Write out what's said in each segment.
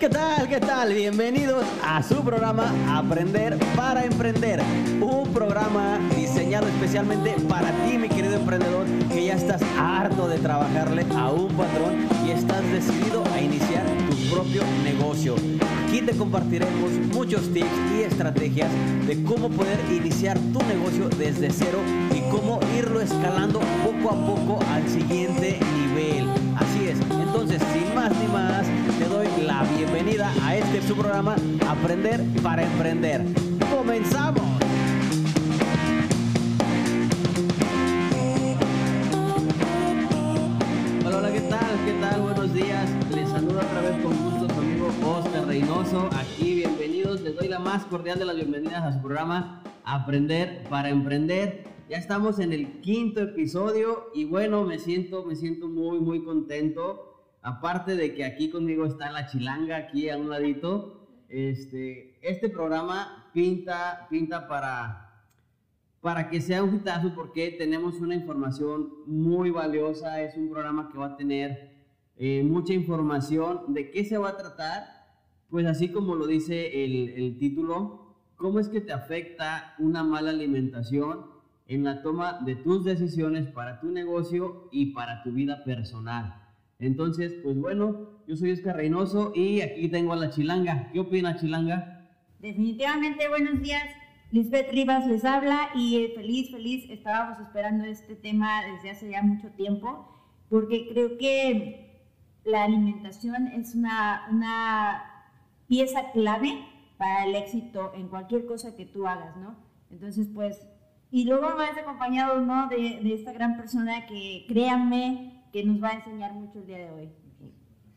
¿Qué tal? ¿Qué tal? Bienvenidos a su programa Aprender para Emprender. Un programa diseñado especialmente para ti, mi querido emprendedor, que ya estás harto de trabajarle a un patrón y estás decidido a iniciar tu propio negocio. Aquí te compartiremos muchos tips y estrategias de cómo poder iniciar tu negocio desde cero y cómo irlo escalando poco a poco al siguiente nivel. Entonces, sin más ni más, te doy la bienvenida a este su programa Aprender para Emprender. ¡Comenzamos! Hola, hola, ¿qué tal? ¿Qué tal? Buenos días. Les saludo otra vez con gusto su amigo Oscar Reynoso. Aquí, bienvenidos. Les doy la más cordial de las bienvenidas a su programa Aprender para Emprender. Ya estamos en el quinto episodio y bueno, me siento, me siento muy, muy contento. Aparte de que aquí conmigo está la chilanga, aquí a un ladito. Este, este programa pinta, pinta para, para que sea un hitazo porque tenemos una información muy valiosa. Es un programa que va a tener eh, mucha información. ¿De qué se va a tratar? Pues así como lo dice el, el título, ¿cómo es que te afecta una mala alimentación? En la toma de tus decisiones para tu negocio y para tu vida personal. Entonces, pues bueno, yo soy Oscar Reynoso y aquí tengo a la Chilanga. ¿Qué opina Chilanga? Definitivamente, buenos días. Lisbeth Rivas les habla y eh, feliz, feliz, estábamos esperando este tema desde hace ya mucho tiempo, porque creo que la alimentación es una, una pieza clave para el éxito en cualquier cosa que tú hagas, ¿no? Entonces, pues y luego más acompañado ¿no? de, de, esta gran persona que créanme que nos va a enseñar mucho el día de hoy.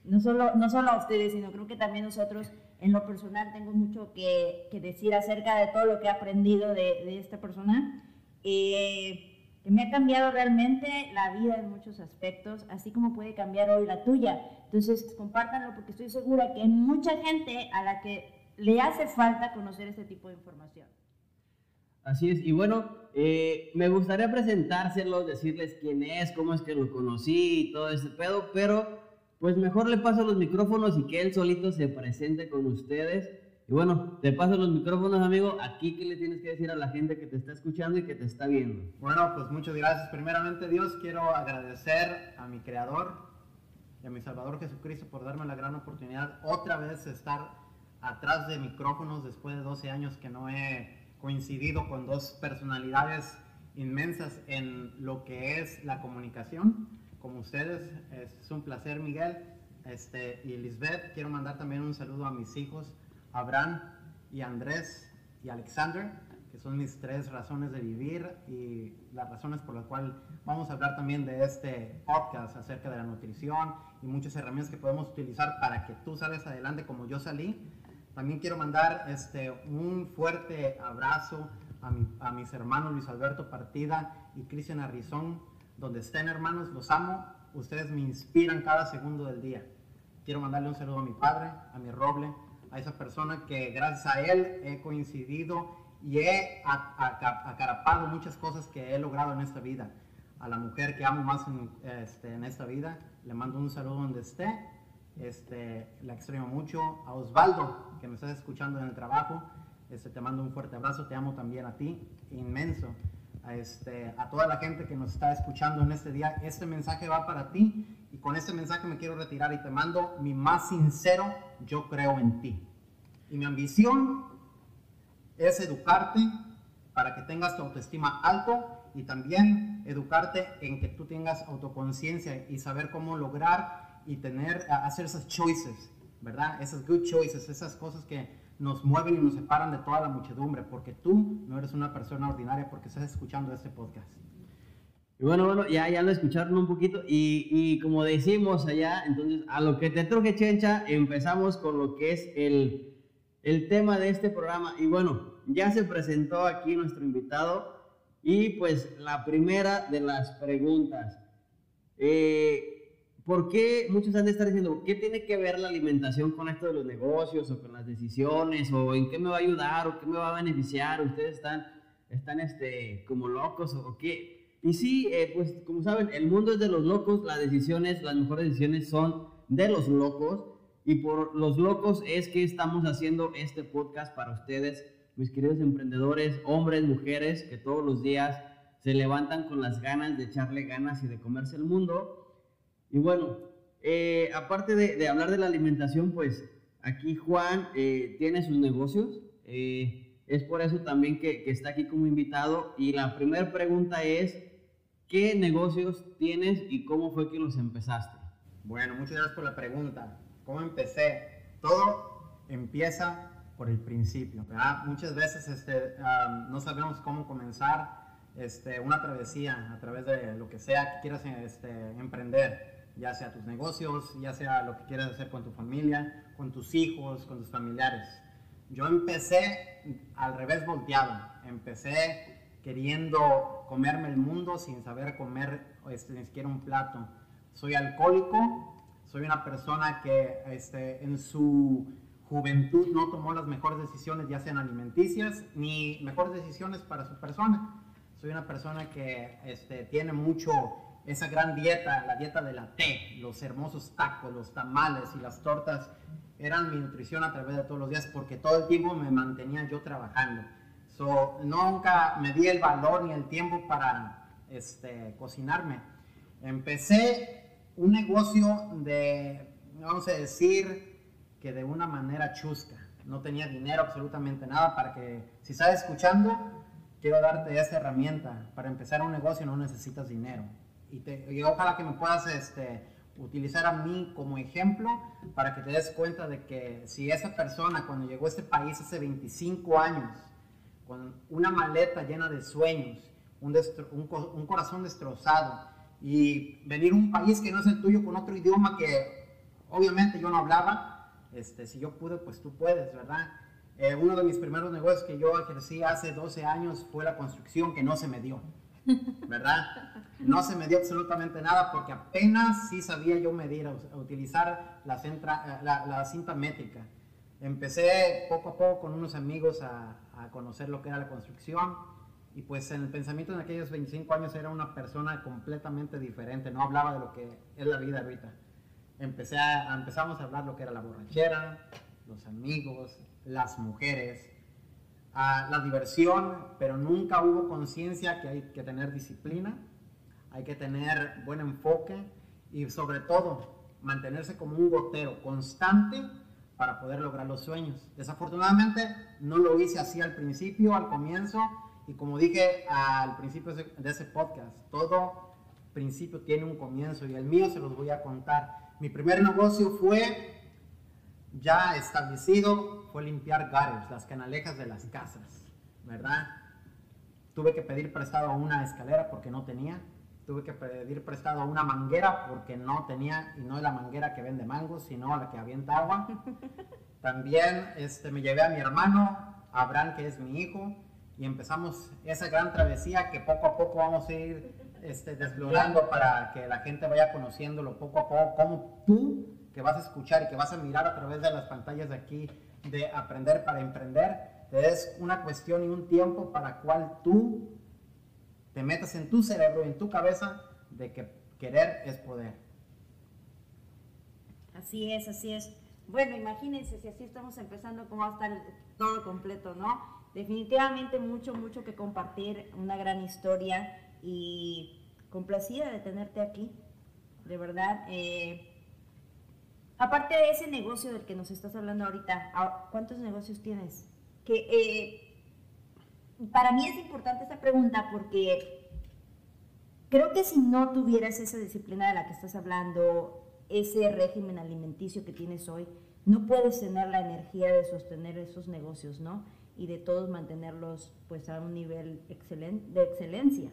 No solo, no solo a ustedes, sino creo que también nosotros en lo personal tengo mucho que, que decir acerca de todo lo que he aprendido de, de esta persona, eh, que me ha cambiado realmente la vida en muchos aspectos, así como puede cambiar hoy la tuya. Entonces, compártanlo porque estoy segura que hay mucha gente a la que le hace falta conocer este tipo de información. Así es, y bueno, eh, me gustaría presentárselos, decirles quién es, cómo es que lo conocí y todo ese pedo, pero pues mejor le paso los micrófonos y que él solito se presente con ustedes. Y bueno, te paso los micrófonos, amigo. Aquí, ¿qué le tienes que decir a la gente que te está escuchando y que te está viendo? Bueno, pues muchas gracias. Primeramente, Dios, quiero agradecer a mi Creador y a mi Salvador Jesucristo por darme la gran oportunidad otra vez de estar atrás de micrófonos después de 12 años que no he coincidido con dos personalidades inmensas en lo que es la comunicación. Como ustedes, es un placer, Miguel este, y Lisbeth. Quiero mandar también un saludo a mis hijos, Abraham y Andrés y Alexander, que son mis tres razones de vivir y las razones por las cuales vamos a hablar también de este podcast acerca de la nutrición y muchas herramientas que podemos utilizar para que tú salgas adelante como yo salí también quiero mandar este, un fuerte abrazo a, mi, a mis hermanos Luis Alberto Partida y Cristian Arrizón. Donde estén hermanos, los amo. Ustedes me inspiran cada segundo del día. Quiero mandarle un saludo a mi padre, a mi roble, a esa persona que gracias a él he coincidido y he acarapado muchas cosas que he logrado en esta vida. A la mujer que amo más en, este, en esta vida, le mando un saludo donde esté este, la extraño mucho. A Osvaldo, que me estás escuchando en el trabajo, este, te mando un fuerte abrazo, te amo también a ti, inmenso. A, este, a toda la gente que nos está escuchando en este día, este mensaje va para ti y con este mensaje me quiero retirar y te mando mi más sincero, yo creo en ti. Y mi ambición es educarte para que tengas tu autoestima alto y también educarte en que tú tengas autoconciencia y saber cómo lograr y tener, hacer esas choices, ¿verdad? Esas good choices, esas cosas que nos mueven y nos separan de toda la muchedumbre, porque tú no eres una persona ordinaria porque estás escuchando este podcast. Y bueno, bueno, ya, ya lo escucharon un poquito y, y como decimos allá, entonces a lo que te truje chencha, empezamos con lo que es el, el tema de este programa. Y bueno, ya se presentó aquí nuestro invitado y pues la primera de las preguntas. Eh, ¿Por qué muchos han de estar diciendo, qué tiene que ver la alimentación con esto de los negocios o con las decisiones o en qué me va a ayudar o qué me va a beneficiar? Ustedes están, están este, como locos o qué. Y sí, eh, pues como saben, el mundo es de los locos, las decisiones, las mejores decisiones son de los locos. y por los locos es que estamos haciendo este podcast para ustedes, mis queridos emprendedores, hombres, mujeres, que todos los días se levantan con las ganas de echarle ganas y de comerse el mundo. Y bueno, eh, aparte de, hablar de la alimentación, pues aquí Juan eh, tiene sus negocios. Eh, es por eso también que, está aquí como invitado. Y la primera pregunta es, ¿qué negocios tienes y cómo fue que los empezaste? Bueno, muchas gracias por la pregunta. ¿Cómo empecé? Todo empieza por el principio. Muchas veces este, no sabemos cómo comenzar este, una travesía a través de lo que sea que quieras este, emprender, ya sea tus negocios, ya sea lo que quieras hacer con tu familia, con tus hijos, con tus familiares. Yo empecé al revés volteado, empecé queriendo comerme el mundo sin saber comer este, ni siquiera un plato. Soy alcohólico, soy una persona que este, en su juventud no tomó las mejores decisiones, ya sean alimenticias, ni mejores decisiones para su persona. Soy una persona que este, tiene mucho esa gran dieta, la dieta de la té, los hermosos tacos, los tamales y las tortas eran mi nutrición a través de todos los días porque todo el tiempo me mantenía yo trabajando. So, nunca me di el valor ni el tiempo para este, cocinarme. Empecé un negocio de, vamos a decir, que de una manera chusca. No tenía dinero, absolutamente nada, para que, si estás escuchando, quiero darte esa herramienta. Para empezar un negocio no necesitas dinero. Y, te, ojalá que me puedas este, utilizar a mí como ejemplo para que te des cuenta de que si esa persona cuando llegó a este país hace 25 años, con una maleta llena de sueños, un, un corazón destrozado, y venir a un país que no es el tuyo con otro idioma que obviamente yo no hablaba, este, si yo pude, pues tú puedes, ¿verdad? Eh, uno de mis primeros negocios que yo ejercí hace 12 años fue la construcción que no se me dio, ¿verdad? No se me dio absolutamente nada porque apenas sí sabía yo medir, a utilizar la, centra, la, cinta métrica. Empecé poco a poco con unos amigos a, a conocer lo que era la construcción y pues en el pensamiento en aquellos 25 años era una persona completamente diferente, no hablaba de lo que es la vida ahorita. Empecé a, empezamos a hablar lo que era la borrachera, los amigos, las mujeres, la diversión, pero nunca hubo conciencia que hay que tener disciplina, hay que tener buen enfoque y sobre todo mantenerse como un gotero constante para poder lograr los sueños. Desafortunadamente no lo hice así al principio, al comienzo, y como dije al principio de ese podcast, todo principio tiene un comienzo y el mío se los voy a contar. Mi primer negocio fue ya establecido, fue limpiar gutters, las canalejas de las casas, ¿verdad? Tuve que pedir prestado una escalera porque no tenía. Tuve que pedir prestado una manguera porque no tenía, y no es la manguera que vende mangos, sino la que avienta agua. También este, me llevé a mi hermano, Abraham, que es mi hijo, y empezamos esa gran travesía que poco a poco vamos a ir este, desglosando para que la gente vaya conociéndolo poco a poco, como tú que vas a escuchar y que vas a mirar a través de las pantallas de aquí de aprender para emprender, des una cuestión y un tiempo para cual tú te metas en tu cerebro en tu cabeza de que querer es poder. Así es, así es. Bueno, imagínense si así estamos empezando, cómo va a estar todo completo, ¿no? definitivamente mucho, mucho que compartir, una gran historia y complacida de tenerte aquí, de verdad. Eh, aparte de ese negocio del que nos estás hablando ahorita, ah, ¿cuántos negocios tienes? Que eh, para mí es importante esta pregunta porque creo que si no tuvieras esa disciplina de la que estás hablando, ese régimen alimenticio que tienes hoy, no puedes tener la energía de sostener esos negocios, ¿no? y de todos mantenerlos pues a un nivel de excelencia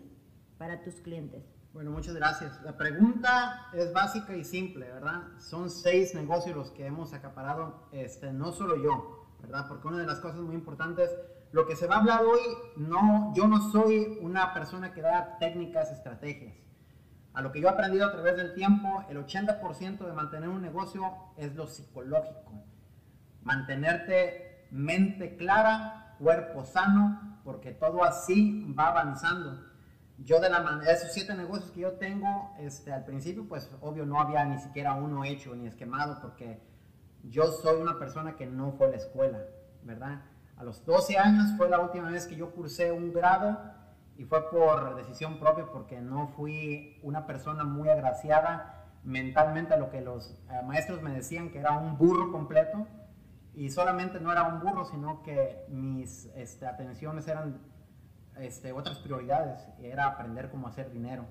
para tus clientes. Bueno, muchas gracias. La pregunta es básica y simple, ¿verdad? Son seis negocios los que hemos acaparado, este, no solo yo, ¿verdad? Porque una de las cosas muy importantes, lo que se va a hablar hoy, no, yo no soy una persona que da técnicas, estrategias. A lo que yo he aprendido a través del tiempo, el 80% de mantener un negocio es lo psicológico. Mantenerte mente clara, cuerpo sano, porque todo así va avanzando. Yo de la esos siete negocios que yo tengo, este, al principio, pues obvio no había ni siquiera uno hecho ni esquemado, porque yo soy una persona que no fue a la escuela, ¿verdad? A los 12 años fue la última vez que yo cursé un grado y fue por decisión propia porque no fui una persona muy agraciada mentalmente a lo que los eh, maestros me decían que era un burro completo y solamente no era un burro, sino que mis este, atenciones eran este, otras prioridades, era aprender cómo hacer dinero.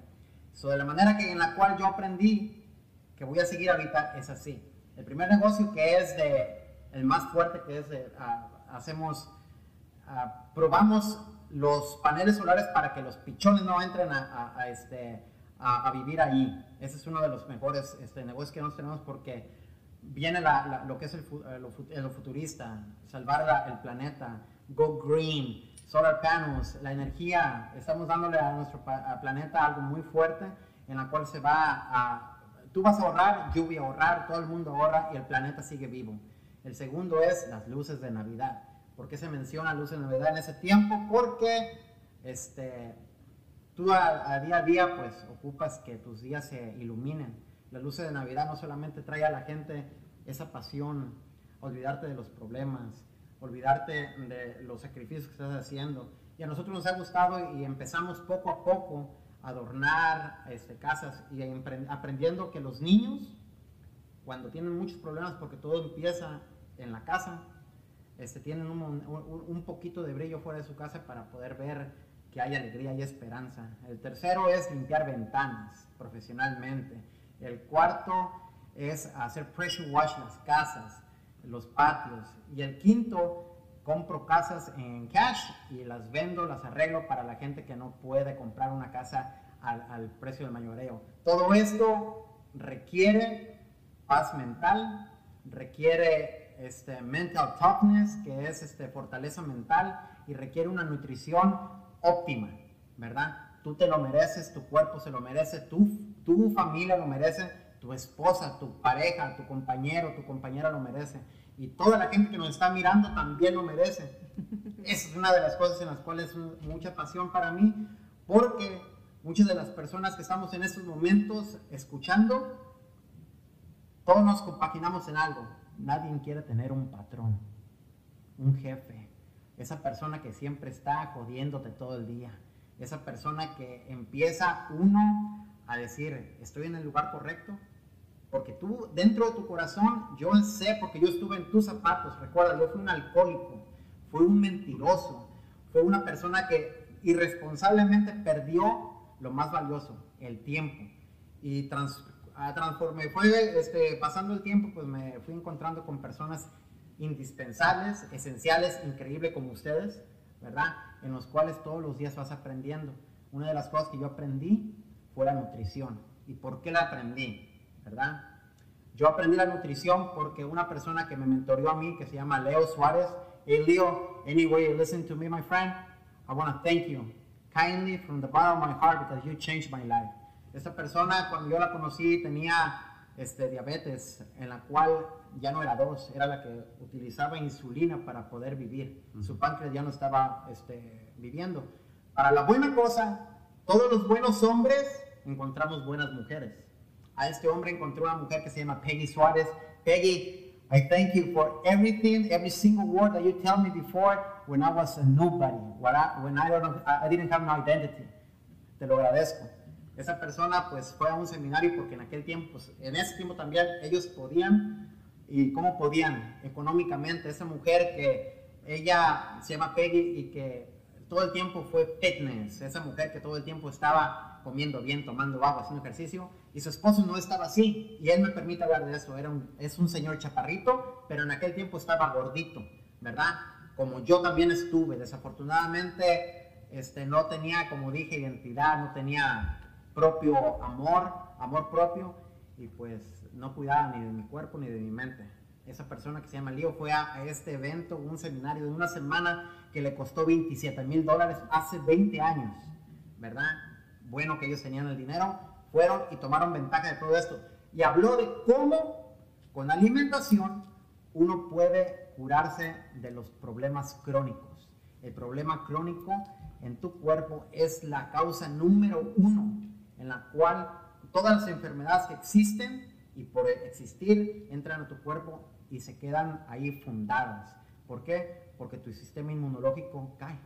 So, de la manera que, en la cual yo aprendí que voy a seguir ahorita es así. El primer negocio que es de, el más fuerte que es de, hacemos, probamos los paneles solares para que los pichones no entren a, este, a, vivir ahí. Ese es uno de los mejores este, negocios que nosotros tenemos porque viene lo que es el, lo, futurista, salvar el planeta, go green, solar panels, la energía, estamos dándole a nuestro planeta algo muy fuerte en la cual se va a, tú vas a ahorrar, yo voy a ahorrar, todo el mundo ahorra y el planeta sigue vivo. El segundo es las luces de Navidad. ¿Por qué se menciona luces de Navidad en ese tiempo? Porque este, tú a, día a día pues ocupas que tus días se iluminen. Las luces de Navidad no solamente trae a la gente esa pasión, olvidarte de los problemas, olvidarte de los sacrificios que estás haciendo. Y a nosotros nos ha gustado y empezamos poco a poco a adornar este, casas y aprendiendo que los niños, cuando tienen muchos problemas, porque todo empieza en la casa, este, tienen un, un, poquito de brillo fuera de su casa para poder ver que hay alegría y esperanza. El tercero es limpiar ventanas profesionalmente. El cuarto es hacer pressure wash las casas los patios. Y el quinto, compro casas en cash y las vendo, las arreglo para la gente que no puede comprar una casa al, precio del mayoreo. Todo esto requiere paz mental, requiere este, mental toughness, que es este, fortaleza mental, y requiere una nutrición óptima, ¿verdad? Tú te lo mereces, tu cuerpo se lo merece, tu, tu familia lo merece, tu esposa, tu pareja, tu compañero, tu compañera lo merece. Y toda la gente que nos está mirando también lo merece. Esa es una de las cosas en las cuales es mucha pasión para mí, porque muchas de las personas que estamos en estos momentos escuchando, todos nos compaginamos en algo. Nadie quiere tener un patrón, un jefe, esa persona que siempre está jodiéndote todo el día, esa persona que empieza uno a decir, estoy en el lugar correcto, porque tú, dentro de tu corazón, yo sé, porque yo estuve en tus zapatos, recuerda, yo fui un alcohólico, fui un mentiroso, fue una persona que irresponsablemente perdió lo más valioso, el tiempo. Y trans, transformé, fue este, pasando el tiempo, pues me fui encontrando con personas indispensables, esenciales, increíbles como ustedes, ¿verdad? En los cuales todos los días vas aprendiendo. Una de las cosas que yo aprendí fue la nutrición. ¿Y por qué la aprendí? ¿Verdad? Yo aprendí la nutrición porque una persona que me mentoreó a mí, que se llama Leo Suárez, hey Leo, anyway listen to me, my friend, I want to thank you kindly from the bottom of my heart because you changed my life. Esta persona, cuando yo la conocí, tenía este, diabetes, en la cual ya no era dos, era la que utilizaba insulina para poder vivir. Su páncreas ya no estaba este, viviendo. Para la buena cosa, todos los buenos hombres encontramos buenas mujeres a este hombre encontró una mujer que se llama Peggy Suárez. Peggy, I thank you for everything, every single word that you tell me before when I was a nobody, when I, when I, don't, I didn't have no identity. Te lo agradezco. Esa persona pues fue a un seminario porque en aquel tiempo, pues, en ese tiempo también ellos podían, y cómo podían económicamente. Esa mujer que ella se llama Peggy y que todo el tiempo fue fitness, esa mujer que todo el tiempo estaba comiendo bien, tomando agua, haciendo ejercicio, y su esposo no estaba así, y él me permite hablar de eso, era un, es un señor chaparrito, pero en aquel tiempo estaba gordito, ¿verdad? Como yo también estuve, desafortunadamente este, no tenía, como dije, identidad, no tenía propio amor, amor propio, y pues no cuidaba ni de mi cuerpo ni de mi mente. Esa persona que se llama Lío fue a, a este evento, un seminario de una semana, que le costó 27 mil dólares hace 20 años, ¿verdad? Bueno que ellos tenían el dinero, fueron y tomaron ventaja de todo esto. Y habló de cómo con alimentación uno puede curarse de los problemas crónicos. El problema crónico en tu cuerpo es la causa número uno en la cual todas las enfermedades que existen y por existir entran a tu cuerpo y se quedan ahí fundadas. ¿Por qué? Porque tu sistema inmunológico cae.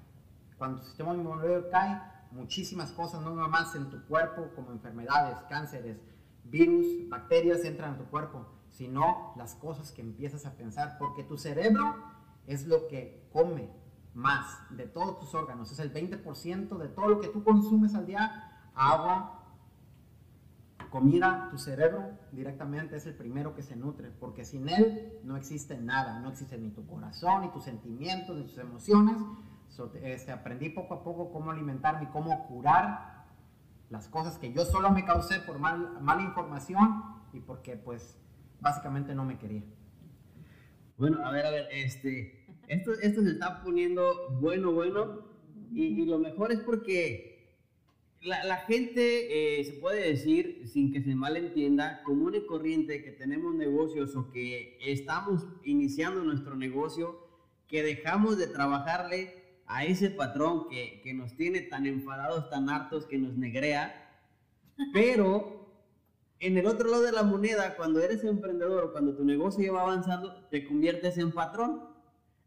Cuando tu sistema inmunológico cae, muchísimas cosas, no más en tu cuerpo, como enfermedades, cánceres, virus, bacterias entran a tu cuerpo, sino las cosas que empiezas a pensar, porque tu cerebro es lo que come más de todos tus órganos, es el 20% de todo lo que tú consumes al día, agua, comida, tu cerebro directamente es el primero que se nutre, porque sin él no existe nada, no existe ni tu corazón, ni tus sentimientos, ni tus emociones. Este, aprendí poco a poco cómo alimentarme cómo curar las cosas que yo solo me causé por mal, mala información y porque pues básicamente no me quería. Bueno, a ver, a ver, este, esto, esto se está poniendo bueno, bueno, y, y lo mejor es porque la, gente, eh, se puede decir, sin que se malentienda, común y corriente que tenemos negocios o que estamos iniciando nuestro negocio, que dejamos de trabajarle a ese patrón que, que nos tiene tan enfadados, tan hartos, que nos negrea, pero en el otro lado de la moneda, cuando eres emprendedor cuando tu negocio va avanzando, te conviertes en patrón.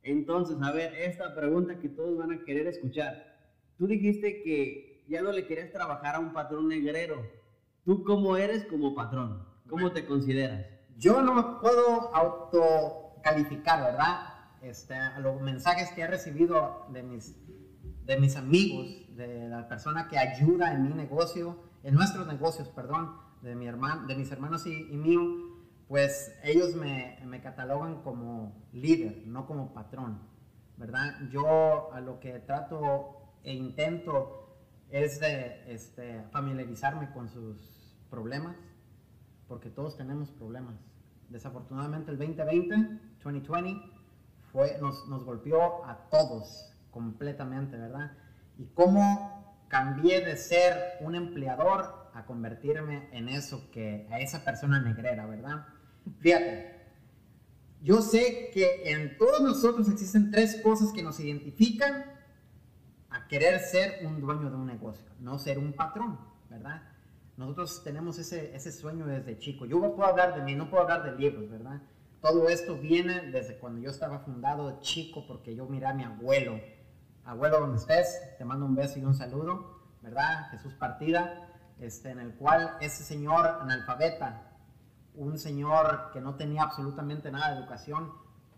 Entonces, a ver, esta pregunta que todos van a querer escuchar. Tú dijiste que ya no le querías trabajar a un patrón negrero. ¿Tú cómo eres como patrón? ¿Cómo te consideras? Yo no puedo autocalificar, ¿verdad? Este, los mensajes que he recibido de mis, de mis amigos, de la persona que ayuda en mi negocio, en nuestros negocios, perdón, de, mi hermano, de mis hermanos y, y mío, pues ellos me, me, catalogan como líder, no como patrón, ¿verdad? Yo a lo que trato e intento es de este, familiarizarme con sus problemas, porque todos tenemos problemas. Desafortunadamente el 2020, 2020, nos, nos golpeó a todos completamente, ¿verdad? Y cómo cambié de ser un empleador a convertirme en eso que, a esa persona negrera, ¿verdad? Fíjate, yo sé que en todos nosotros existen tres cosas que nos identifican a querer ser un dueño de un negocio, no ser un patrón, ¿verdad? Nosotros tenemos ese, ese sueño desde chico. Yo puedo hablar de mí, no puedo hablar de libros, ¿verdad? Todo esto viene desde cuando yo estaba fundado chico, porque yo miré a mi abuelo. Abuelo, donde estés, te mando un beso y un saludo, ¿verdad? Jesús Partida, este, en el cual ese señor analfabeta, un señor que no tenía absolutamente nada de educación,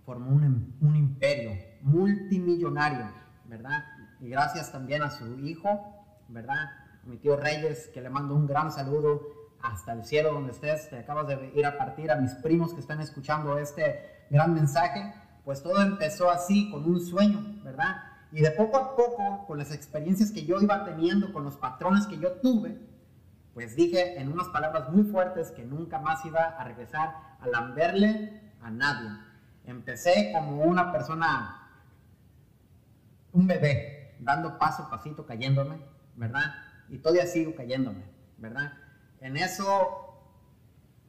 formó un, un imperio multimillonario, ¿verdad? y gracias también a su hijo, ¿verdad? mi tío Reyes, que le mando un gran saludo hasta el cielo donde estés, te acabas de ir a partir, a mis primos que están escuchando este gran mensaje, pues todo empezó así, con un sueño, ¿verdad? Y de poco a poco, con las experiencias que yo iba teniendo, con los patrones que yo tuve, pues dije en unas palabras muy fuertes que nunca más iba a regresar a lamberle a nadie. Empecé como una persona, un bebé, dando paso a pasito, cayéndome, ¿verdad? Y todavía sigo cayéndome, ¿verdad? En eso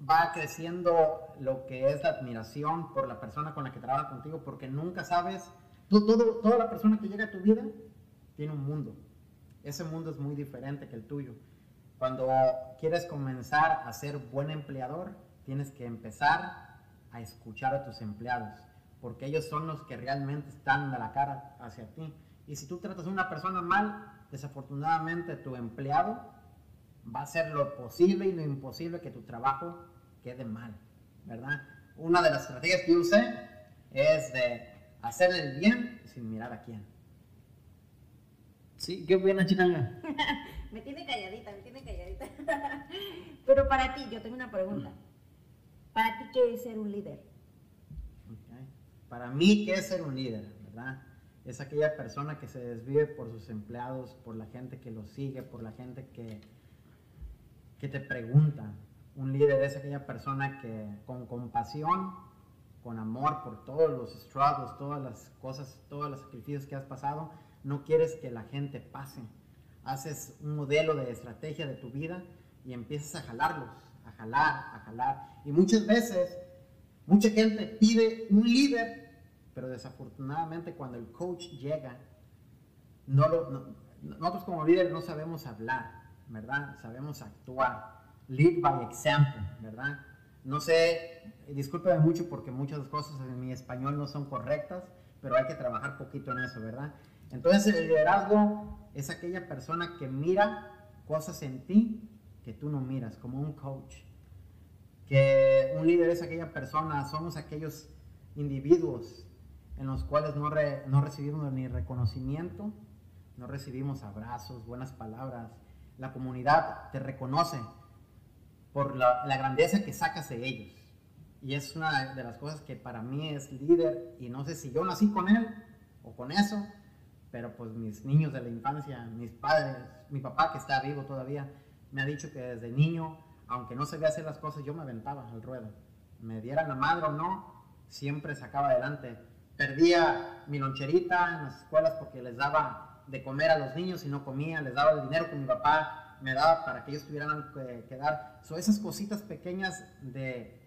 va creciendo lo que es la admiración por la persona con la que trabaja contigo, porque nunca sabes, tú, todo, toda la persona que llega a tu vida tiene un mundo. Ese mundo es muy diferente que el tuyo. Cuando quieres comenzar a ser buen empleador, tienes que empezar a escuchar a tus empleados, porque ellos son los que realmente están de la cara hacia ti. Y si tú tratas a una persona mal, desafortunadamente tu empleado va a hacer lo posible y lo imposible que tu trabajo quede mal, ¿verdad? Una de las estrategias que yo usé es de hacer el bien sin mirar a quién. Sí, qué buena chinanga. me tiene calladita, me tiene calladita. Pero para ti, yo tengo una pregunta. ¿Para ti qué es ser un líder? Para mí, ¿qué es ser un líder? ¿Verdad? es aquella persona que se desvive por sus empleados, por la gente que lo sigue, por la gente que, que te pregunta. Un líder es aquella persona que con compasión, con amor por todos los struggles, todas las cosas, todos los sacrificios que has pasado, no quieres que la gente pase. Haces un modelo de estrategia de tu vida y empiezas a jalarlos, a jalar, a jalar. Y muchas veces, mucha gente pide un líder pero desafortunadamente cuando el coach llega, no nosotros como líderes no sabemos hablar, ¿verdad? Sabemos actuar. Lead by example, ¿verdad? No sé, discúlpeme mucho porque muchas cosas en mi español no son correctas, pero hay que trabajar poquito en eso, ¿verdad? Entonces el liderazgo es aquella persona que mira cosas en ti que tú no miras, como un coach. Que un líder es aquella persona, somos aquellos individuos en los cuales no, no recibimos ni reconocimiento, no recibimos abrazos, buenas palabras. La comunidad te reconoce por la, grandeza que sacas de ellos. Y es una de las cosas que para mí es líder, y no sé si yo nací con él o con eso, pero pues mis niños de la infancia, mis padres, mi papá que está vivo todavía, me ha dicho que desde niño, aunque no sabía hacer las cosas, yo me aventaba al ruedo. Me dieran la madre o no, siempre sacaba adelante. Perdía mi loncherita en las escuelas porque les daba de comer a los niños y no comía, les daba el dinero que mi papá me daba para que ellos tuvieran algo que, dar. Son esas cositas pequeñas de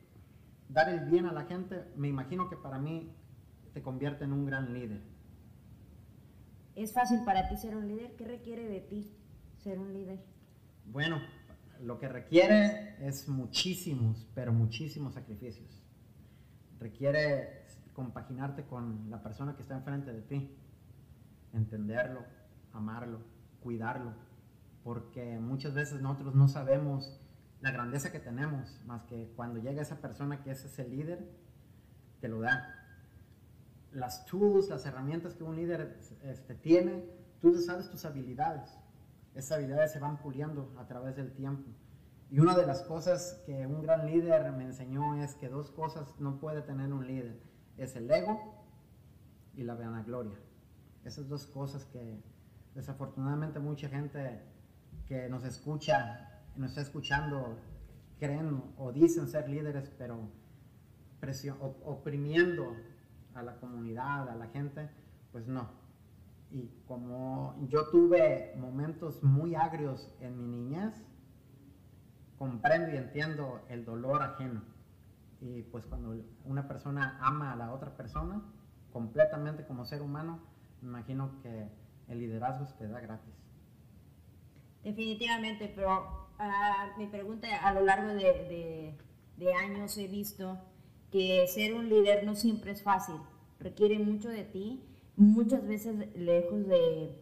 dar el bien a la gente, me imagino que para mí te convierte en un gran líder. ¿Es fácil para ti ser un líder? ¿Qué requiere de ti ser un líder? Bueno, lo que requiere es muchísimos, pero muchísimos sacrificios. Requiere compaginarte con la persona que está enfrente de ti, entenderlo, amarlo, cuidarlo, porque muchas veces nosotros no sabemos la grandeza que tenemos, más que cuando llega esa persona que es ese líder, te lo da. Las tools, las herramientas que un líder este, tiene, tú sabes tus habilidades. Esas habilidades se van puliendo a través del tiempo. Y una de las cosas que un gran líder me enseñó es que dos cosas no puede tener un líder. Es el ego y la vanagloria. Esas dos cosas que desafortunadamente mucha gente que nos escucha nos está escuchando creen o dicen ser líderes, pero oprimiendo a la comunidad, a la gente, pues no. Y como yo tuve momentos muy agrios en mi niñez, comprendo y entiendo el dolor ajeno. Y pues cuando una persona ama a la otra persona, completamente como ser humano, me imagino que el liderazgo se te da gratis. Definitivamente, pero mi pregunta, a lo largo de, años he visto que ser un líder no siempre es fácil, requiere mucho de ti, muchas veces lejos de,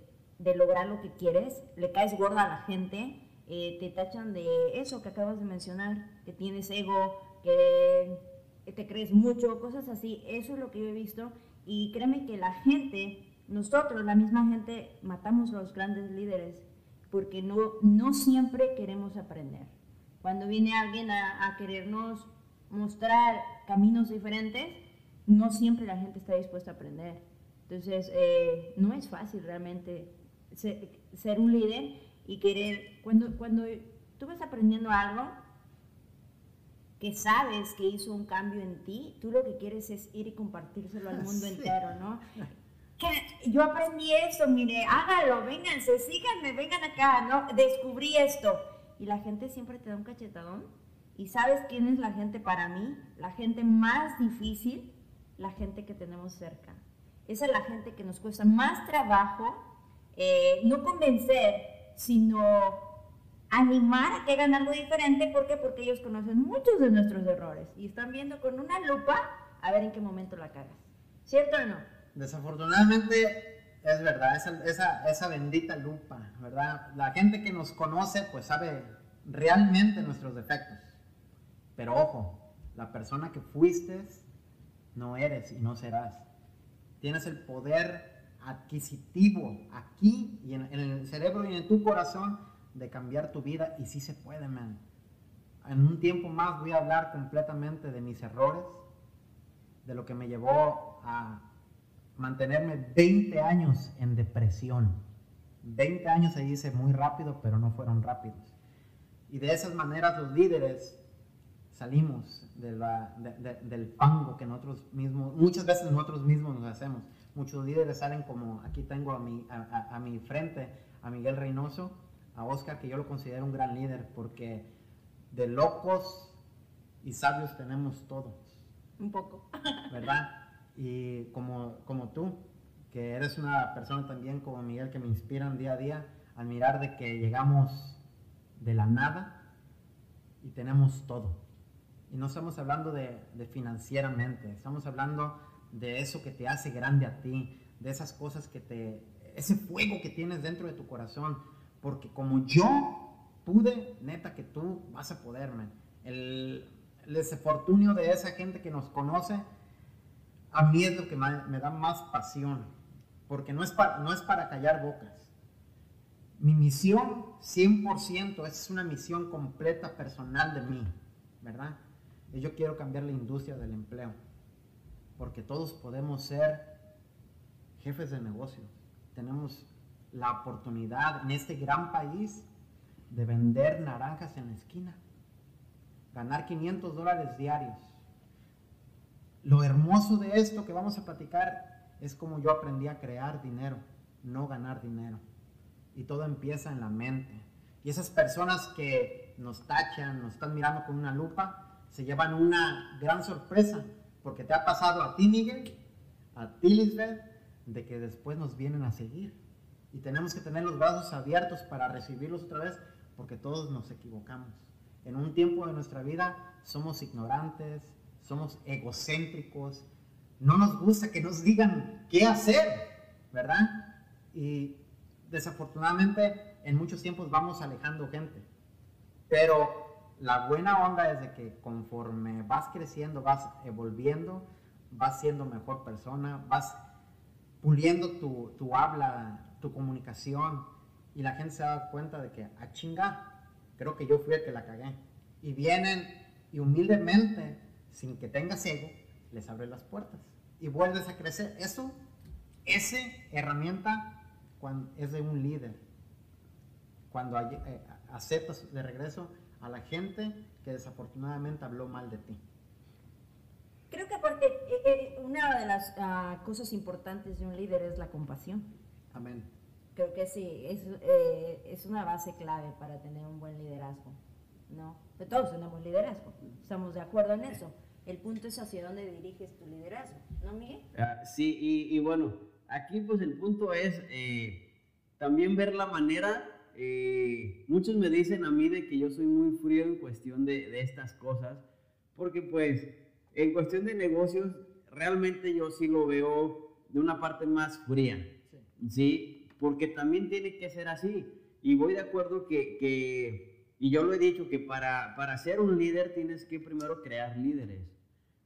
lograr lo que quieres, le caes gorda a la gente, eh, te tachan de eso que acabas de mencionar, que tienes ego, que te crees mucho, cosas así, eso es lo que yo he visto. Y créeme que la gente, nosotros, la misma gente, matamos a los grandes líderes porque no, no siempre queremos aprender. Cuando viene alguien a, querernos mostrar caminos diferentes, no siempre la gente está dispuesta a aprender. Entonces, eh, no es fácil realmente ser, un líder y querer, cuando, cuando tú vas aprendiendo algo que sabes que hizo un cambio en ti, tú lo que quieres es ir y compartírselo al mundo entero, ¿no? yo aprendí esto, mire, hágalo, vénganse, síganme, vengan acá, ¿no? Descubrí esto. Y la gente siempre te da un cachetadón. ¿Y sabes quién es la gente para mí? La gente más difícil, la gente que tenemos cerca. Esa es la gente que nos cuesta más trabajo, eh, no convencer, sino animar a que hagan algo diferente. ¿Por qué? Porque ellos conocen muchos de nuestros errores y están viendo con una lupa a ver en qué momento la cagas. ¿Cierto o no? Desafortunadamente es verdad, esa, esa, bendita lupa, ¿verdad? La gente que nos conoce pues sabe realmente nuestros defectos. Pero ojo, la persona que fuiste no eres y no serás. Tienes el poder adquisitivo aquí y en, en, el cerebro y en tu corazón de cambiar tu vida y sí se puede, man. En un tiempo más voy a hablar completamente de mis errores, de lo que me llevó a mantenerme 20 años en depresión. 20 años se dice muy rápido, pero no fueron rápidos. Y de esas maneras los líderes salimos del fango que nosotros mismos, muchas veces nosotros mismos nos hacemos. Muchos líderes salen como, aquí tengo a mi, a, mi frente a Miguel Reynoso, a Oscar, que yo lo considero un gran líder, porque de locos y sabios tenemos todos. Un poco. ¿Verdad? Y como, como tú, que eres una persona también como Miguel que me inspiran día a día, admirar de que llegamos de la nada y tenemos todo. Y no estamos hablando de, de financieramente, estamos hablando de eso que te hace grande a ti, de esas cosas que te, ese fuego que tienes dentro de tu corazón, porque como yo pude, neta que tú vas a poderme. El, el desafortunio de esa gente que nos conoce, a mí es lo que me da más pasión, porque no es, para, no es para callar bocas. Mi misión 100% es una misión completa personal de mí, ¿verdad? Yo quiero cambiar la industria del empleo, porque todos podemos ser jefes de negocios. Tenemos la oportunidad en este gran país de vender naranjas en la esquina, ganar 500 dólares diarios. Lo hermoso de esto que vamos a platicar es como yo aprendí a crear dinero, no ganar dinero. Y todo empieza en la mente. Y esas personas que nos tachan, nos están mirando con una lupa, se llevan una gran sorpresa, porque te ha pasado a ti, Miguel, a ti, Lisbeth, de que después nos vienen a seguir. Y tenemos que tener los brazos abiertos para recibirlos otra vez porque todos nos equivocamos. En un tiempo de nuestra vida somos ignorantes, somos egocéntricos, no nos gusta que nos digan qué hacer, ¿verdad? Y desafortunadamente en muchos tiempos vamos alejando gente. Pero la buena onda es de que conforme vas creciendo, vas evolviendo, vas siendo mejor persona, vas puliendo tu, tu habla, tu comunicación, y la gente se da cuenta de que, a ah, chinga, creo que yo fui el que la cagué. Y vienen y humildemente, sin que tengas ego, les abres las puertas y vuelves a crecer. Eso, esa herramienta cuando es de un líder. Cuando eh, aceptas de regreso a la gente que desafortunadamente habló mal de ti. Creo que aparte, eh, eh, una de las ah, cosas importantes de un líder es la compasión. Amén creo que sí, es, eh, es una base clave para tener un buen liderazgo, ¿no? De todos tenemos liderazgo, estamos de acuerdo en eso. El punto es hacia dónde diriges tu liderazgo, ¿no, Miguel? Ah, sí, y, y, bueno, aquí pues el punto es eh, también ver la manera, eh, muchos me dicen a mí de que yo soy muy frío en cuestión de, de estas cosas, porque pues en cuestión de negocios, realmente yo sí lo veo de una parte más fría, ¿sí? ¿sí? porque también tiene que ser así. Y voy de acuerdo que, que y yo lo he dicho, que para, para ser un líder tienes que primero crear líderes.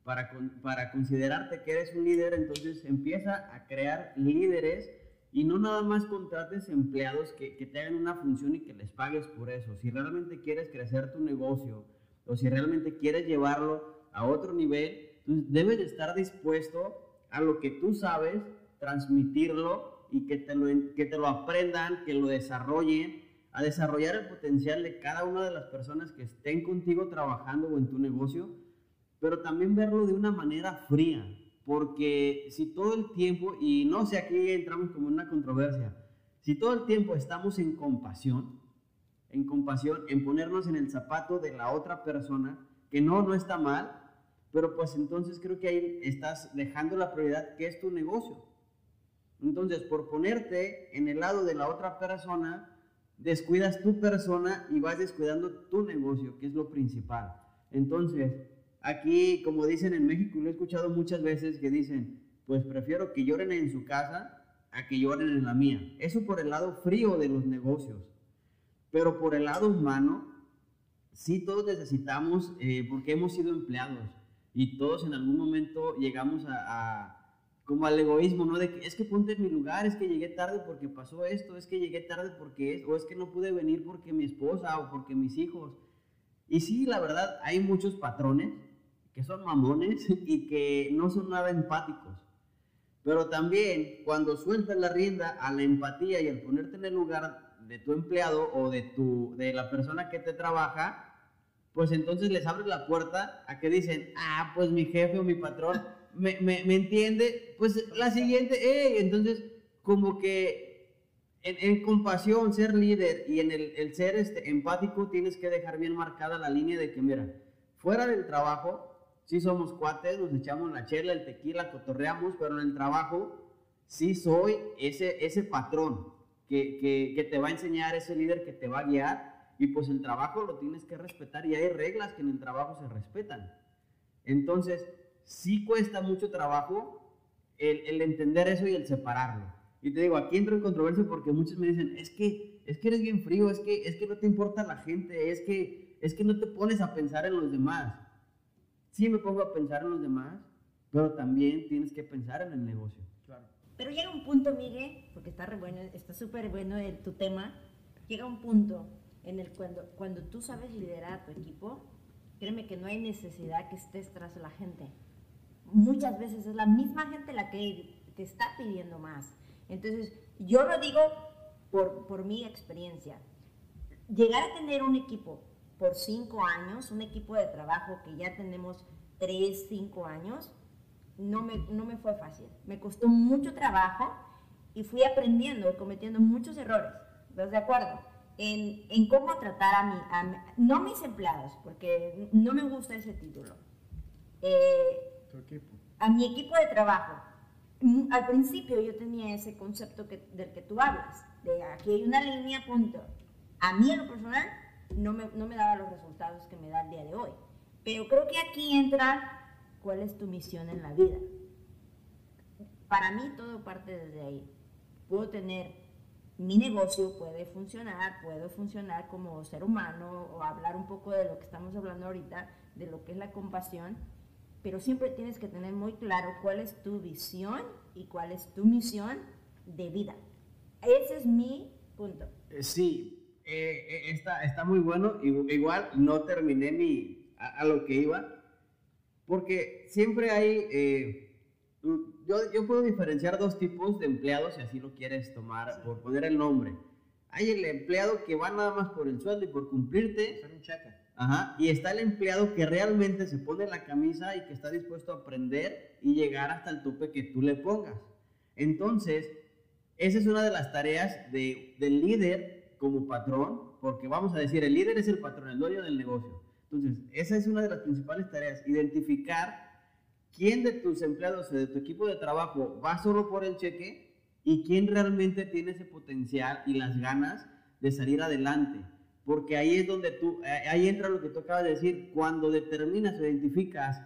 Para, para considerarte que eres un líder, entonces empieza a crear líderes y no nada más contrates empleados que, que te hagan una función y que les pagues por eso. Si realmente quieres crecer tu negocio o si realmente quieres llevarlo a otro nivel, debes de estar dispuesto a lo que tú sabes, transmitirlo y que te, lo, que te lo aprendan, que lo desarrollen, a desarrollar el potencial de cada una de las personas que estén contigo trabajando o en tu negocio, pero también verlo de una manera fría, porque si todo el tiempo, y no sé, aquí entramos como en una controversia, si todo el tiempo estamos en compasión, en compasión, en ponernos en el zapato de la otra persona, que no, no está mal, pero pues entonces creo que ahí estás dejando la prioridad que es tu negocio. Entonces, por ponerte en el lado de la otra persona, descuidas tu persona y vas descuidando tu negocio, que es lo principal. Entonces, aquí, como dicen en México, lo he escuchado muchas veces que dicen, pues prefiero que lloren en su casa a que lloren en la mía. Eso por el lado frío de los negocios. Pero por el lado humano, sí todos necesitamos, eh, porque hemos sido empleados y todos en algún momento llegamos a como al egoísmo, ¿no? De que es que ponte en mi lugar, es que llegué tarde porque pasó esto, es que llegué tarde porque es, o es que no pude venir porque mi esposa o porque mis hijos. Y sí, la verdad, hay muchos patrones que son mamones y que no son nada empáticos. Pero también cuando sueltas la rienda a la empatía y al ponerte en el lugar de tu empleado o de, tu, de la persona que te trabaja, pues entonces les abres la puerta a que dicen, ah, pues mi jefe o mi patrón me, me, me entiende, pues la siguiente, hey, entonces como que en, en, compasión, ser líder y en el, el ser este, empático tienes que dejar bien marcada la línea de que, mira, fuera del trabajo, sí somos cuates, nos echamos la chela, el tequila, cotorreamos, pero en el trabajo sí soy ese, ese patrón que, que, que te va a enseñar, ese líder que te va a guiar y pues el trabajo lo tienes que respetar y hay reglas que en el trabajo se respetan. Entonces, sí cuesta mucho trabajo el, el entender eso y el separarlo. Y te digo, aquí entro en controversia porque muchos me dicen, es que, es que eres bien frío, es que, es que no te importa la gente, es que, es que no te pones a pensar en los demás. Sí me pongo a pensar en los demás, pero también tienes que pensar en el negocio. Claro. Pero llega un punto, Miguel, porque está re bueno, está súper bueno el, tu tema, llega un punto en el cuando, cuando tú sabes liderar a tu equipo, créeme que no hay necesidad que estés tras la gente. Muchas veces es la misma gente la que te está pidiendo más. Entonces, yo lo digo por, por mi experiencia. Llegar a tener un equipo por cinco años, un equipo de trabajo que ya tenemos tres, cinco años, no me, no me fue fácil. Me costó mucho trabajo y fui aprendiendo y cometiendo muchos errores. ¿Estás de acuerdo? En, en cómo tratar a mi, no mis empleados, porque no me gusta ese título. Eh, Tu equipo. a mi equipo de trabajo. Mm, Al principio yo tenía ese concepto que, del que tú hablas, de aquí hay una línea, punto. A mí en lo personal no me, no me daba los resultados que me da el día de hoy. Pero creo que aquí entra cuál es tu misión en la vida. Para mí todo parte desde ahí. Puedo tener mi negocio, puede funcionar, puedo funcionar como ser humano o hablar un poco de lo que estamos hablando ahorita, de lo que es la compasión, pero siempre tienes que tener muy claro cuál es tu visión y cuál es tu misión de vida. Ese es mi punto. Eh, Sí, eh, eh, está, está muy bueno. Igu- Igual no terminé ni a, a lo que iba, porque siempre hay, eh, mm, yo, yo puedo diferenciar dos tipos de empleados, si así lo quieres tomar, por poner el nombre. Hay el empleado que va nada más por el sueldo y por cumplirte, Hacer un cheque. Y está el empleado que realmente se pone la camisa y que está dispuesto a aprender y llegar hasta el tope que tú le pongas. Entonces, esa es una de las tareas de- del líder como patrón, porque vamos a decir, el líder es el patrón, el dueño del negocio. Entonces, esa es una de las principales tareas, identificar quién de tus empleados o de tu equipo de trabajo va solo por el cheque y quién realmente tiene ese potencial y las ganas de salir adelante. Porque ahí es donde tú, eh, ahí entra lo que tú acabas de decir, cuando determinas o identificas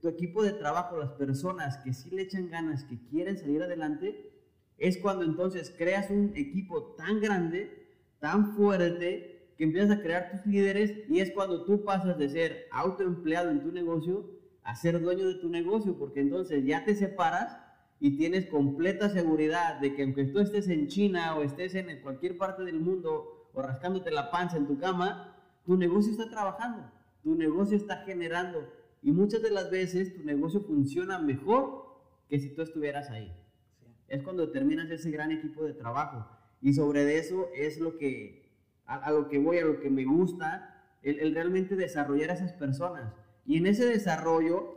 tu equipo de trabajo, las personas que sí le echan ganas, que quieren salir adelante, es cuando entonces creas un equipo tan grande, tan fuerte, que empiezas a crear tus líderes y es cuando tú pasas de ser autoempleado en tu negocio a ser dueño de tu negocio, porque entonces ya te separas y tienes completa seguridad de que aunque tú estés en China o estés en cualquier parte del mundo o rascándote la panza en tu cama, tu negocio está trabajando, tu negocio está generando y muchas de las veces tu negocio funciona mejor que si tú estuvieras ahí. Sí. Es cuando terminas ese gran equipo de trabajo y sobre eso es lo que a, a lo que voy, a lo que me gusta, el, el realmente desarrollar a esas personas. Y en ese desarrollo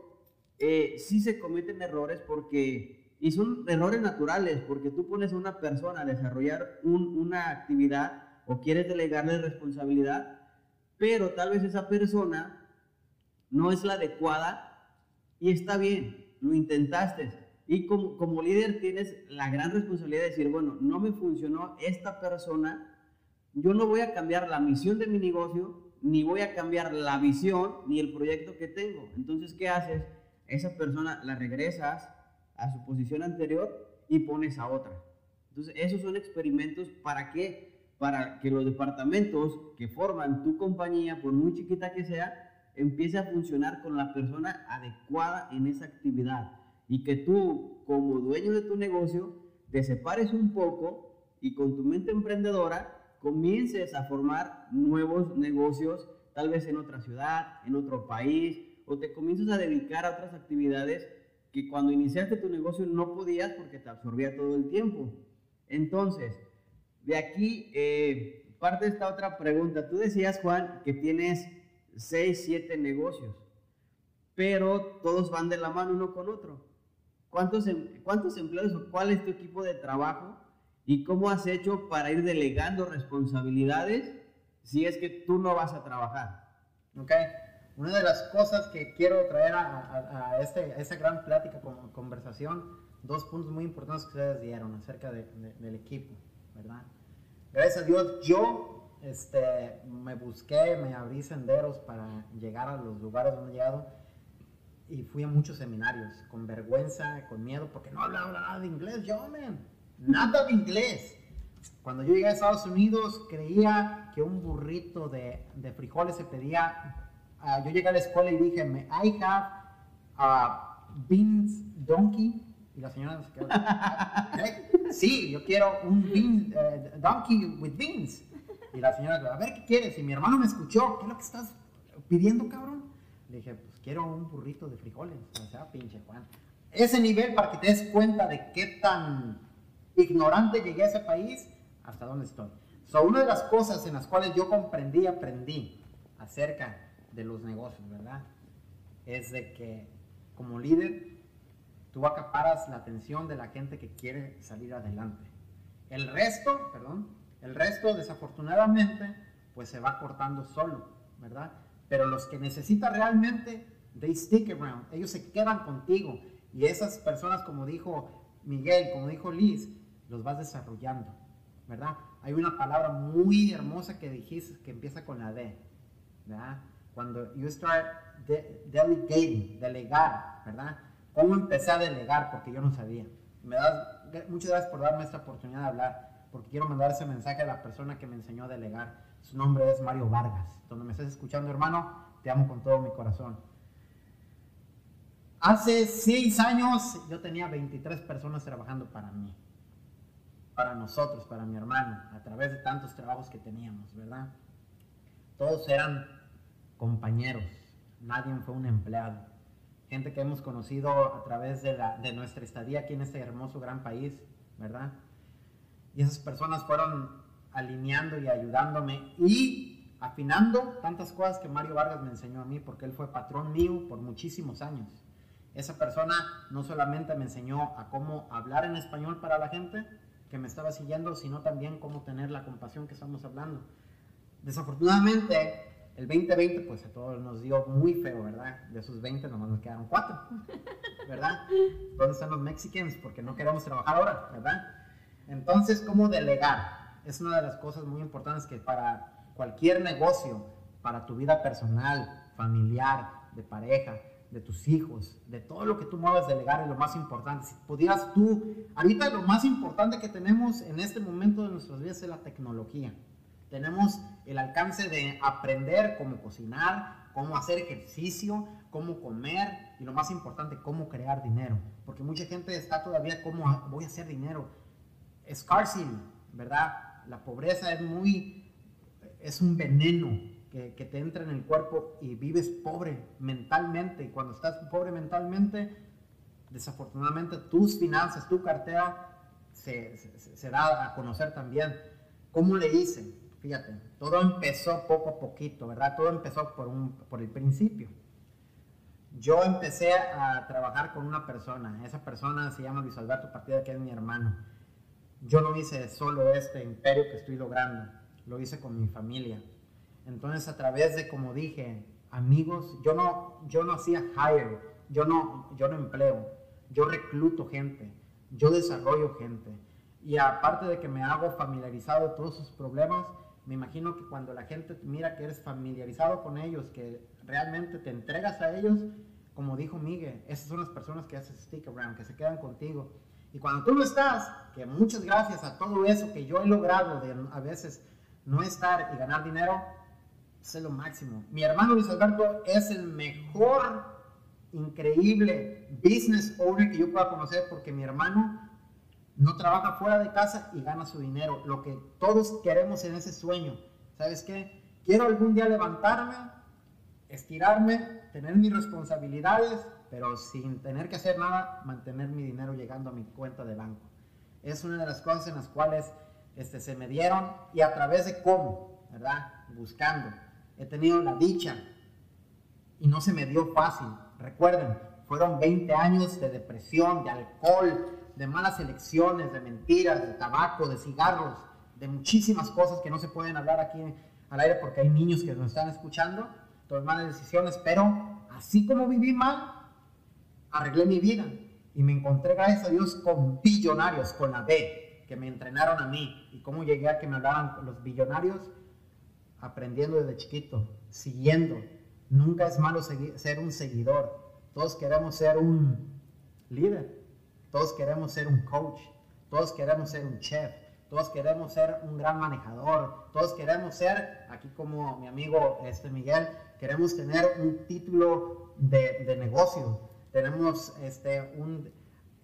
eh, sí se cometen errores porque, y son errores naturales, porque tú pones a una persona a desarrollar un- una actividad o quieres delegarle responsabilidad, pero tal vez esa persona no es la adecuada y está bien, lo intentaste. Y como, como líder tienes la gran responsabilidad de decir, bueno, no me funcionó esta persona, yo no voy a cambiar la misión de mi negocio, ni voy a cambiar la visión, ni el proyecto que tengo. Entonces, ¿qué haces? Esa persona la regresas a su posición anterior y pones a otra. Entonces, esos son experimentos para qué? Para que los departamentos que forman tu compañía, por muy chiquita que sea, empiece a funcionar con la persona adecuada en esa actividad y que tú como dueño de tu negocio te separes un poco y con tu mente emprendedora comiences a formar nuevos negocios, tal vez en otra ciudad, en otro país, o te comiences a dedicar a otras actividades que cuando iniciaste tu negocio no podías porque te absorbía todo el tiempo. Entonces, de aquí eh, parte esta otra pregunta. Tú decías, Juan, que tienes 6, 7 negocios, pero todos van de la mano uno con otro. ¿Cuántos, em- ¿Cuántos empleados o cuál es tu equipo de trabajo y cómo has hecho para ir delegando responsabilidades si es que tú no vas a trabajar? Ok. Una de las cosas que quiero traer a, a- a este, a esta gran plática, con, conversación, dos puntos muy importantes que ustedes dieron acerca de- de- del equipo, ¿verdad? Gracias a Dios, yo este, me busqué, me abrí senderos para llegar a los lugares donde he llegado y fui a muchos seminarios con vergüenza, con miedo, porque no hablaba nada de inglés, yo, man, nada de inglés. Cuando yo llegué a Estados Unidos creía que un burrito de, de frijoles se pedía, ah, yo llegué a la escuela y dije, I have a beans donkey, y la señora se quedó, "¿Qué? sí, yo quiero un bean, eh, donkey with beans. Y la señora, a ver, ¿qué quieres? Y mi hermano me escuchó, ¿qué es lo que estás pidiendo, cabrón? Le dije, pues quiero un burrito de frijoles. O sea, pinche Juan. Ese nivel para que te des cuenta de qué tan ignorante llegué a ese país, hasta dónde estoy. So, una de las cosas en las cuales yo comprendí y aprendí acerca de los negocios, ¿verdad? Es de que como líder tú acaparas la atención de la gente que quiere salir adelante. El resto, perdón, el resto desafortunadamente pues se va cortando solo, ¿verdad? Pero los que necesitan realmente, they stick around, ellos se quedan contigo. Y esas personas, como dijo Miguel, como dijo Liz, los vas desarrollando, ¿verdad? Hay una palabra muy hermosa que dijiste que empieza con la D, ¿verdad? Cuando you start de delegating, delegar, ¿verdad? ¿Cómo empecé a delegar? Porque yo no sabía. Me das, muchas gracias por darme esta oportunidad de hablar, porque quiero mandar ese mensaje a la persona que me enseñó a delegar. Su nombre es Mario Vargas. Donde me estás escuchando, hermano, te amo con todo mi corazón. Hace seis años yo tenía 23 personas trabajando para mí, para nosotros, para mi hermano, a través de tantos trabajos que teníamos, ¿verdad? Todos eran compañeros, nadie fue un empleado. Gente que hemos conocido a través de, la, de nuestra estadía aquí en este hermoso gran país, ¿verdad? Y esas personas fueron alineando y ayudándome y afinando tantas cosas que Mario Vargas me enseñó a mí, porque él fue patrón mío por muchísimos años. Esa persona no solamente me enseñó a cómo hablar en español para la gente que me estaba siguiendo, sino también cómo tener la compasión que estamos hablando. Desafortunadamente, el 2020 pues a todos nos dio muy feo, ¿verdad? De esos 20 nomás nos quedaron 4, ¿verdad? ¿Dónde están los mexicanos? Porque no queremos trabajar ahora, ¿verdad? Entonces, ¿cómo delegar? Es una de las cosas muy importantes que para cualquier negocio, para tu vida personal, familiar, de pareja, de tus hijos, de todo lo que tú mueves, delegar es lo más importante. Si pudieras tú, ahorita lo más importante que tenemos en este momento de nuestras vidas es la tecnología. Tenemos el alcance de aprender cómo cocinar, cómo hacer ejercicio, cómo comer y lo más importante, cómo crear dinero. Porque mucha gente está todavía cómo voy a hacer dinero scarcity, ¿verdad? La pobreza es muy, es un veneno que, que, te entra en el cuerpo y vives pobre mentalmente. Y cuando estás pobre mentalmente, desafortunadamente tus finanzas, tu cartera se, se, se da a conocer también. ¿Cómo le hice? Fíjate, todo empezó poco a poquito, ¿verdad? Todo empezó por, un, por el principio. Yo empecé a trabajar con una persona, esa persona se llama Luis Alberto Partida, que es mi hermano yo no hice solo este imperio que estoy logrando, lo hice con mi familia. Entonces a través de, como dije, amigos, yo no, yo no hacía hire, yo no, yo no empleo, yo recluto gente, yo desarrollo gente. Y aparte de que me hago familiarizado de todos sus problemas, me imagino que cuando la gente mira que eres familiarizado con ellos, que realmente te entregas a ellos, como dijo Miguel, esas son las personas que hacen stick around, que se quedan contigo y cuando tú no estás, que muchas gracias a todo eso que yo he logrado de a veces no estar y ganar dinero, es lo máximo. Mi hermano Luis Alberto es el mejor, increíble business owner que yo pueda conocer porque mi hermano no trabaja fuera de casa y gana su dinero. Lo que todos queremos en ese sueño. ¿Sabes qué? Quiero algún día levantarme, estirarme, tener mis responsabilidades, pero sin tener que hacer nada, mantener mi dinero llegando a mi cuenta de banco. Es una de las cosas en las cuales este, se me dieron y a través de cómo, ¿verdad? Buscando. He tenido la dicha y no se me dio fácil. Recuerden, fueron 20 años de depresión, de alcohol, de malas elecciones, de mentiras, de tabaco, de cigarros, de muchísimas cosas que no se pueden hablar aquí al aire porque hay niños que nos están escuchando, tomé malas decisiones, pero así como viví mal, arreglé mi vida y me encontré, gracias a Dios, con billonarios, con la B, que me entrenaron a mí. ¿Y cómo llegué a que me hablaran los billonarios? aprendiendo desde chiquito, siguiendo. Nunca es malo ser un seguidor. Todos queremos ser un líder. Todos queremos ser un coach. Todos queremos ser un chef. Todos queremos ser un gran manejador. Todos queremos ser, aquí como mi amigo este Miguel, queremos tener un título de, de negocio. Tenemos este, un,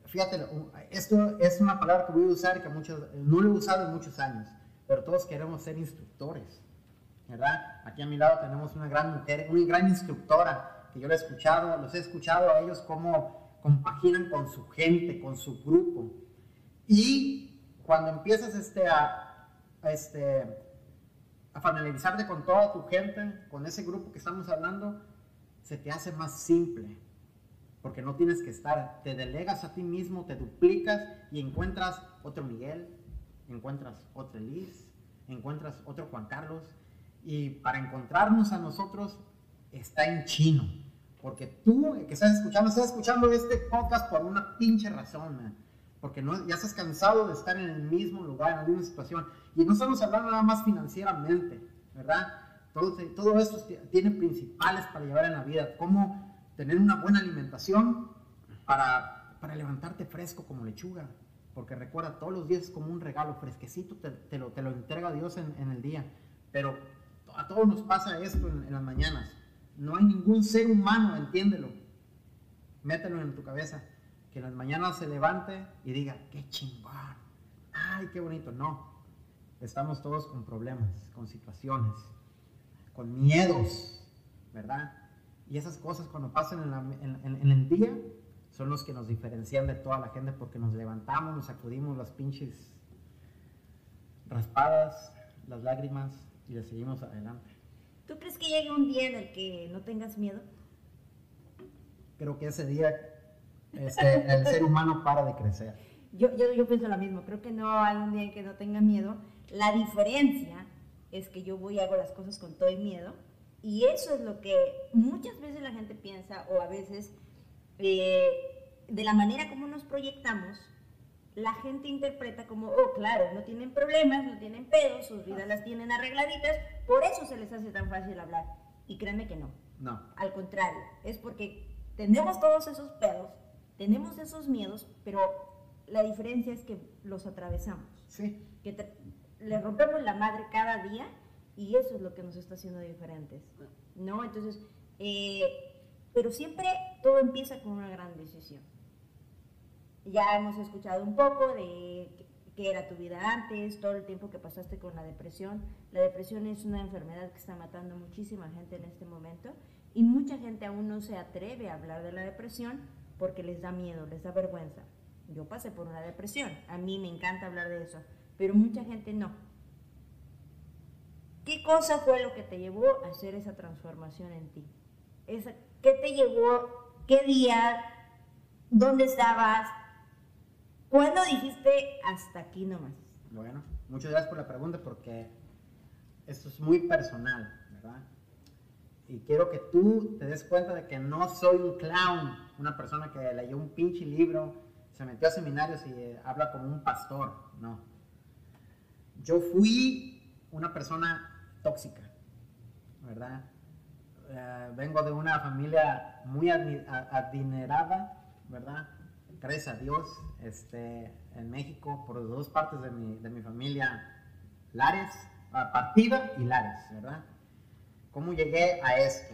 fíjate, esto es una palabra que voy a usar que muchos, no lo he usado en muchos años, pero todos queremos ser instructores, ¿verdad? Aquí a mi lado tenemos una gran mujer, una gran instructora, que yo he escuchado, los he escuchado a ellos cómo compaginan con su gente, con su grupo. Y cuando empiezas este, a, este, a familiarizarte con toda tu gente, con ese grupo que estamos hablando, se te hace más simple porque no tienes que estar, te delegas a ti mismo, te duplicas y encuentras otro Miguel, encuentras otra Liz, encuentras otro Juan Carlos, y para encontrarnos a nosotros está en chino, porque tú que estás escuchando, estás escuchando este podcast por una pinche razón, porque no, ya estás cansado de estar en el mismo lugar, en la misma situación, y no estamos hablando nada más financieramente, ¿verdad? Todo, todo esto tiene principales para llevar en la vida, cómo tener una buena alimentación para, para levantarte fresco como lechuga. Porque recuerda, todos los días es como un regalo fresquecito, te, te, lo, te lo, entrega Dios en, en, el día. Pero a todos nos pasa esto en, en, las mañanas. No hay ningún ser humano, entiéndelo. Mételo en tu cabeza. Que en las mañanas se levante y diga, qué chingón. Ay, qué bonito. No. Estamos todos con problemas, con situaciones, con miedos, ¿verdad? Y esas cosas cuando pasan en, el día son los que nos diferencian de toda la gente porque nos levantamos, nos sacudimos las pinches raspadas, las lágrimas y le seguimos adelante. ¿Tú crees que llegue un día en el que no tengas miedo? Creo que ese día este, el ser humano para de crecer. Yo, yo, yo pienso lo mismo, creo que no hay un día en que no tenga miedo. La diferencia es que yo voy y hago las cosas con todo el miedo y eso es lo que muchas veces la gente piensa o a veces eh, de la manera como nos proyectamos, la gente interpreta como, oh, claro, no tienen problemas, no tienen pedos, sus vidas las tienen arregladitas, por eso se les hace tan fácil hablar. Y créanme que no. No. Al contrario, es porque tenemos todos esos pedos, tenemos esos miedos, pero la diferencia es que los atravesamos. Sí. Que le rompemos la madre cada día y eso es lo que nos está haciendo diferentes, ¿no? Entonces, eh, pero siempre todo empieza con una gran decisión. Ya hemos escuchado un poco de qué era tu vida antes, todo el tiempo que pasaste con la depresión. La depresión es una enfermedad que está matando muchísima gente en este momento y mucha gente aún no se atreve a hablar de la depresión porque les da miedo, les da vergüenza. Yo pasé por una depresión, a mí me encanta hablar de eso, pero mucha gente no. ¿Qué cosa fue lo que te llevó a hacer esa transformación en ti? ¿Qué te llevó? ¿Qué día? ¿Dónde estabas? ¿Cuándo dijiste hasta aquí nomás? Bueno, muchas gracias por la pregunta porque esto es muy personal, ¿verdad? Y quiero que tú te des cuenta de que no soy un clown, una persona que leyó un pinche libro, se metió a seminarios y habla como un pastor, no. Yo fui una persona tóxica, ¿verdad? Eh, vengo de una familia muy adinerada, ¿verdad? Gracias a Dios, este, en México, por dos partes de mi, de mi familia, Lares, Partida y Lares, ¿verdad? ¿Cómo llegué a esto?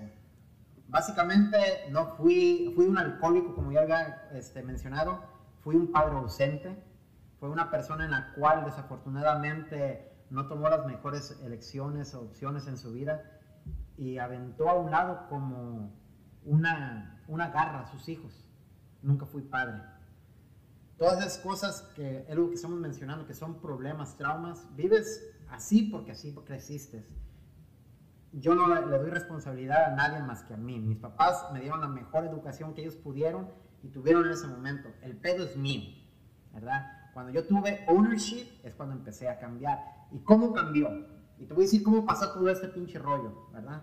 Básicamente no fui, fui un alcohólico, como ya había este, mencionado, fui un padre ausente, fue una persona en la cual desafortunadamente no tomó las mejores elecciones o opciones en su vida y aventó a un lado como una, una garra a sus hijos. Nunca fui padre. Todas esas cosas que es lo que estamos mencionando, que son problemas, traumas, vives así porque así creciste. Yo no le doy responsabilidad a nadie más que a mí. Mis papás me dieron la mejor educación que ellos pudieron y tuvieron en ese momento. El pedo es mío, ¿verdad? Cuando yo tuve ownership es cuando empecé a cambiar. ¿Y cómo cambió? Y te voy a decir cómo pasó todo este pinche rollo, ¿verdad?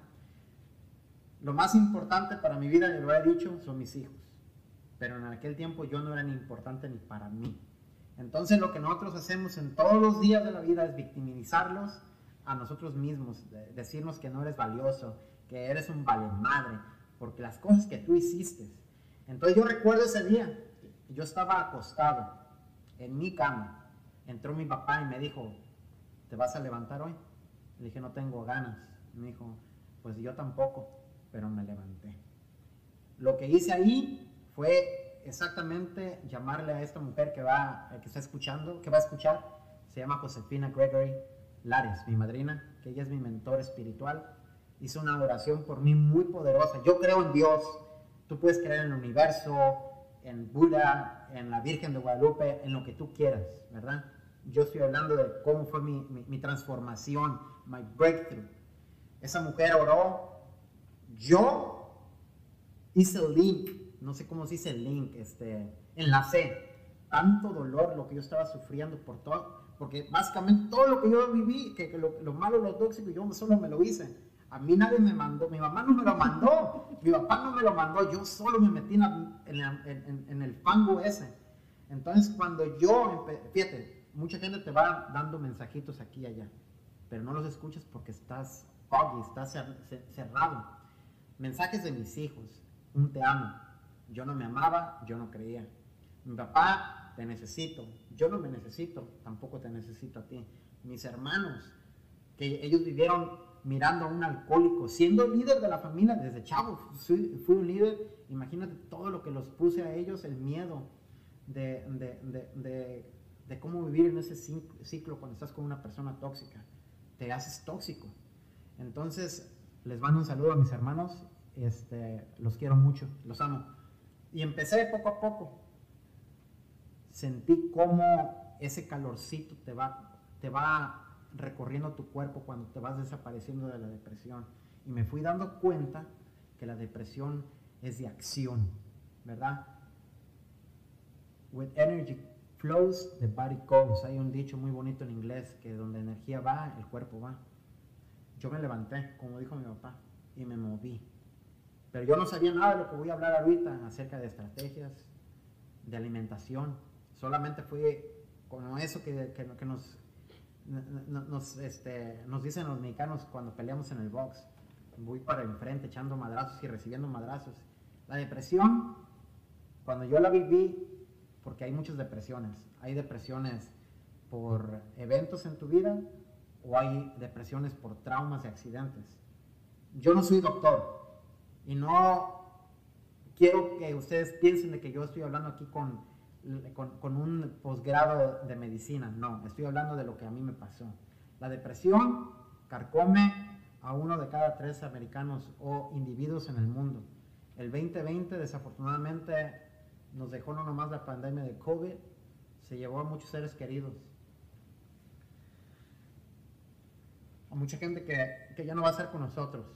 Lo más importante para mi vida, y lo he dicho, son mis hijos. Pero en aquel tiempo yo no era ni importante ni para mí. Entonces lo que nosotros hacemos en todos los días de la vida es victimizarlos, a nosotros mismos, decirnos que no eres valioso, que eres un vale madre, porque las cosas que tú hiciste. Entonces yo recuerdo ese día, yo estaba acostado en mi cama, entró mi papá y me dijo, ¿te vas a levantar hoy? Le dije, no tengo ganas. Me dijo, pues yo tampoco, pero me levanté. Lo que hice ahí fue exactamente llamarle a esta mujer que va, que está escuchando, que va a escuchar, se llama Josefina Gregory Lares, mi madrina, que ella es mi mentor espiritual. Hizo una oración por mí muy poderosa. Yo creo en Dios. Tú puedes creer en el universo, en Buda, en la Virgen de Guadalupe, en lo que tú quieras, ¿verdad? Yo estoy hablando de cómo fue mi, mi transformación, my breakthrough. Esa mujer oró. Yo hice el link, no sé cómo se dice el link, este, enlacé tanto dolor lo que yo estaba sufriendo por todo, porque básicamente todo lo que yo viví, que, lo, malo, lo tóxico, yo solo me lo hice. A mí nadie me mandó, mi mamá no me lo mandó, mi papá no me lo mandó, yo solo me metí en, en el fango ese. Entonces cuando yo, fíjate, mucha gente te va dando mensajitos aquí y allá, pero no los escuchas porque estás foggy, estás cerrado. Mensajes de mis hijos, un te amo. Yo no me amaba, yo no creía. Mi papá, te necesito. Yo no me necesito, tampoco te necesito a ti. Mis hermanos, que ellos vivieron mirando a un alcohólico, siendo líder de la familia desde chavo, fui, un líder, imagínate todo lo que los puse a ellos, el miedo de, de cómo vivir en ese ciclo cuando estás con una persona tóxica, te haces tóxico. Entonces, les mando un saludo a mis hermanos, este, los quiero mucho, los amo. Y empecé poco a poco, sentí cómo ese calorcito te va, te va recorriendo tu cuerpo cuando te vas desapareciendo de la depresión. Y me fui dando cuenta que la depresión es de acción, ¿verdad? With energy flows, the body goes. Hay un dicho muy bonito en inglés que donde energía va, el cuerpo va. Yo me levanté, como dijo mi papá, y me moví. Pero yo no sabía nada de lo que voy a hablar ahorita acerca de estrategias, de alimentación, Solamente fui como eso que, que, nos, nos, este, nos dicen los mexicanos cuando peleamos en el box. Voy para enfrente echando madrazos y recibiendo madrazos. La depresión, cuando yo la viví, porque hay muchas depresiones. Hay depresiones por eventos en tu vida o hay depresiones por traumas y accidentes. Yo no soy doctor y no quiero que ustedes piensen de que yo estoy hablando aquí con con, un posgrado de medicina, no, estoy hablando de lo que a mí me pasó. La depresión carcome a uno de cada tres americanos o individuos en el mundo. El 2020 desafortunadamente nos dejó no nomás la pandemia de COVID, se llevó a muchos seres queridos. A mucha gente que, que ya no va a estar con nosotros,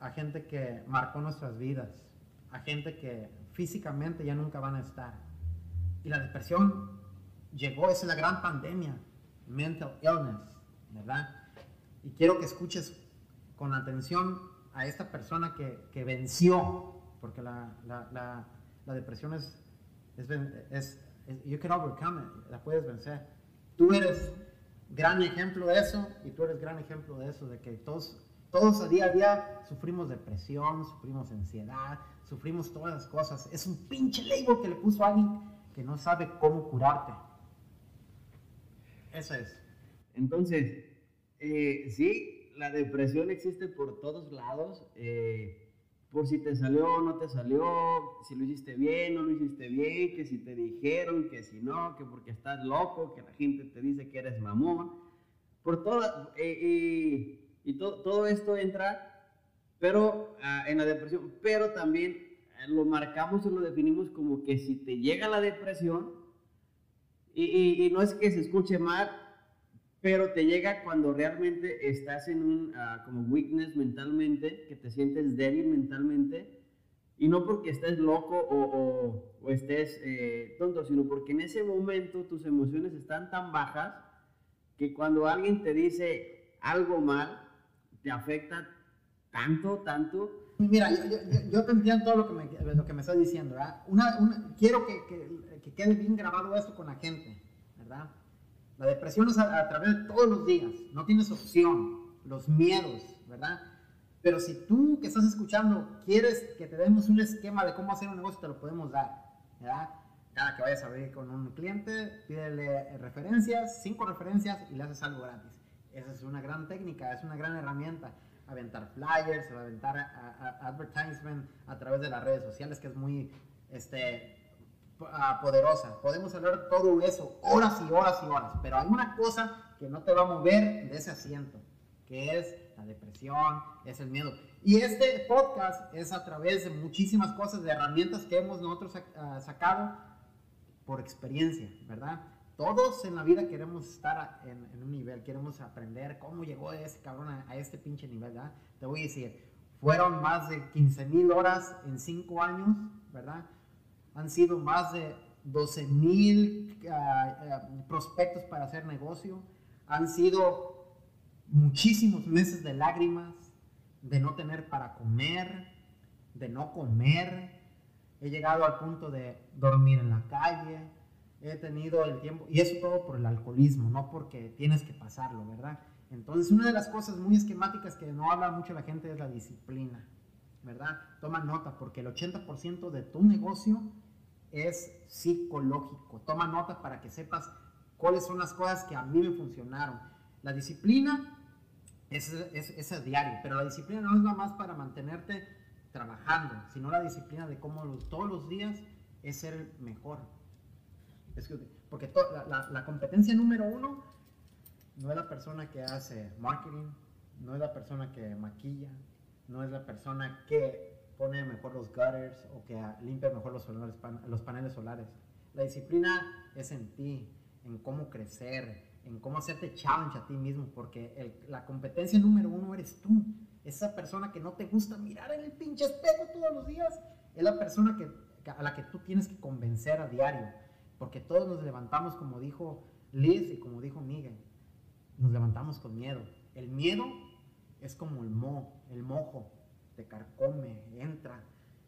a gente que marcó nuestras vidas, a gente que físicamente ya nunca van a estar y la depresión llegó, es la gran pandemia, mental illness, ¿verdad? Y quiero que escuches con atención a esta persona que, que venció, porque la, la, la, la depresión es, es, es, es, you can overcome it, la puedes vencer. Tú eres gran ejemplo de eso y tú eres gran ejemplo de eso, de que todos, todos a día a día sufrimos depresión, sufrimos ansiedad, sufrimos todas las cosas. Es un pinche label que le puso a alguien que no sabe cómo curarte. Eso es. Entonces, eh, sí, la depresión existe por todos lados. Eh, por si te salió o no te salió, si lo hiciste bien o no lo hiciste bien, que si te dijeron, que si no, que porque estás loco, que la gente te dice que eres mamón. Por toda, eh, y todo, todo esto entra, pero ah, en la depresión, pero también lo marcamos y lo definimos como que si te llega la depresión, y, no es que se escuche mal, pero te llega cuando realmente estás en un ah, como weakness mentalmente, que te sientes débil mentalmente, y no porque estés loco o, o, estés eh, tonto, sino porque en ese momento tus emociones están tan bajas que cuando alguien te dice algo mal, te afecta tanto, tanto, Mira, yo, yo, te entiendo todo lo que me, lo que me estás diciendo. Una, quiero que, que, que, quede bien grabado esto con la gente, ¿verdad? La depresión es a, través de todos los días, no tienes opción. los miedos, ¿verdad? Pero si tú que estás escuchando quieres que te demos un esquema de cómo hacer un negocio, te lo podemos dar, ¿verdad? Cada que vayas a ver con un cliente, pídele referencias, cinco referencias y le haces algo gratis. Esa es una gran técnica, es una gran herramienta. Aventar flyers, aventar advertisement a través de las redes sociales, que es muy este, poderosa. Podemos hablar todo eso horas y horas y horas, pero hay una cosa que no te va a mover de ese asiento, que es la depresión, es el miedo. Y este podcast es a través de muchísimas cosas, de herramientas que hemos nosotros ah, sacado por experiencia, ¿verdad? Todos en la vida queremos estar en, un nivel, queremos aprender cómo llegó ese cabrón a, este pinche nivel, ¿verdad? Te voy a decir, fueron más de 15 mil horas en 5 años, ¿verdad? Han sido más de 12 mil ah, ah, prospectos para hacer negocio, han sido muchísimos meses de lágrimas, de no tener para comer, de no comer. He llegado al punto de dormir en la calle. He tenido el tiempo, y eso todo por el alcoholismo, no porque tienes que pasarlo, ¿verdad? Entonces, una de las cosas muy esquemáticas que no habla mucho la gente es la disciplina, ¿verdad? Toma nota, porque el 80% de tu negocio es psicológico. Toma nota para que sepas cuáles son las cosas que a mí me funcionaron. La disciplina es, es, es diario, pero la disciplina no es nada más para mantenerte trabajando, sino la disciplina de cómo todos los días es ser el mejor. porque la, competencia número uno no es la persona que hace marketing, no es la persona que maquilla, no es la persona que pone mejor los gutters o que limpia mejor los, los paneles solares. La disciplina es en ti, en cómo crecer, en cómo hacerte challenge a ti mismo, porque la competencia número uno eres tú. Esa persona que no te gusta mirar en el pinche espejo todos los días, es la persona que, a la que tú tienes que convencer a diario, porque todos nos levantamos, como dijo Liz y como dijo Miguel, nos levantamos con miedo. El miedo es como el mo, el mojo, te carcome, entra,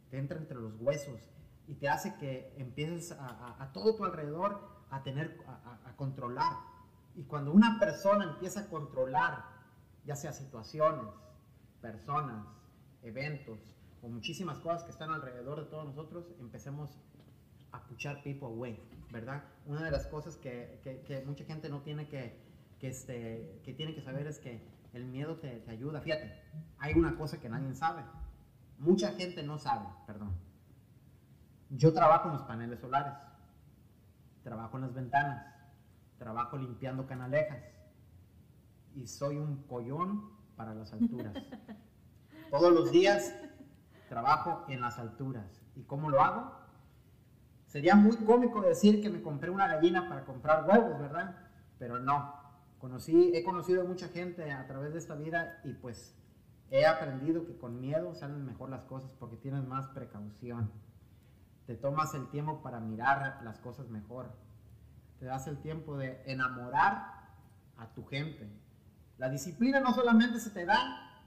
te entra entre los huesos y te hace que empieces a, todo tu alrededor a tener, a, controlar. Y cuando una persona empieza a controlar, ya sea situaciones, personas, eventos o muchísimas cosas que están alrededor de todos nosotros, empecemos a puchar people away, ¿verdad? Una de las cosas que, que, mucha gente no tiene que, que, este, que tiene que saber es que el miedo te, te ayuda. Fíjate, hay una cosa que nadie sabe. Mucha gente no sabe, perdón. Yo trabajo en los paneles solares trabajo en las ventanas, trabajo limpiando canalejas y soy un collón para las alturas. Todos los días trabajo en las alturas. ¿Y cómo lo hago? Sería muy cómico decir que me compré una gallina para comprar huevos, ¿verdad? Pero no. He conocido a mucha gente a través de esta vida y pues he aprendido que con miedo salen mejor las cosas porque tienes más precaución te tomas el tiempo para mirar las cosas mejor, te das el tiempo de enamorar a tu gente. La disciplina no solamente se te da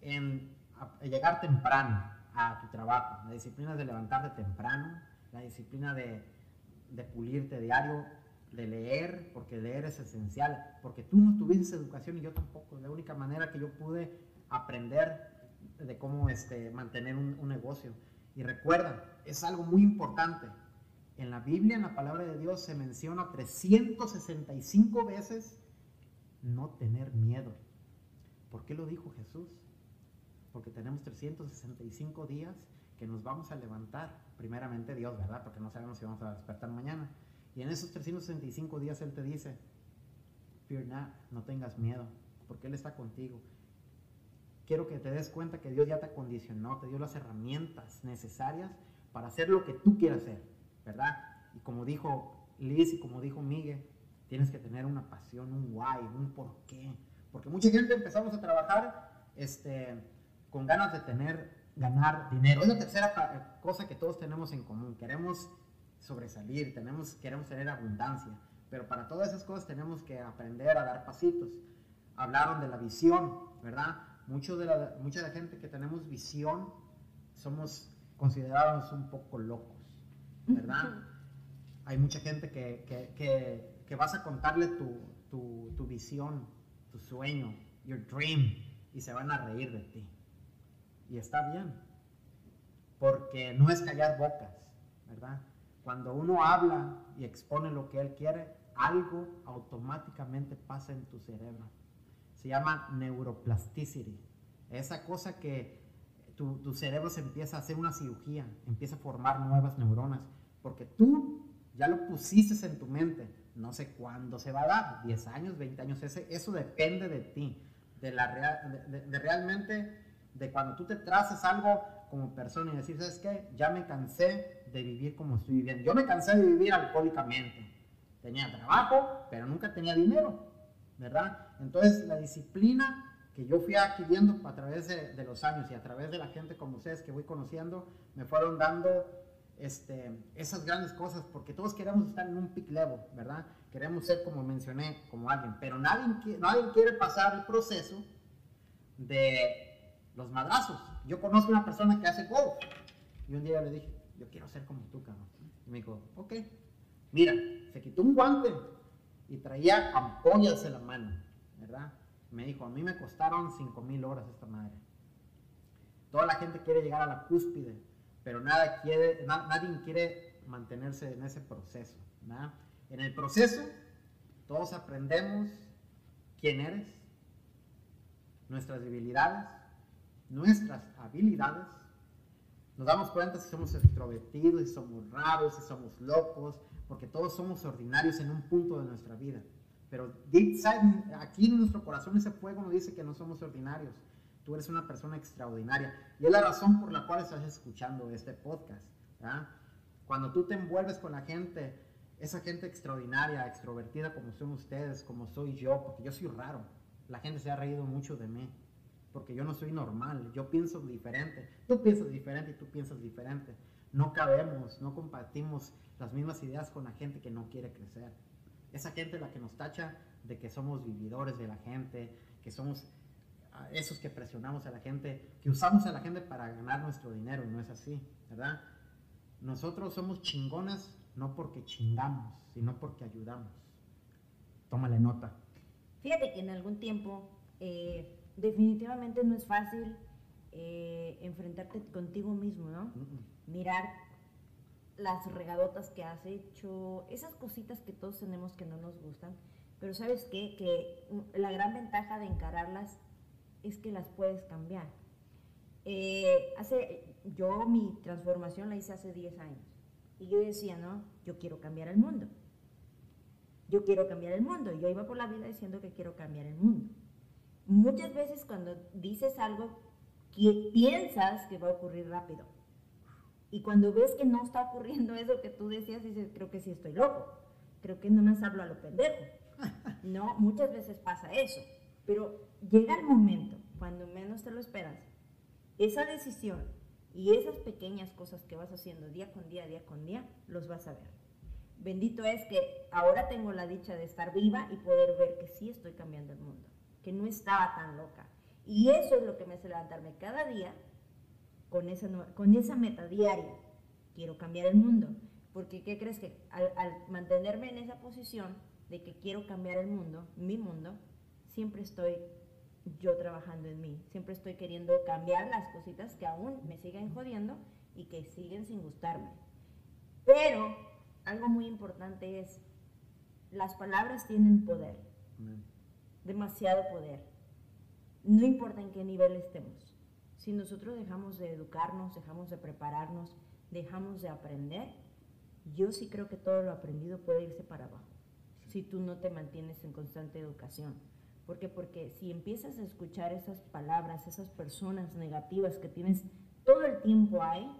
en llegar temprano a tu trabajo, la disciplina es de levantarte temprano, la disciplina de, de pulirte diario, de leer, porque leer es esencial, porque tú no tuviste educación y yo tampoco. La única manera que yo pude aprender de cómo este, mantener un, un negocio. Y recuerda, es algo muy importante. En la Biblia, en la palabra de Dios, se menciona 365 veces no tener miedo. ¿Por qué lo dijo Jesús? Porque tenemos 365 días que nos vamos a levantar, primeramente Dios, ¿verdad? Porque no sabemos si vamos a despertar mañana. Y en esos 365 días Él te dice, fear not, no tengas miedo, porque Él está contigo quiero que te des cuenta que Dios ya te acondicionó, te dio las herramientas necesarias para hacer lo que tú quieras hacer, ¿verdad? Y como dijo Liz y como dijo Miguel, tienes que tener una pasión, un why, un por qué. Porque mucha gente empezamos a trabajar este, con ganas de tener, ganar dinero. Es la tercera cosa que todos tenemos en común. Queremos sobresalir, tenemos, queremos tener abundancia. Pero para todas esas cosas tenemos que aprender a dar pasitos. Hablaron de la visión, ¿verdad? Mucho de la, mucha de la gente que tenemos visión somos considerados un poco locos, ¿verdad? Hay mucha gente que, que, que, vas a contarle tu, tu, tu, visión, tu sueño, your dream y se van a reír de ti. Y está bien, porque no es callar bocas, ¿verdad? Cuando uno habla y expone lo que él quiere, algo automáticamente pasa en tu cerebro. Se llama neuroplasticity. Esa cosa que tu, tu, cerebro se empieza a hacer una cirugía, empieza a formar nuevas neuronas, porque tú ya lo pusiste en tu mente. No sé cuándo se va a dar, 10 años, 20 años, ese, eso depende de ti, de, la de, de realmente, de cuando tú te traces algo como persona y decir, ¿sabes qué? Ya me cansé de vivir como estoy viviendo. Yo me cansé de vivir alcohólicamente. Tenía trabajo, pero nunca tenía dinero, ¿verdad? Entonces la disciplina que yo fui adquiriendo a través de, de, los años y a través de la gente como ustedes que voy conociendo, me fueron dando este, esas grandes cosas, porque todos queremos estar en un peak level, ¿verdad? Queremos ser, como mencioné, como alguien, pero nadie, nadie quiere pasar el proceso de los madrazos. Yo conozco una persona que hace golf y un día le dije, yo quiero ser como tú, cabrón. Y me dijo, ok, mira, se quitó un guante y traía ampollas en la mano, ¿verdad? Me dijo, a mí me costaron 5 mil horas esta madre. Toda la gente quiere llegar a la cúspide, pero nada quiere, nadie quiere mantenerse en ese proceso. ¿verdad? En el proceso, todos aprendemos quién eres, nuestras debilidades, nuestras habilidades. Nos damos cuenta si somos extrovertidos, si somos raros, si somos locos, porque todos somos ordinarios en un punto de nuestra vida. Pero deep side, aquí en nuestro corazón ese fuego nos dice que no somos ordinarios. Tú eres una persona extraordinaria. Y es la razón por la cual estás escuchando este podcast. Cuando tú te envuelves con la gente, esa gente extraordinaria, extrovertida como son ustedes, como soy yo, porque yo soy raro. La gente se ha reído mucho de mí, porque yo no soy normal, yo pienso diferente. Tú piensas diferente y tú piensas diferente. No cabemos, no compartimos las mismas ideas con la gente que no quiere crecer. Esa gente es la que nos tacha de que somos vividores de la gente, que somos esos que presionamos a la gente, que usamos a la gente para ganar nuestro dinero, no es así, ¿verdad? Nosotros somos chingonas no porque chingamos, sino porque ayudamos. Tómale nota. Fíjate que en algún tiempo eh, definitivamente no es fácil eh, enfrentarte contigo mismo, ¿no? Mirar las regadotas que has hecho, esas cositas que todos tenemos que no nos gustan, pero sabes qué, que la gran ventaja de encararlas es que las puedes cambiar. Eh, hace, yo mi transformación la hice hace 10 años y yo decía, no, yo quiero cambiar el mundo. Yo quiero cambiar el mundo. Y yo iba por la vida diciendo que quiero cambiar el mundo. Muchas veces cuando dices algo que piensas que va a ocurrir rápido. Y cuando ves que no está ocurriendo eso que tú decías, dices, creo que sí estoy loco. Creo que no me hablo a lo pendejo. No, muchas veces pasa eso. Pero llega el momento, cuando menos te lo esperas, esa decisión y esas pequeñas cosas que vas haciendo día con día, día con día, los vas a ver. Bendito es que ahora tengo la dicha de estar viva y poder ver que sí estoy cambiando el mundo, que no estaba tan loca. Y eso es lo que me hace levantarme cada día con esa, con esa meta diaria. Quiero cambiar el mundo. Porque, ¿qué crees que al, mantenerme en esa posición de que quiero cambiar el mundo, mi mundo, siempre estoy yo trabajando en mí. Siempre estoy queriendo cambiar las cositas que aún me siguen jodiendo y que siguen sin gustarme. Pero algo muy importante es, las palabras tienen poder, demasiado poder. No importa en qué nivel estemos. Si nosotros dejamos de educarnos, dejamos de prepararnos, dejamos de aprender, yo sí creo que todo lo aprendido puede irse para abajo. Si tú no te mantienes en constante educación. ¿Por qué? Porque si empiezas a escuchar esas palabras, esas personas negativas que tienes todo el tiempo ahí,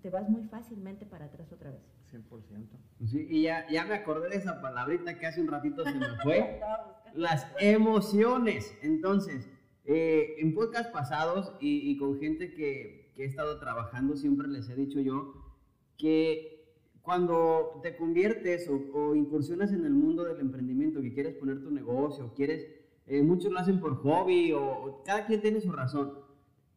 te vas muy fácilmente para atrás otra vez. 100%. Sí, y ya, ya me acordé de esa palabrita que hace un ratito se me fue. Las emociones. Entonces, eh, en podcast pasados y, y con gente que, que he estado trabajando, siempre les he dicho yo que cuando te conviertes o, incursionas en el mundo del emprendimiento, que quieres poner tu negocio, quieres, eh, muchos lo hacen por hobby o, cada quien tiene su razón,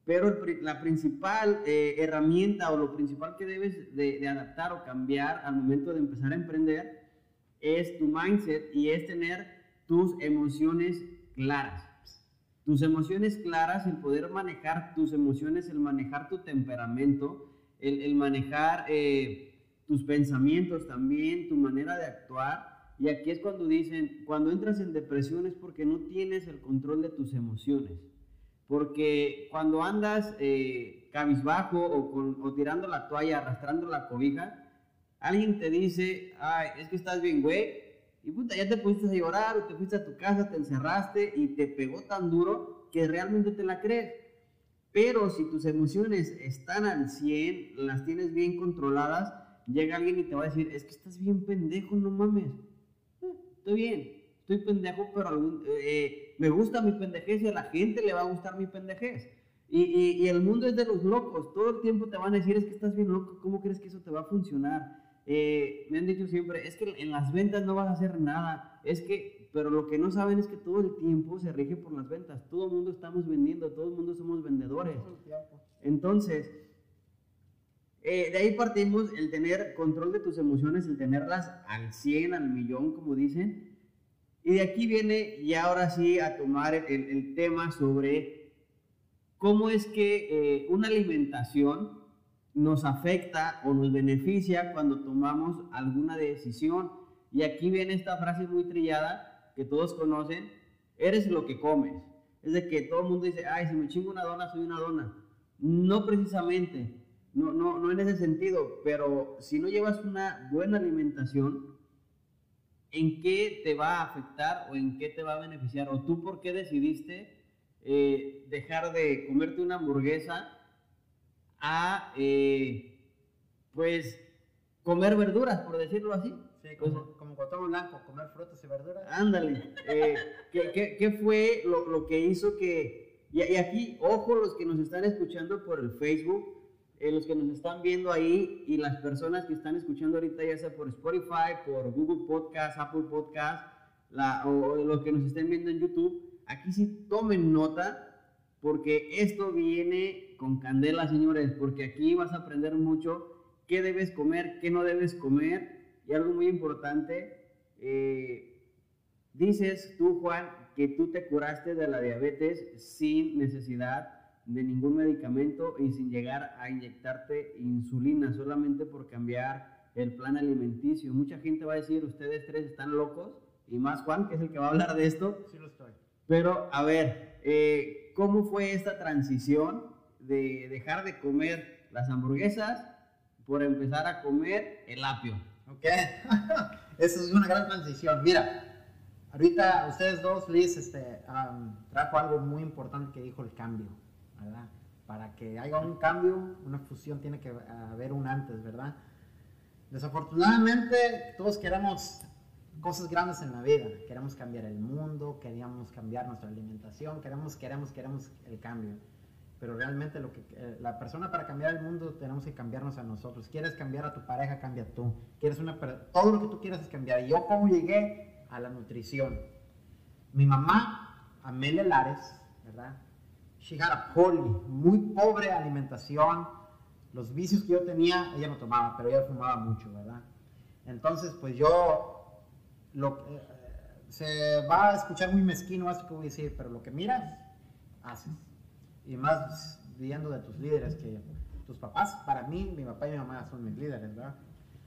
pero la principal eh, herramienta o lo principal que debes de, adaptar o cambiar al momento de empezar a emprender es tu mindset y es tener tus emociones claras. Tus emociones claras, el poder manejar tus emociones, el manejar tu temperamento, el, manejar eh, tus pensamientos también, tu manera de actuar. Y aquí es cuando dicen, cuando entras en depresión es porque no tienes el control de tus emociones. Porque cuando andas eh, cabizbajo o, con, o tirando la toalla, arrastrando la cobija, alguien te dice, ay, es que estás bien, güey, y puta, ya te pusiste a llorar o te fuiste a tu casa, te encerraste y te pegó tan duro que realmente te la crees. Pero si tus emociones están al 100, las tienes bien controladas, llega alguien y te va a decir, es que estás bien pendejo, no mames. Eh, estoy bien, estoy pendejo, pero algún, eh, me gusta mi pendejez y a la gente le va a gustar mi pendejez. Y, y, y, el mundo es de los locos, todo el tiempo te van a decir, es que estás bien loco, ¿cómo crees que eso te va a funcionar? Eh, me han dicho siempre, es que en las ventas no vas a hacer nada, es que, pero lo que no saben es que todo el tiempo se rige por las ventas, todo el mundo estamos vendiendo, todo el mundo somos vendedores. Entonces, eh, de ahí partimos el tener control de tus emociones, el tenerlas al 100, al millón, como dicen. Y de aquí viene ya ahora sí a tomar el, el tema sobre cómo es que eh, una alimentación nos afecta o nos beneficia cuando tomamos alguna decisión. Y aquí viene esta frase muy trillada que todos conocen, eres lo que comes. Es de que todo el mundo dice, ay, si me chingo una dona, soy una dona. No precisamente, no, no, no en ese sentido, pero si no llevas una buena alimentación, ¿en qué te va a afectar o en qué te va a beneficiar? ¿O tú por qué decidiste eh, dejar de comerte una hamburguesa a, eh, pues, comer verduras, por decirlo así. Sí, como, pues, como Cuauhtémoc Blanco, comer frutas y verduras. Ándale. Eh, ¿qué, qué, qué, fue lo, lo, que hizo que... Y, y, aquí, ojo los que nos están escuchando por el Facebook, eh, los que nos están viendo ahí y las personas que están escuchando ahorita, ya sea por Spotify, por Google Podcast, Apple Podcast, la, o, o los que nos estén viendo en YouTube, aquí sí tomen nota porque esto viene con candela, señores, porque aquí vas a aprender mucho qué debes comer, qué no debes comer, y algo muy importante, eh, dices tú, Juan, que tú te curaste de la diabetes sin necesidad de ningún medicamento y sin llegar a inyectarte insulina, solamente por cambiar el plan alimenticio. Mucha gente va a decir, ustedes tres están locos, y más Juan, que es el que va a hablar de esto. Sí lo estoy. Pero, a ver, eh, ¿cómo fue esta transición de dejar de comer las hamburguesas por empezar a comer el apio? Ok, esa es una gran transición. Mira, ahorita ustedes dos, Liz, este, um, trajo algo muy importante que dijo el cambio, Para que haya un cambio, una fusión, tiene que haber un antes, ¿verdad? Desafortunadamente, todos queremos cosas grandes en la vida. Queremos cambiar el mundo, queríamos cambiar nuestra alimentación, queremos, queremos, queremos el cambio. Pero realmente lo que eh, la persona para cambiar el mundo tenemos que cambiarnos a nosotros. Quieres cambiar a tu pareja, cambia tú. Quieres una todo lo que tú quieras es cambiar. Y yo cómo llegué a la nutrición. Mi mamá, Amelia Lares, ¿verdad? She had a poorly, muy pobre alimentación. Los vicios que yo tenía, ella no tomaba, pero ella fumaba mucho, ¿verdad? Entonces, pues yo lo, eh, se va a escuchar muy mezquino esto que voy a decir, pero lo que miras, haces. Y más viendo de tus líderes que tus papás, para mí, mi papá y mi mamá son mis líderes, ¿verdad?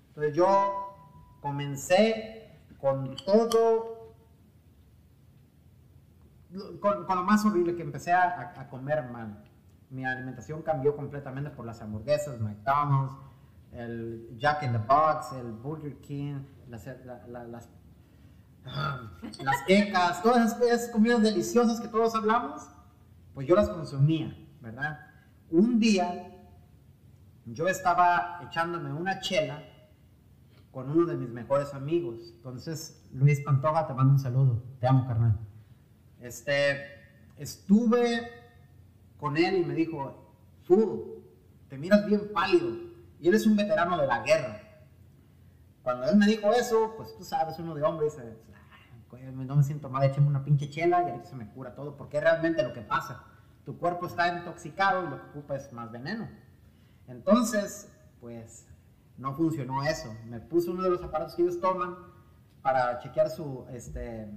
Entonces yo comencé con todo, con, con lo más horrible que empecé a, a, comer. Mi alimentación cambió completamente por las hamburguesas, McDonald's, el Jack in the Box, el Burger King, las, la, la, las las quecas, todas esas comidas deliciosas que todos hablamos, pues yo las consumía, ¿verdad? Un día yo estaba echándome una chela con uno de mis mejores amigos. Entonces, Luis Pantoja, te mando un saludo. Te amo, carnal. Este, estuve con él y me dijo, tú, te miras bien pálido. Y él es un veterano de la guerra. Cuando él me dijo eso, pues tú sabes, uno de hombres, no me siento mal, échame una pinche chela y ahí se me cura todo, porque es realmente lo que pasa. Tu cuerpo está intoxicado y lo que ocupa es más veneno. Entonces, pues no funcionó eso. Me puse uno de los aparatos que ellos toman para chequear su este,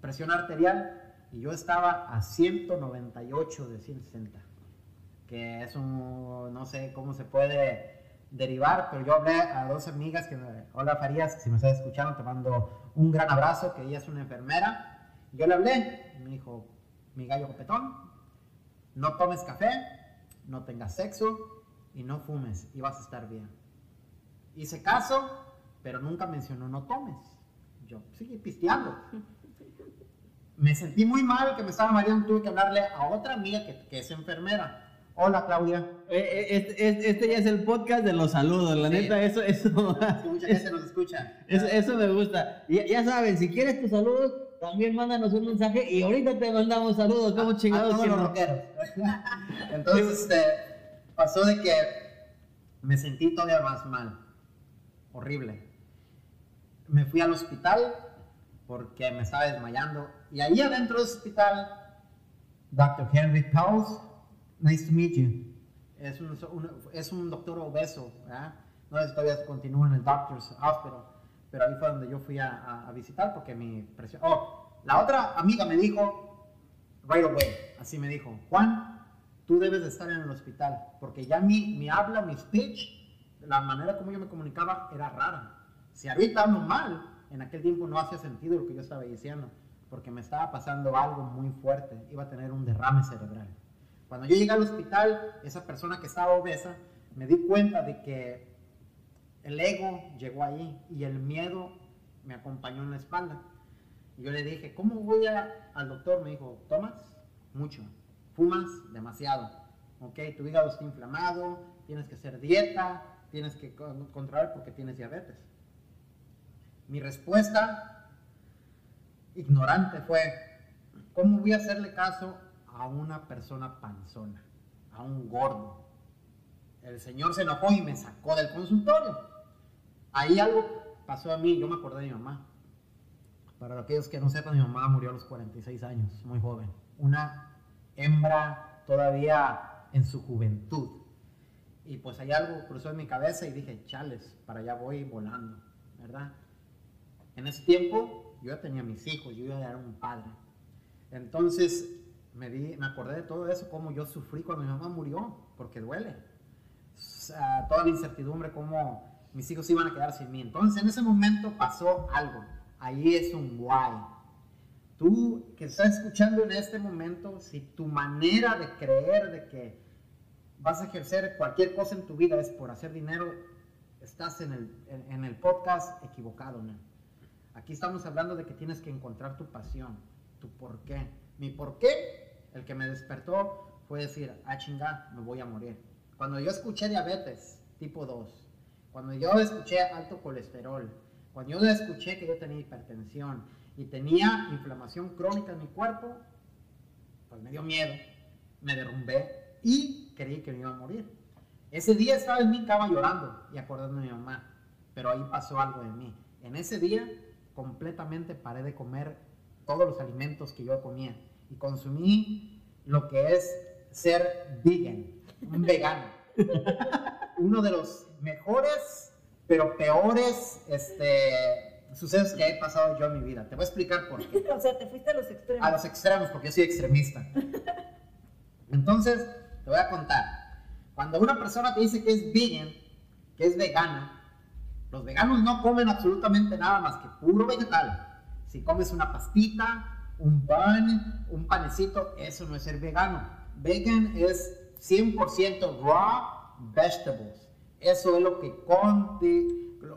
presión arterial y yo estaba a 198 de 160, que es un, no sé cómo se puede derivar, pero yo hablé a dos amigas que, hola Farías, si me estás escuchando, te mando un gran abrazo, que ella es una enfermera, yo le hablé, me dijo, mi gallo copetón, no tomes café, no tengas sexo y no fumes y vas a estar bien. Hice caso, pero nunca mencionó no tomes. Yo seguí pisteando. Me sentí muy mal que me estaba mareando, tuve que hablarle a otra amiga que, que es enfermera. Hola Claudia. Eh, eh, este, este, este ya es el podcast de los saludos, la Sí. neta, eso, eso, mucha gente nos escucha. eso, eso me gusta. Ya, ya saben, si quieres tus saludos, también mándanos un mensaje y ahorita te mandamos saludos, como a chingados todos que los rockeros. Entonces, este, pasó de que me sentí todavía más mal. Horrible. Me fui al hospital porque me estaba desmayando. Y ahí adentro del hospital, Dr. Henry Pauls, nice to meet you. Es un, un- es un doctor obeso, ¿verdad? No sé si todavía continúa en el Doctor's Hospital, pero ahí fue donde yo fui a, a- a visitar porque mi presión... Oh, la otra amiga me dijo, right away, así me dijo, Juan, tú debes de estar en el hospital, porque ya mi, mi habla, mi speech, la manera como yo me comunicaba era rara. Si ahorita hablo mal, en aquel tiempo no hacía sentido lo que yo estaba diciendo, porque me estaba pasando algo muy fuerte, iba a tener un derrame cerebral. Cuando yo llegué al hospital, esa persona que estaba obesa, me di cuenta de que el ego llegó ahí y el miedo me acompañó en la espalda. Yo le dije, ¿cómo voy a- al doctor? Me dijo, ¿tomas? Mucho. ¿Fumas? Demasiado. ¿Ok? Tu hígado está inflamado, tienes que hacer dieta, tienes que con- controlar porque tienes diabetes. Mi respuesta ignorante fue, ¿cómo voy a hacerle caso a una persona panzona, a un gordo? El señor se enojó y me sacó del consultorio. Ahí algo pasó a mí, yo me acordé de mi mamá. Para aquellos que no sepan, mi mamá murió a los 46 años, muy joven. Una hembra todavía en su juventud. Y pues ahí algo cruzó en mi cabeza y dije, chales, para allá voy volando, ¿verdad? En ese tiempo yo ya tenía mis hijos, yo ya era un padre. Entonces me, di, me acordé de todo eso, cómo yo sufrí cuando mi mamá murió, porque duele. Toda la incertidumbre, cómo mis hijos iban a quedar sin mí. Entonces en ese momento pasó algo. Ahí es un guay. Tú que estás escuchando en este momento, si tu manera de creer de que vas a ejercer cualquier cosa en tu vida es por hacer dinero, estás en el, en el podcast equivocado, ¿no? Aquí estamos hablando de que tienes que encontrar tu pasión, tu por qué. Mi por qué, el que me despertó, fue decir, ah, chinga, me voy a morir. Cuando yo escuché diabetes tipo 2, cuando yo escuché alto colesterol, cuando yo escuché que yo tenía hipertensión y tenía inflamación crónica en mi cuerpo, pues me dio miedo, me derrumbé y creí que me iba a morir. Ese día estaba en mi cama llorando y acordando de mi mamá, pero ahí pasó algo de mí. En ese día completamente paré de comer todos los alimentos que yo comía y consumí lo que es ser vegan, un vegano. Uno de los mejores, pero peores este, sucesos que he pasado yo en mi vida. Te voy a explicar por qué. O sea, te fuiste a los extremos. A los extremos, porque yo soy extremista. Entonces, te voy a contar. Cuando una persona te dice que es vegan, que es vegana, los veganos no comen absolutamente nada más que puro vegetal. Si comes una pastita, un pan, un panecito, eso no es ser vegano. Vegan es 100% raw vegetables. Eso es lo que conte,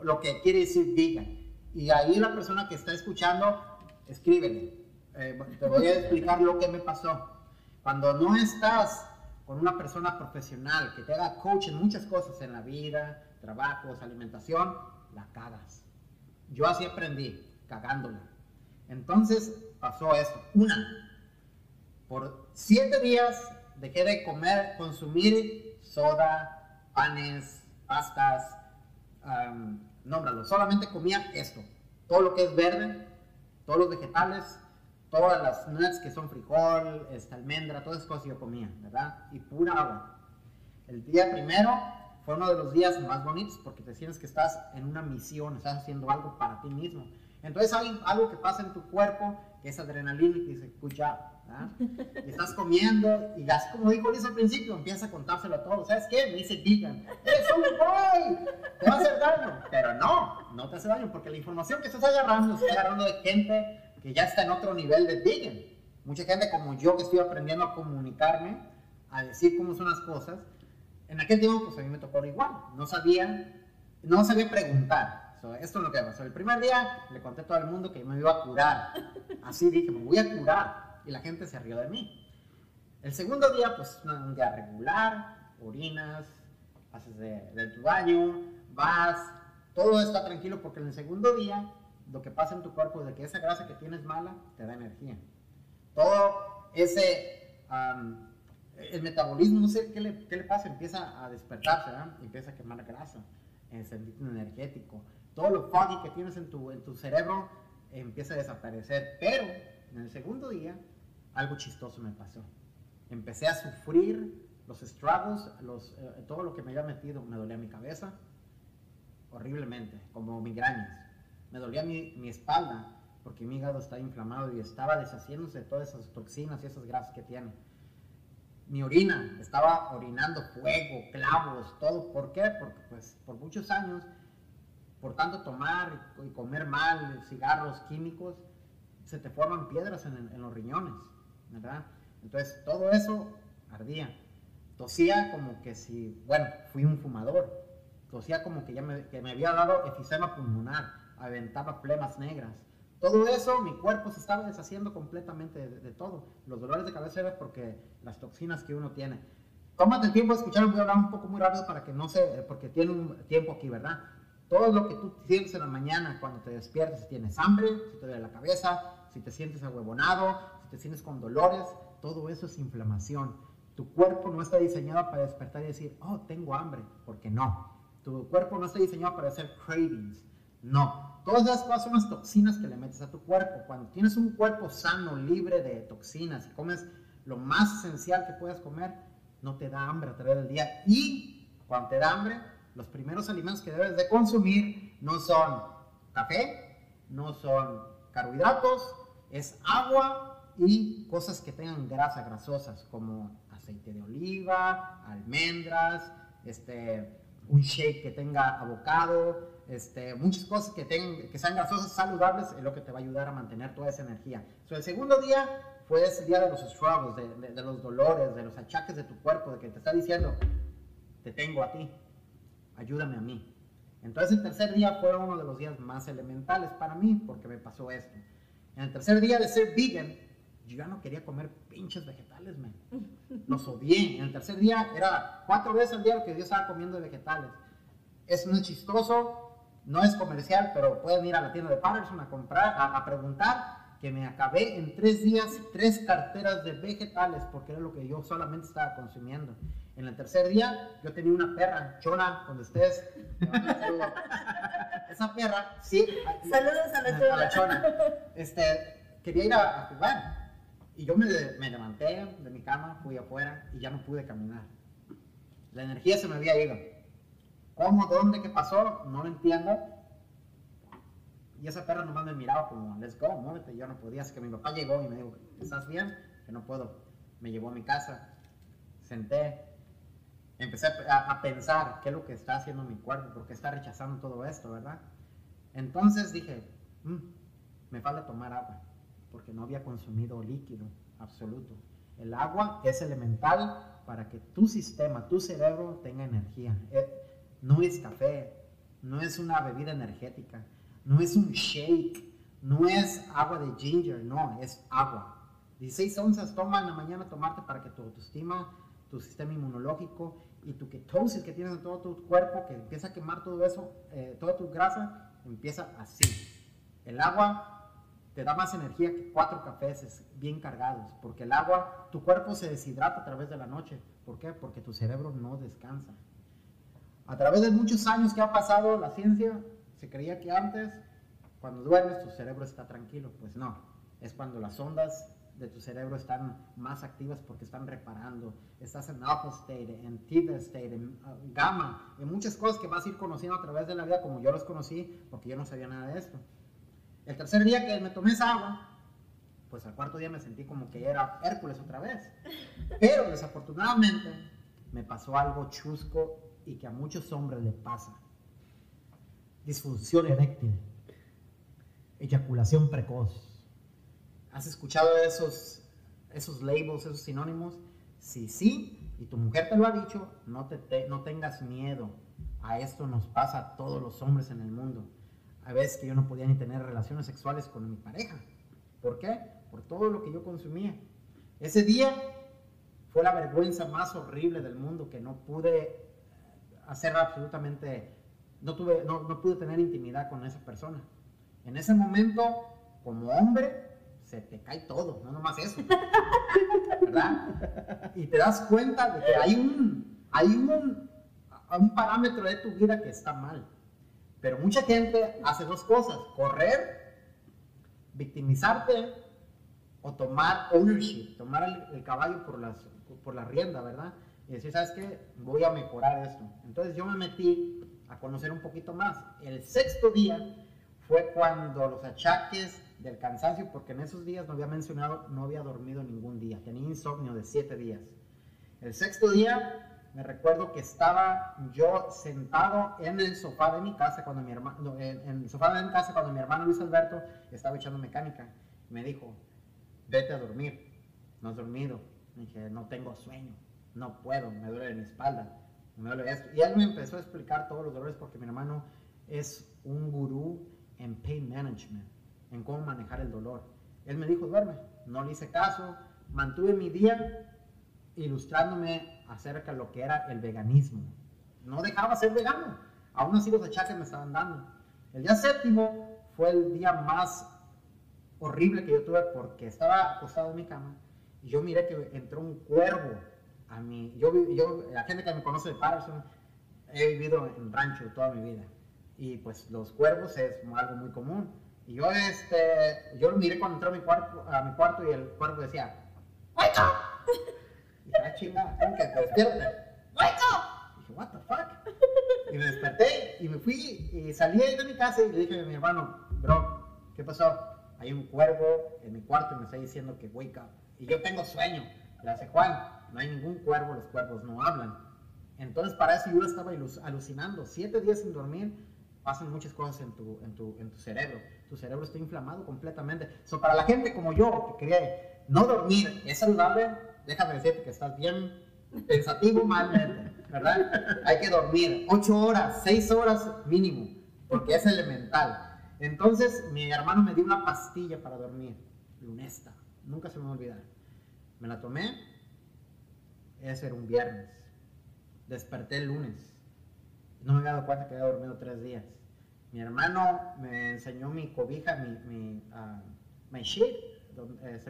lo- que quiere decir vegan. Y ahí la persona que está escuchando, escríbele. Eh, te voy a explicar lo que me pasó. Cuando no estás con una persona profesional que te haga coach en muchas cosas en la vida, trabajos, alimentación, la cagas. Yo así aprendí, cagándola. Entonces pasó eso. Una, por siete días dejé de comer, consumir soda, panes, pastas, um, nómbralo. Solamente comía esto. Todo lo que es verde, todos los vegetales, todas las nuts que son frijol, esta almendra, todas esas cosas yo comía, ¿verdad? Y pura agua. El día primero fue uno de los días más bonitos porque te sientes que estás en una misión, estás haciendo algo para ti mismo. Entonces hay algo que pasa en tu cuerpo, que es adrenalina, y dice, escucha, y estás comiendo, y así como dijo Luis al principio, empieza a contárselo a todos. ¿Sabes qué? Me dice vegan. ¡Eres un boy! Te va a hacer daño. Pero no, no te hace daño, porque la información que estás agarrando, estás agarrando de gente que ya está en otro nivel de vegan. Mucha gente como yo que estoy aprendiendo a comunicarme, a decir cómo son las cosas. En aquel tiempo, pues a mí me tocó igual. No sabía, no sabía preguntar. esto es lo que pasó. El primer día le conté a todo el mundo que me iba a curar. Así dije, me voy a curar y la gente se rió de mí. El segundo día, pues un día regular, orinas, haces de, tu baño, vas, todo está tranquilo porque en el segundo día lo que pasa en tu cuerpo es de que esa grasa que tienes mala te da energía. Todo ese, el metabolismo, no sé qué le, qué le pasa, empieza a despertarse, empieza a quemar grasa, en sentido energético. Todo lo foggy que tienes en tu, en tu cerebro empieza a desaparecer, pero en el segundo día algo chistoso me pasó. Empecé a sufrir los struggles, los, eh, todo lo que me había metido. Me dolía mi cabeza horriblemente, como migrañas. Me dolía mi, mi espalda porque mi hígado estaba inflamado y estaba deshaciéndose de todas esas toxinas y esas grasas que tiene. Mi orina, estaba orinando fuego, clavos, todo. ¿Por qué? Porque pues por muchos años, por tanto tomar y comer mal, cigarros químicos, se te forman piedras en, los riñones. ¿verdad? Entonces todo eso ardía. Tosía como que si, bueno, fui un fumador. Tosía como que ya me, que me había dado efisema pulmonar, aventaba flemas negras. Todo eso, mi cuerpo se estaba deshaciendo completamente de, todo. Los dolores de cabeza eran porque las toxinas que uno tiene. Tómate el tiempo de escuchar, voy a hablar un poco muy rápido para que no se, porque tiene un tiempo aquí, ¿verdad? Todo lo que tú sientes en la mañana cuando te despiertas, si tienes hambre, si te duele la cabeza, si te sientes ahuevonado, te sientes con dolores, todo eso es inflamación. Tu cuerpo no está diseñado para despertar y decir, oh, tengo hambre, porque no. Tu cuerpo no está diseñado para hacer cravings. No. Todas esas cosas son las toxinas que le metes a tu cuerpo. Cuando tienes un cuerpo sano, libre de toxinas, y comes lo más esencial que puedas comer, no te da hambre a través del día. Y cuando te da hambre, los primeros alimentos que debes de consumir no son café, no son carbohidratos, es agua y cosas que tengan grasa grasosas como aceite de oliva, almendras, este, un shake que tenga abocado, este, muchas cosas que, tengan, que sean grasosas, saludables, es lo que te va a ayudar a mantener toda esa energía. So, el segundo día fue ese día de los struggles, de, de, los dolores, de los achaques de tu cuerpo, de que te está diciendo, te tengo a ti, ayúdame a mí. Entonces el tercer día fue uno de los días más elementales para mí porque me pasó esto. En el tercer día de ser vegan, yo ya no quería comer pinches vegetales, man. Los odié. En el tercer día era cuatro veces al día lo que yo estaba comiendo de vegetales. Es muy chistoso, no es comercial, pero pueden ir a la tienda de Patterson a comprar, a, preguntar, que me acabé en tres días tres carteras de vegetales porque era lo que yo solamente estaba consumiendo. En el tercer día yo tenía una perra, Chona, donde ustedes. Esa perra, sí. Saludos a la Chona. A la Chona. Este, quería ir a jugar y yo me, me, levanté de mi cama, fui afuera y ya no pude caminar. La energía se me había ido. ¿Cómo? ¿Dónde? ¿Qué pasó? No lo entiendo. Y esa perra nomás me miraba como, let's go, muévete. Yo no podía, así que mi papá llegó y me dijo, ¿estás bien? Que no puedo. Me llevó a mi casa, senté, empecé a, a pensar qué es lo que está haciendo mi cuerpo, por qué está rechazando todo esto, ¿verdad? Entonces dije, mm, me falta tomar agua porque no había consumido líquido absoluto. El agua es elemental para que tu sistema, tu cerebro tenga energía. No es café, no es una bebida energética, no es un shake, no es agua de ginger, no, es agua. 16 onzas toma en la mañana tomarte para que tu autoestima, tu sistema inmunológico y tu ketosis que tienes en todo tu cuerpo, que empieza a quemar todo eso, eh, toda tu grasa, empieza así. El agua te da más energía que cuatro cafés bien cargados, porque el agua, tu cuerpo se deshidrata a través de la noche. ¿Por qué? Porque tu cerebro no descansa. A través de muchos años que ha pasado la ciencia, se creía que antes, cuando duermes, tu cerebro está tranquilo. Pues no, es cuando las ondas de tu cerebro están más activas porque están reparando. Estás en alpha state, en theta state, en uh, gamma, en muchas cosas que vas a ir conociendo a través de la vida, como yo los conocí, porque yo no sabía nada de esto. El tercer día que me tomé esa agua, pues al cuarto día me sentí como que era Hércules otra vez. Pero desafortunadamente me pasó algo chusco y que a muchos hombres le pasa. Disfunción eréctil, eyaculación precoz. ¿Has escuchado esos, esos labels, esos sinónimos? Si sí, y tu mujer te lo ha dicho, no, te, no tengas miedo. A esto nos pasa a todos los hombres en el mundo. A veces que yo no podía ni tener relaciones sexuales con mi pareja. ¿Por qué? Por todo lo que yo consumía. Ese día fue la vergüenza más horrible del mundo que no pude hacer absolutamente, no, tuve, no, no pude tener intimidad con esa persona. En ese momento, como hombre, se te cae todo, no nomás eso. ¿Verdad? Y te das cuenta de que hay un, hay un, un parámetro de tu vida que está mal. Pero mucha gente hace dos cosas, correr, victimizarte o tomar ownership, tomar el, caballo por, las, por la rienda, ¿verdad? Y decir, ¿sabes qué? Voy a mejorar esto. Entonces yo me metí a conocer un poquito más. El sexto día fue cuando los achaques del cansancio, porque en esos días no había mencionado, no había dormido ningún día, tenía insomnio de siete días. El sexto día me recuerdo que estaba yo sentado en el sofá de mi casa cuando mi hermano, en, el sofá de mi casa cuando mi hermano Luis Alberto estaba echando mecánica. Me dijo, vete a dormir, no has dormido. Dije, no tengo sueño, no puedo, me duele mi espalda. Y él me empezó a explicar todos los dolores porque mi hermano es un gurú en pain management, en cómo manejar el dolor. Él me dijo, duerme. No le hice caso. Mantuve mi día ilustrándome acerca de lo que era el veganismo. No dejaba ser vegano. Aún así los achaques me estaban dando. El día séptimo fue el día más horrible que yo tuve porque estaba acostado en mi cama y yo miré que entró un cuervo a mí. Yo, yo, la gente que me conoce de Patterson, he vivido en rancho toda mi vida y pues los cuervos es algo muy común. Y yo, este, yo lo miré cuando entró a mi cuarto, a mi cuarto y el cuervo decía, ¡Wake up! Y dije, ah, chinga, ¿cómo que te despierte? ¡Wake up! Y dije, what the fuck? Y me desperté y me fui y salí de mi casa y le dije a mi hermano, bro, ¿qué pasó? Hay un cuervo en mi cuarto y me está diciendo que wake up. Y yo tengo sueño. Le hace Juan, no hay ningún cuervo, los cuervos no hablan. Entonces para eso yo estaba alucinando, siete días sin dormir pasan muchas cosas en tu, en tu, en tu cerebro. Tu cerebro está inflamado completamente. So, para la gente como yo, que cree no dormir es saludable, déjame decirte que estás bien pensativo malmente, ¿verdad? Hay que dormir 8 horas, 6 horas mínimo, porque es elemental. Entonces, mi hermano me dio una pastilla para dormir, lunesta, nunca se me va a olvidar. Me la tomé, ese era un viernes. Desperté el lunes no me había dado cuenta que había dormido tres días. Mi hermano me enseñó mi cobija, mi, mi, uh, sheet,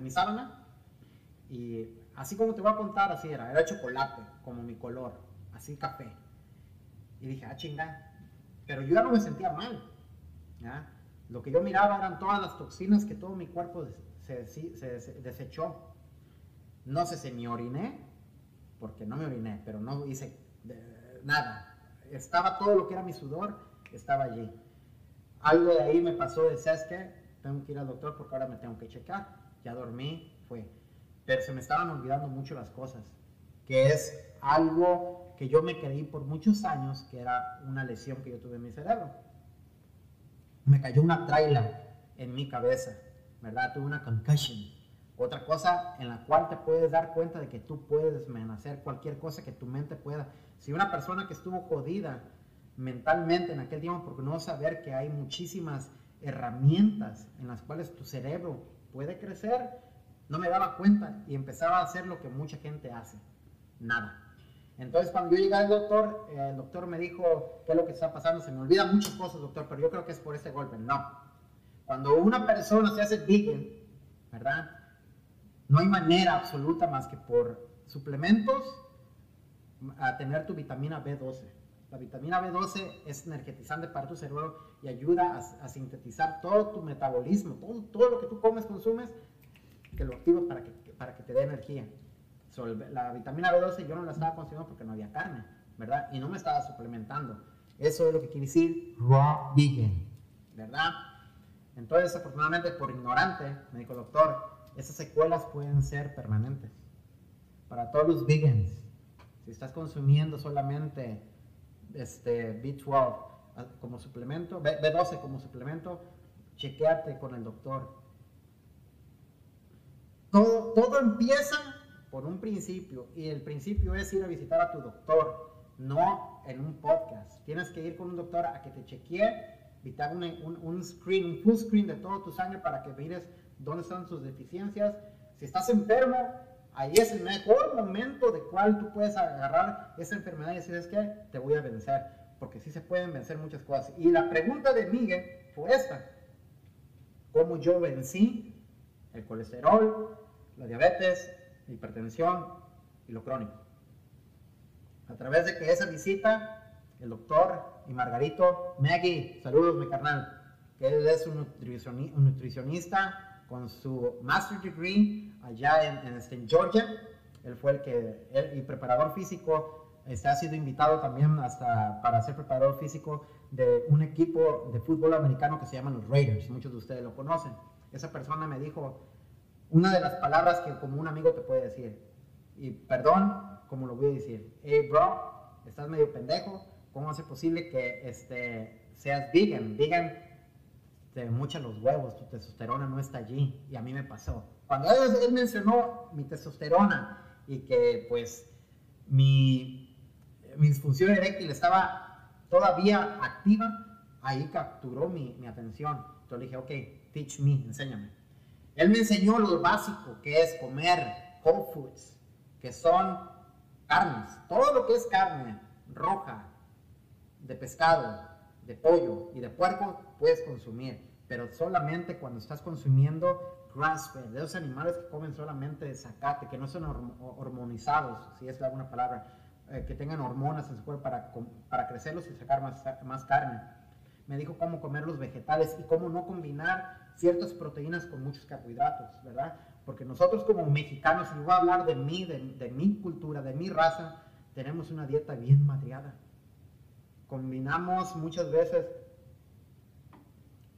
mi sábana, y así como te voy a contar, así era, era chocolate, como mi color, así café. Y dije, ah, chinga, pero yo ya no me sentía mal. Lo que yo miraba eran todas las toxinas que todo mi cuerpo se, desechó. No sé si me oriné, porque no me oriné, pero no hice nada estaba todo lo que era mi sudor, estaba allí. Algo de ahí me pasó de, ¿sabes qué? Tengo que ir al doctor porque ahora me tengo que checar. Ya dormí, fue. Pero se me estaban olvidando mucho las cosas, que es algo que yo me creí por muchos años, que era una lesión que yo tuve en mi cerebro. Me cayó una traila en mi cabeza, ¿verdad? Tuve una concussion. Otra cosa en la cual te puedes dar cuenta de que tú puedes hacer cualquier cosa que tu mente pueda. Si una persona que estuvo jodida mentalmente en aquel tiempo, porque no saber que hay muchísimas herramientas en las cuales tu cerebro puede crecer, no me daba cuenta y empezaba a hacer lo que mucha gente hace, nada. Entonces cuando yo llegué al doctor, el doctor me dijo, ¿qué es lo que está pasando? Se me olvidan muchas cosas, doctor, pero yo creo que es por ese golpe. No. Cuando una persona se hace vegan, ¿verdad? No hay manera absoluta más que por suplementos a tener tu vitamina B12. La vitamina B12 es energetizante para tu cerebro y ayuda a, sintetizar todo tu metabolismo, todo, lo que tú comes, consumes, que lo activa para que, te dé energía. la vitamina B12 yo no la estaba consumiendo porque no había carne, ¿verdad? Y no me estaba suplementando. Eso es lo que quiere decir raw vegan, ¿verdad? Entonces, afortunadamente, por ignorante, me dijo, doctor, esas secuelas pueden ser permanentes. Para todos los vegans, si estás consumiendo solamente este, B12 ah, como suplemento, B, 12 como suplemento, chequeate con el doctor. Todo, todo empieza por un principio y el principio es ir a visitar a tu doctor, no en un podcast. Tienes que ir con un doctor a que te chequee, evitar un, un, screen, un full screen de todo tu sangre para que mires dónde están sus deficiencias. Si estás enfermo, ahí es el mejor momento de cual tú puedes agarrar esa enfermedad y decir, es que te voy a vencer, porque sí se pueden vencer muchas cosas. Y la pregunta de Miguel fue esta, ¿cómo yo vencí el colesterol, la diabetes, la hipertensión y lo crónico? A través de que esa visita, el doctor y Margarito, Maggie, saludos mi carnal, que él es un nutricionista con su master degree allá en, este, en, Georgia. Él fue el que, él, y preparador físico, este, ha sido invitado también hasta para ser preparador físico de un equipo de fútbol americano que se llama los Raiders. Muchos de ustedes lo conocen. Esa persona me dijo una de las palabras que como un amigo te puede decir. Y perdón, como lo voy a decir. Hey, bro, estás medio pendejo. ¿Cómo hace posible que este, seas vegan? Vegan te mucha los huevos, tu testosterona no está allí. Y a mí me pasó. Cuando él, mencionó mi testosterona y que pues mi, mi disfunción eréctil estaba todavía activa, ahí capturó mi, mi atención. Entonces le dije, ok, teach me, enséñame. Él me enseñó lo básico que es comer whole foods, que son carnes, todo lo que es carne roja, de pescado, de pollo y de puerco puedes consumir, pero solamente cuando estás consumiendo grass-fed, de esos animales que comen solamente de zacate, que no son hormonizados, si es alguna palabra, eh, que tengan hormonas en su cuerpo para, para crecerlos y sacar más, más carne. Me dijo cómo comer los vegetales y cómo no combinar ciertas proteínas con muchos carbohidratos, ¿verdad? Porque nosotros como mexicanos, y voy a hablar de mí, de, de mi cultura, de mi raza, tenemos una dieta bien madreada combinamos muchas veces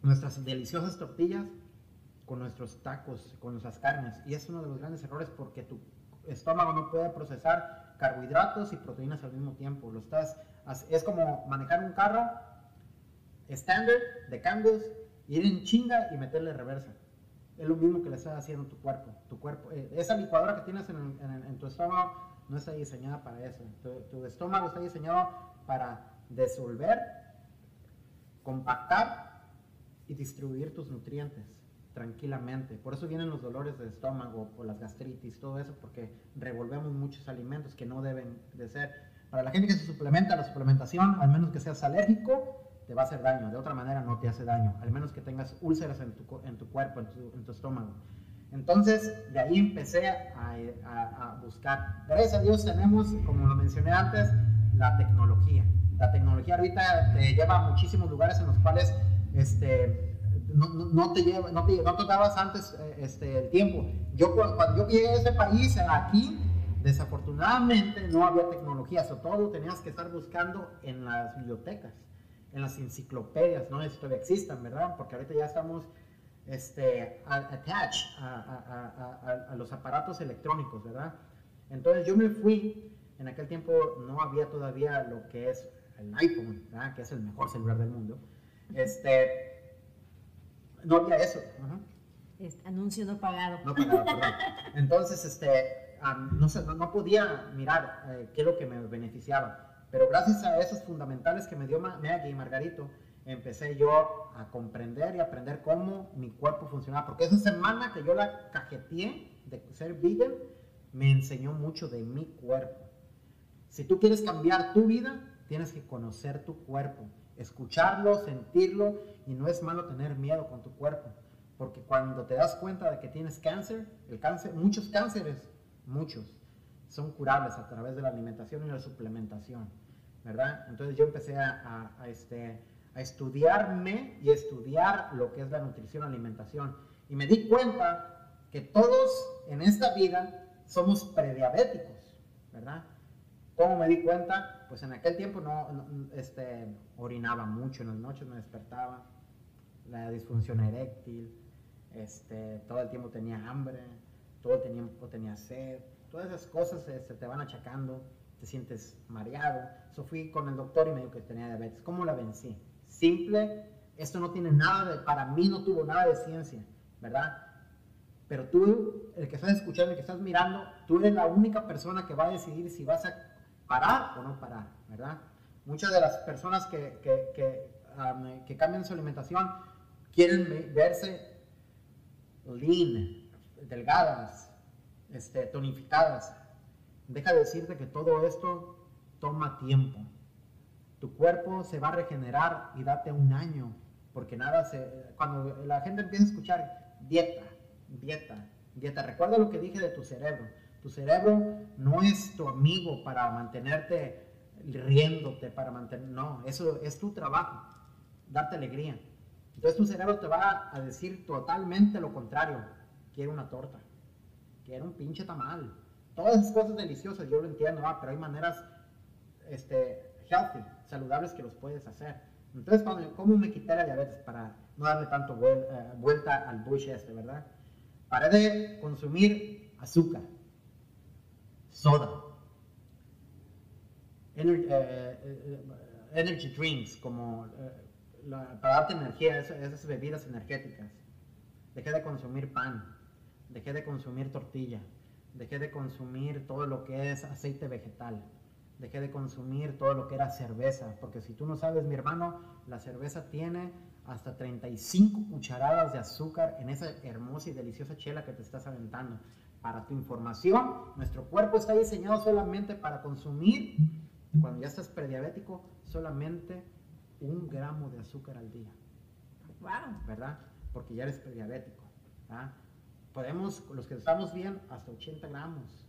nuestras deliciosas tortillas con nuestros tacos, con nuestras carnes. Y es uno de los grandes errores porque tu estómago no puede procesar carbohidratos y proteínas al mismo tiempo. Lo estás, es como manejar un carro estándar de cambios, ir en chinga y meterle reversa. Es lo mismo que le estás haciendo a tu cuerpo. Tu cuerpo eh, esa licuadora que tienes en, tu estómago no está diseñada para eso. tu estómago está diseñado para disolver, compactar y distribuir tus nutrientes tranquilamente. Por eso vienen los dolores de estómago o las gastritis, todo eso, porque revolvemos muchos alimentos que no deben de ser. Para la gente que se suplementa, la suplementación, al menos que seas alérgico, te va a hacer daño. De otra manera no te hace daño, al menos que tengas úlceras en tu, en tu cuerpo, en tu, estómago. Entonces, de ahí empecé a, a buscar. Gracias a Dios tenemos, como lo mencioné antes, la tecnología la tecnología ahorita te lleva a muchísimos lugares en los cuales este, no, te lleva, no, te, no antes eh, este, el tiempo. Yo cuando yo llegué a ese país, aquí, desafortunadamente no había tecnología, sobre todo tenías que estar buscando en las bibliotecas, en las enciclopedias, no esto existan, ¿verdad? Porque ahorita ya estamos este, attached a, a, a los aparatos electrónicos, ¿verdad? Entonces yo me fui, en aquel tiempo no había todavía lo que es el iPhone, que es el mejor celular del mundo, este, no había eso. anuncio no pagado. No pagado, perdón. Entonces, este, no, no, podía mirar eh, qué es lo que me beneficiaba. Pero gracias a esos fundamentales que me dio Maggie y Margarito, empecé yo a comprender y aprender cómo mi cuerpo funcionaba. Porque esa semana que yo la cajeteé de ser vegan, me enseñó mucho de mi cuerpo. Si tú quieres cambiar tu vida, Tienes que conocer tu cuerpo, escucharlo, sentirlo y no es malo tener miedo con tu cuerpo, porque cuando te das cuenta de que tienes cáncer, el cáncer, muchos cánceres, muchos, son curables a través de la alimentación y la suplementación, ¿verdad? Entonces yo empecé a, este, a estudiarme y estudiar lo que es la nutrición, alimentación, y me di cuenta que todos en esta vida somos prediabéticos, ¿verdad? ¿Cómo me di cuenta? Pues en aquel tiempo no, este, orinaba mucho en las noches, me despertaba. la disfunción eréctil, este, todo el tiempo tenía hambre, todo el tiempo tenía sed, todas esas cosas se te van achacando, te sientes mareado. Eso fui con el doctor y me dijo que tenía diabetes. ¿Cómo la vencí? Simple, esto no tiene nada de, para mí no tuvo nada de ciencia, ¿verdad? Pero tú, el que estás escuchando, el que estás mirando, tú eres la única persona que va a decidir si vas a parar o no parar, ¿verdad? Muchas de las personas que, que, cambian su alimentación quieren verse lean, delgadas, este, tonificadas. Deja de decirte que todo esto toma tiempo. Tu cuerpo se va a regenerar y date un año, porque nada se... Cuando la gente empieza a escuchar dieta, dieta, dieta. Recuerda lo que dije de tu cerebro. Tu cerebro no es tu amigo para mantenerte riéndote, para mantener... No, eso es tu trabajo, darte alegría. Entonces tu cerebro te va a decir totalmente lo contrario. Quiero una torta, quiero un pinche tamal. Todas esas cosas deliciosas, yo lo entiendo, ah, pero hay maneras este, healthy, saludables que los puedes hacer. Entonces, ¿cómo me quité la diabetes para no darle tanto eh, vuelta al bush este, verdad? Paré de consumir azúcar, soda, energy, eh, eh, energy drinks, como para darte energía, esas, bebidas energéticas. Dejé de consumir pan, dejé de consumir tortilla, dejé de consumir todo lo que es aceite vegetal, dejé de consumir todo lo que era cerveza, porque si tú no sabes, mi hermano, la cerveza tiene hasta 35 cucharadas de azúcar en esa hermosa y deliciosa chela que te estás aventando. Para tu información, nuestro cuerpo está diseñado solamente para consumir, cuando ya estás prediabético, solamente un gramo de azúcar al día. Wow. ¿Verdad? Porque ya eres prediabético. Podemos, los que estamos bien, hasta 80 gramos.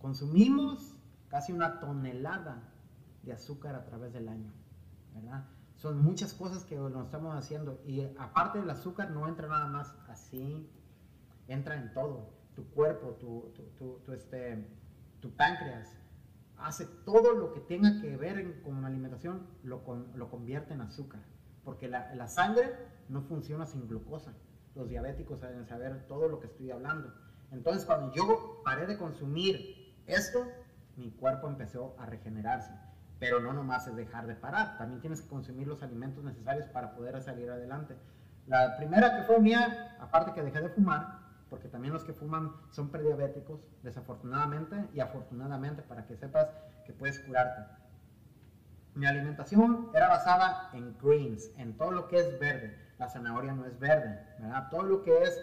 Consumimos casi una tonelada de azúcar a través del año. ¿verdad? son muchas cosas que nos estamos haciendo. Y aparte del azúcar no entra nada más así, entra en todo. Tu cuerpo, tu, tu, tu, este, tu páncreas, hace todo lo que tenga que ver con alimentación, lo, lo convierte en azúcar. Porque la, la, sangre no funciona sin glucosa. Los diabéticos deben saber todo lo que estoy hablando. Entonces, cuando yo paré de consumir esto, mi cuerpo empezó a regenerarse pero no nomás es dejar de parar, también tienes que consumir los alimentos necesarios para poder salir adelante. La primera que fue mía, aparte que dejé de fumar, porque también los que fuman son prediabéticos, desafortunadamente y afortunadamente, para que sepas que puedes curarte. Mi alimentación era basada en greens, en todo lo que es verde. La zanahoria no es verde, ¿verdad? Todo lo que es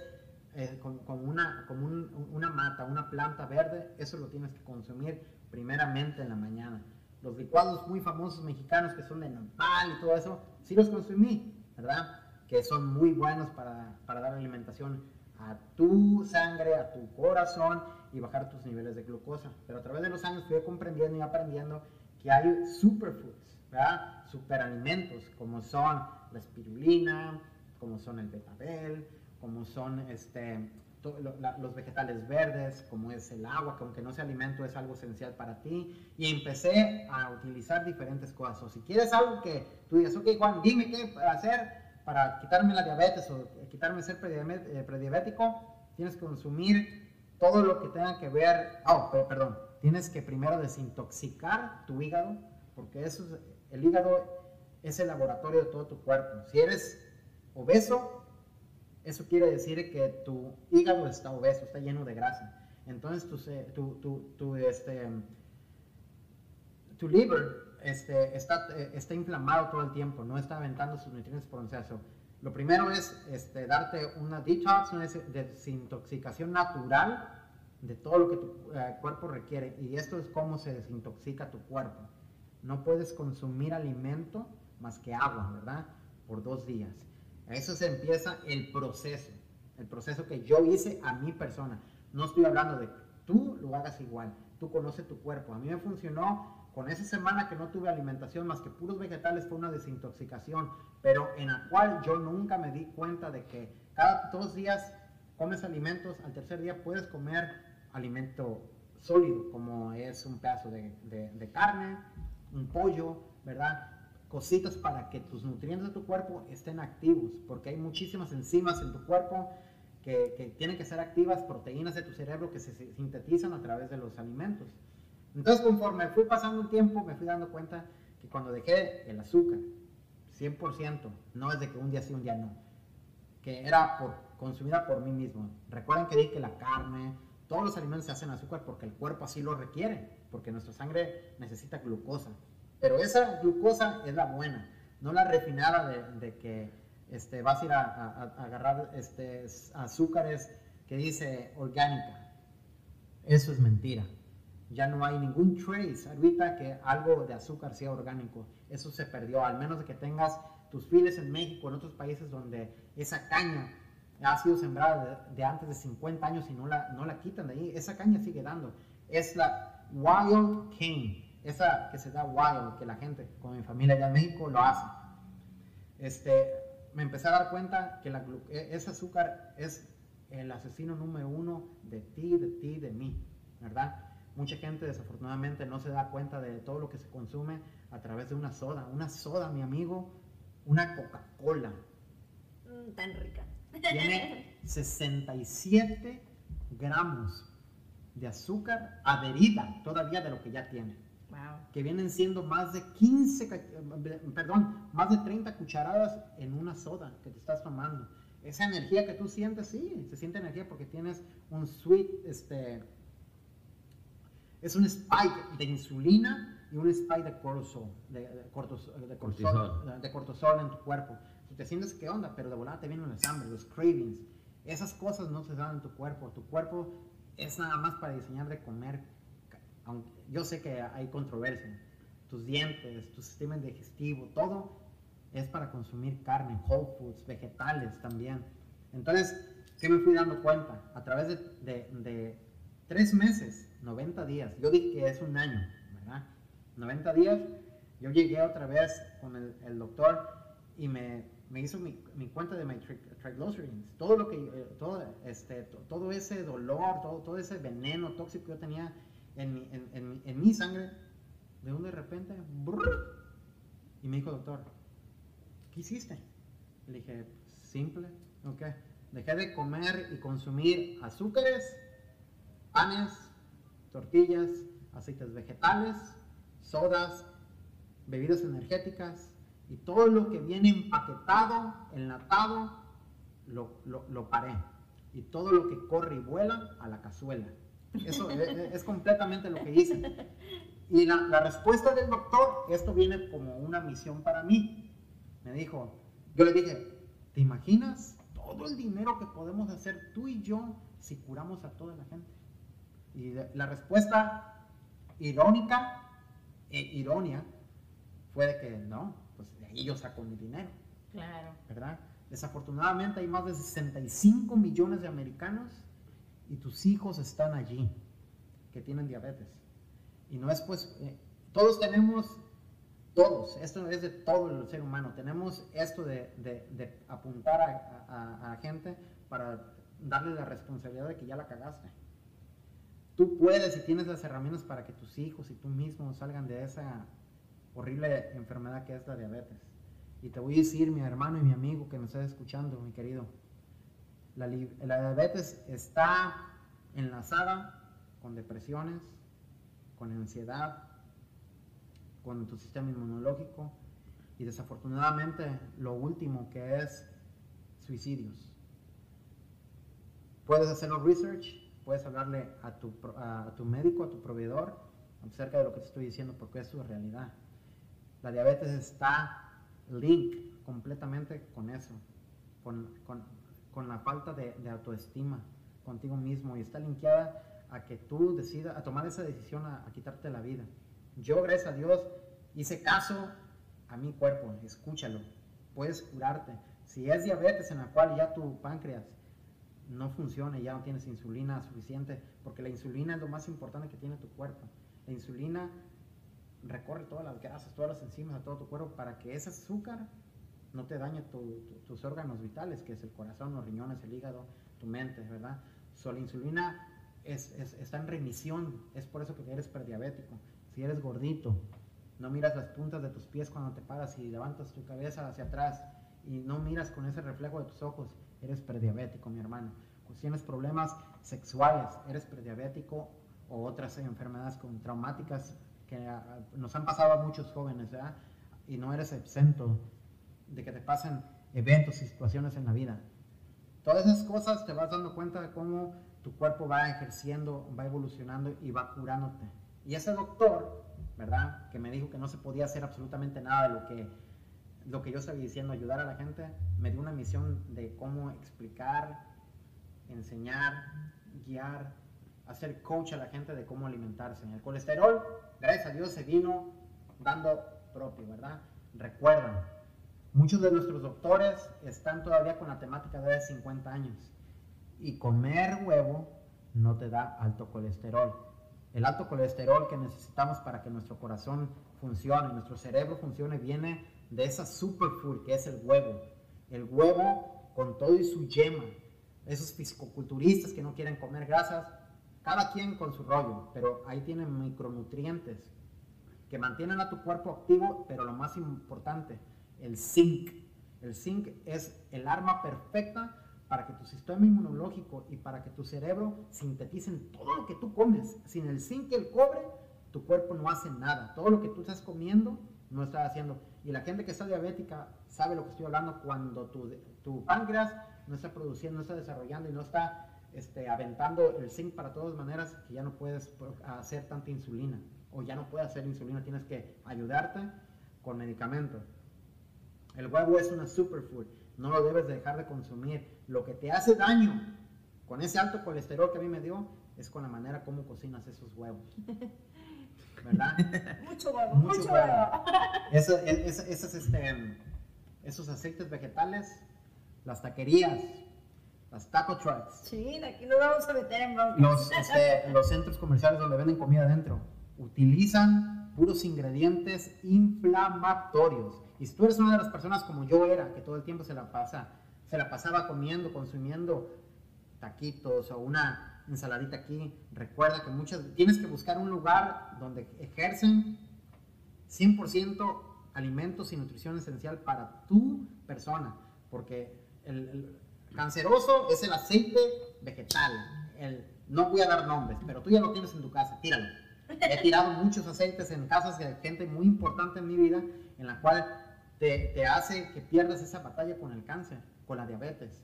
eh, como, una, como una mata, una planta verde, eso lo tienes que consumir primeramente en la mañana los licuados muy famosos mexicanos que son de nopal y todo eso, sí los consumí, ¿verdad? Que son muy buenos para, para dar alimentación a tu sangre, a tu corazón y bajar tus niveles de glucosa. Pero a través de los años fui comprendiendo y aprendiendo que hay superfoods, ¿verdad? Superalimentos, como son la espirulina, como son el betabel, como son este, los vegetales verdes, como es el agua, que aunque no sea alimento es algo esencial para ti. Y empecé a utilizar diferentes cosas. O si quieres algo que tú digas, ok Juan, dime qué hacer para quitarme la diabetes o quitarme ser eh, prediabético, tienes que consumir todo lo que tenga que ver, oh, perdón, tienes que primero desintoxicar tu hígado, porque eso es, el hígado es el laboratorio de todo tu cuerpo. Si eres obeso, eso quiere decir que tu hígado está obeso, está lleno de grasa. Entonces tu, tu, tu, este, tu liver este, está, está inflamado todo el tiempo, no está aventando sus nutrientes por proceso. Lo primero es este, darte una detox, una desintoxicación natural de todo lo que tu eh, cuerpo requiere. Y esto es cómo se desintoxica tu cuerpo. No puedes consumir alimento más que agua, ¿verdad? Por dos días. Eso se empieza el proceso, el proceso que yo hice a mi persona. No estoy hablando de tú lo hagas igual, tú conoces tu cuerpo. A mí me funcionó con esa semana que no tuve alimentación más que puros vegetales, fue una desintoxicación, pero en la cual yo nunca me di cuenta de que cada dos días comes alimentos, al tercer día puedes comer alimento sólido, como es un pedazo de, carne, un pollo, ¿verdad? cositas para que tus nutrientes de tu cuerpo estén activos, porque hay muchísimas enzimas en tu cuerpo que, tienen que ser activas, proteínas de tu cerebro que se sintetizan a través de los alimentos. Entonces, conforme fui pasando el tiempo, me fui dando cuenta que cuando dejé el azúcar, 100%, no es de que un día sí, un día no, que era por, consumida por mí mismo. Recuerden que dije que la carne, todos los alimentos se hacen azúcar porque el cuerpo así lo requiere, porque nuestra sangre necesita glucosa. Pero esa glucosa es la buena, no la refinada de, que este, vas a ir a, agarrar este, azúcares que dice orgánica. Eso es mentira. Ya no hay ningún trace ahorita que algo de azúcar sea orgánico. Eso se perdió, al menos de que tengas tus files en México, en otros países donde esa caña ha sido sembrada de, antes de 50 años y no la, no la quitan de ahí. Esa caña sigue dando. Es la wild cane esa que se da wild, que la gente, con mi familia allá en México, lo hace. Este, me empecé a dar cuenta que la, e, ese azúcar es el asesino número uno de ti, de ti, de mí, ¿verdad? Mucha gente desafortunadamente no se da cuenta de todo lo que se consume a través de una soda. Una soda, mi amigo, una Coca-Cola. Mm, tan rica. Tiene 67 gramos de azúcar adherida todavía de lo que ya tiene. Que vienen siendo más de 15, perdón, más de 30 cucharadas en una soda que te estás tomando. Esa energía que tú sientes, sí, se siente energía porque tienes un sweet, este, es un spike de insulina y un spike de cortisol, de, cortisol, de, cortisol, de cortisol en tu cuerpo. Tú te sientes qué onda, pero de volada te vienen los hambre, los cravings. Esas cosas no se dan en tu cuerpo. Tu cuerpo es nada más para diseñar de comer aunque yo sé que hay controversia, tus dientes, tu sistema digestivo, todo es para consumir carne, whole foods, vegetales también. Entonces, ¿qué me fui dando cuenta? A través de, de, tres meses, 90 días, yo dije que es un año, ¿verdad? 90 días, yo llegué otra vez con el, doctor y me, me hizo mi, mi, cuenta de mi triglycerides. Todo lo que, eh, todo, este, todo ese dolor, todo, todo ese veneno tóxico que yo tenía en mi, en, en, mi sangre, de un de repente, y me dijo, doctor, ¿qué hiciste? Le dije, simple, ok. Dejé de comer y consumir azúcares, panes, tortillas, aceites vegetales, sodas, bebidas energéticas y todo lo que viene empaquetado, enlatado, lo, lo, lo paré. Y todo lo que corre y vuela a la cazuela. Eso es, completamente lo que hice. Y la, respuesta del doctor, esto viene como una misión para mí. Me dijo, yo le dije, ¿te imaginas todo el dinero que podemos hacer tú y yo si curamos a toda la gente? Y la respuesta irónica e ironía fue de que no, pues de ahí yo saco mi dinero. Claro. ¿Verdad? Desafortunadamente hay más de 65 millones de americanos y tus hijos están allí que tienen diabetes. Y no es pues, eh, todos tenemos, todos, esto es de todo el ser humano, tenemos esto de, de, apuntar a, a, gente para darle la responsabilidad de que ya la cagaste. Tú puedes y tienes las herramientas para que tus hijos y tú mismo salgan de esa horrible enfermedad que es la diabetes. Y te voy a decir, mi hermano y mi amigo que me estás escuchando, mi querido, la, diabetes está enlazada con depresiones, con ansiedad, con tu sistema inmunológico y desafortunadamente lo último que es suicidios. Puedes hacer un research, puedes hablarle a tu, a tu médico, a tu proveedor acerca de lo que te estoy diciendo porque es su realidad. La diabetes está link completamente con eso, con, con, con la falta de, autoestima contigo mismo y está linkeada a que tú decidas, a tomar esa decisión a, quitarte la vida. Yo, gracias a Dios, hice caso a mi cuerpo, escúchalo, puedes curarte. Si es diabetes en la cual ya tu páncreas no funciona, ya no tienes insulina suficiente, porque la insulina es lo más importante que tiene tu cuerpo. La insulina recorre todas las grasas, todas las enzimas a todo tu cuerpo para que ese azúcar no te dañe tus órganos vitales, que es el corazón, los riñones, el hígado, tu mente, ¿verdad? So, la insulina es, está en remisión, es por eso que eres prediabético. Si eres gordito, no miras las puntas de tus pies cuando te paras y levantas tu cabeza hacia atrás y no miras con ese reflejo de tus ojos, eres prediabético, mi hermano. Si tienes problemas sexuales, eres prediabético o otras enfermedades con traumáticas que ah, nos han pasado a muchos jóvenes, ¿verdad? Y no eres exento de que te pasen eventos y situaciones en la vida. Todas esas cosas te vas dando cuenta de cómo tu cuerpo va ejerciendo, va evolucionando y va curándote. Y ese doctor, ¿verdad? Que me dijo que no se podía hacer absolutamente nada de lo que, lo que yo estaba diciendo, ayudar a la gente, me dio una misión de cómo explicar, enseñar, guiar, hacer coach a la gente de cómo alimentarse. El colesterol, gracias a Dios, se vino dando propio, ¿verdad? Recuerdan, muchos de nuestros doctores están todavía con la temática de 50 años y comer huevo no te da alto colesterol. El alto colesterol que necesitamos para que nuestro corazón funcione, nuestro cerebro funcione, viene de esa superfood que es el huevo. El huevo con todo y su yema. Esos fisicoculturistas que no quieren comer grasas, cada quien con su rollo, pero ahí tienen micronutrientes que mantienen a tu cuerpo activo, pero lo más importante, el zinc. El zinc es el arma perfecta para que tu sistema inmunológico y para que tu cerebro sinteticen todo lo que tú comes. Sin el zinc y el cobre, tu cuerpo no hace nada. Todo lo que tú estás comiendo, no está haciendo. Y la gente que está diabética sabe lo que estoy hablando cuando tu, tu páncreas no está produciendo, no está desarrollando y no está este, aventando el zinc para todas maneras, que ya no puedes hacer tanta insulina o ya no puedes hacer insulina, tienes que ayudarte con medicamentos. El huevo es una superfood, no lo debes dejar de consumir. Lo que te hace daño con ese alto colesterol que a mí me dio es con la manera como cocinas esos huevos. ¿Verdad? mucho huevo, mucho, huevo. este, esos aceites vegetales, las taquerías, las taco trucks. Sí, aquí nos vamos a meter en Los, este, los centros comerciales donde venden comida adentro utilizan puros ingredientes inflamatorios. Y si tú eres una de las personas como yo era, que todo el tiempo se la pasa, se la pasaba comiendo, consumiendo taquitos o una ensaladita aquí, recuerda que muchas tienes que buscar un lugar donde ejercen 100% alimentos y nutrición esencial para tu persona, porque el Canceroso es el aceite vegetal. El, no voy a dar nombres, pero tú ya lo tienes en tu casa, tíralo. He tirado muchos aceites en casas de gente muy importante en mi vida, en la cual te, te hace que pierdas esa batalla con el cáncer, con la diabetes,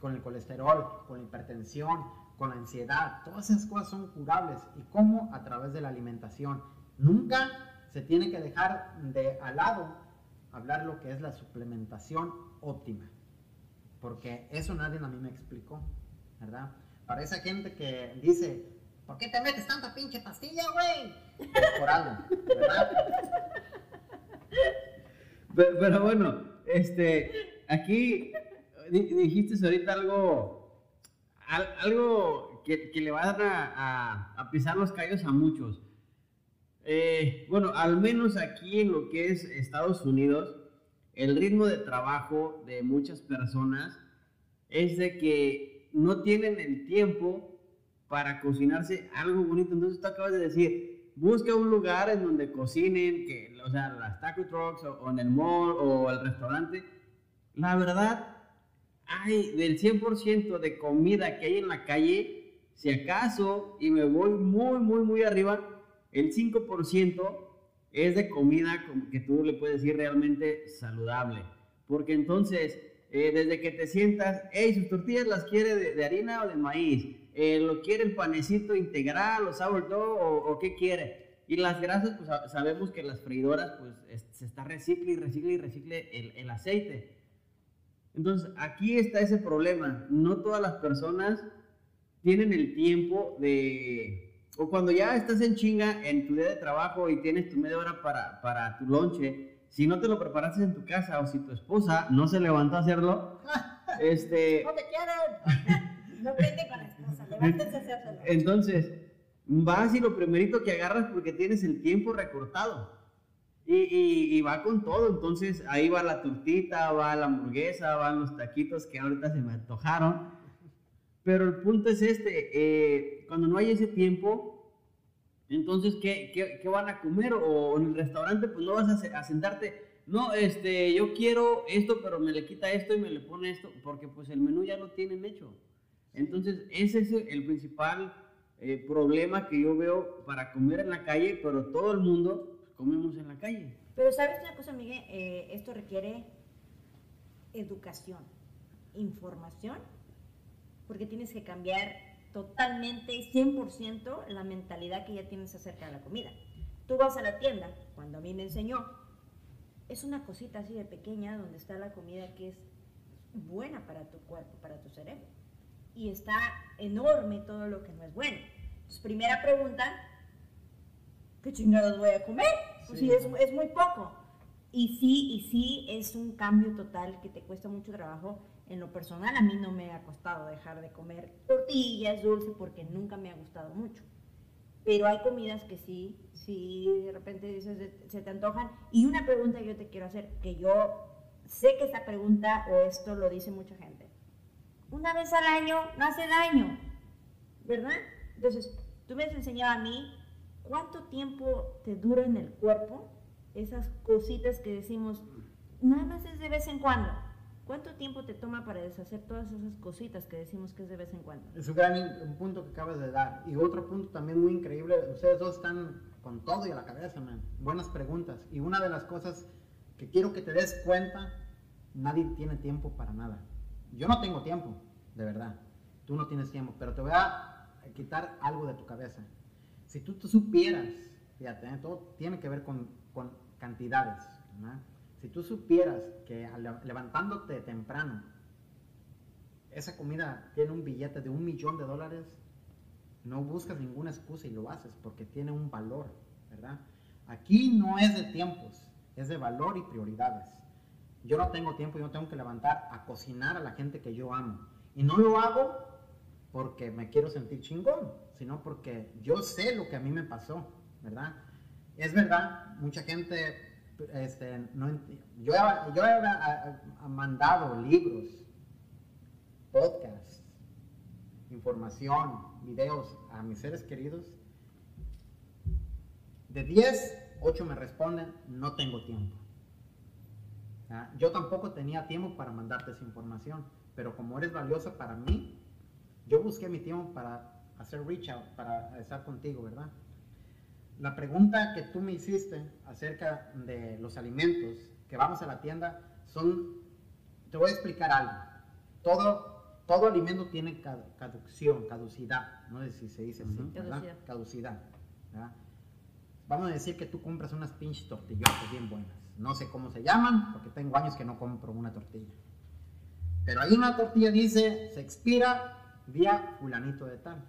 con el colesterol, con la hipertensión, con la ansiedad. Todas esas cosas son curables. ¿Y cómo? A través de la alimentación. Nunca se tiene que dejar de al lado hablar lo que es la suplementación óptima porque eso nadie a mí me explicó, ¿verdad? Para esa gente que dice, ¿por qué te metes tanta pinche pastilla, güey? Por algo, ¿verdad? Pero, bueno, este, aquí dijiste ahorita algo, algo que, le va a, a, pisar los callos a muchos. Eh, bueno, al menos aquí en lo que es Estados Unidos, el ritmo de trabajo de muchas personas es de que no tienen el tiempo para cocinarse algo bonito. Entonces tú acabas de decir, busca un lugar en donde cocinen, que, o sea, las taco trucks o, en el mall o el restaurante. La verdad, hay del 100% de comida que hay en la calle, si acaso, y me voy muy, muy, muy arriba, el 5% es de comida que tú le puedes decir realmente saludable. Porque entonces, eh, desde que te sientas, hey, sus tortillas las quiere de, harina o de maíz, eh, lo quiere el panecito integral o sourdough o, o qué quiere. Y las grasas, pues sabemos que las freidoras, pues se está recicle y recicle y recicle el, el aceite. Entonces, aquí está ese problema. No todas las personas tienen el tiempo de, o cuando ya estás en chinga en tu día de trabajo y tienes tu media hora para, para tu lonche, si no te lo preparaste en tu casa o si tu esposa no se levantó a hacerlo, este... No te quieren. No vete con hacerlo. Entonces, vas y lo primerito que agarras porque tienes el tiempo recortado. Y, y, y, va con todo, entonces ahí va la tortita, va la hamburguesa, van los taquitos que ahorita se me antojaron. Pero el punto es este, eh, cuando no hay ese tiempo, Entonces, ¿qué, qué, qué van a comer? O en el restaurante, pues no vas a, a sentarte, no, este, yo quiero esto, pero me le quita esto y me le pone esto, porque pues el menú ya lo tienen hecho. Entonces, ese es el principal eh, problema que yo veo para comer en la calle, pero todo el mundo comemos en la calle. Pero sabes una cosa, Miguel, Eh, esto requiere educación, información, porque tienes que cambiar totalmente, 100% la mentalidad que ya tienes acerca de la comida. Tú vas a la tienda, cuando a mí me enseñó, es una cosita así de pequeña donde está la comida que es buena para tu cuerpo, para tu cerebro. Y está enorme todo lo que no es bueno. Entonces, primera pregunta, ¿qué chingados voy a comer? Pues Sí. sí, es, es muy poco. Y sí, y sí, es un cambio total que te cuesta mucho trabajo. En lo personal, a mí no me ha costado dejar de comer tortillas, dulce, porque nunca me ha gustado mucho. Pero hay comidas que sí, sí, de repente dices, se- se te antojan. Y una pregunta que yo te quiero hacer, que yo sé que esta pregunta o esto lo dice mucha gente. Una vez al año no hace daño, ¿verdad? Entonces, tú me has enseñado a mí cuánto tiempo te dura en el cuerpo esas cositas que decimos, nada más es de vez en cuando. ¿Cuánto tiempo te toma para deshacer todas esas cositas que decimos que es de vez en cuando? Es un gran punto que acabas de dar. Y otro punto también muy increíble, ustedes dos están con todo y a la cabeza, man. Buenas preguntas. Y una de las cosas que quiero que te des cuenta, nadie tiene tiempo para nada. Yo no tengo tiempo, de verdad. Tú no tienes tiempo, pero te voy a quitar algo de tu cabeza. Si tú, supieras, fíjate, ¿eh? todo tiene que ver con, cantidades. Si tú supieras que levantándote temprano, esa comida tiene un billete de un millón de dólares, no buscas ninguna excusa y lo haces porque tiene un valor, ¿verdad? Aquí no es de tiempos, es de valor y prioridades. Yo no tengo tiempo, yo tengo que levantar a cocinar a la gente que yo amo. Y no lo hago porque me quiero sentir chingón, sino porque yo sé lo que a mí me pasó, ¿verdad? Es verdad, mucha gente, este, no yo, he- yo he ah, ah, mandado libros, podcasts, información, videos a mis seres queridos. De 10, 8 me responden, no tengo tiempo. ¿Ah? Yo tampoco tenía tiempo para mandarte esa información, pero como eres valiosa para mí, yo busqué mi tiempo para hacer reach out, para estar contigo, ¿verdad? La pregunta que tú me hiciste acerca de los alimentos que vamos a la tienda son, te voy a explicar algo. Todo, todo alimento tiene cadu- caducción, caducidad, no sé si se dice así. ¿verdad? Caducidad. Caducidad. ¿verdad? Vamos a decir que tú compras unas pinches tortillotas bien buenas. No sé cómo se llaman, porque tengo años que no compro una tortilla. Pero ahí una tortilla dice, se expira día fulanito de tal.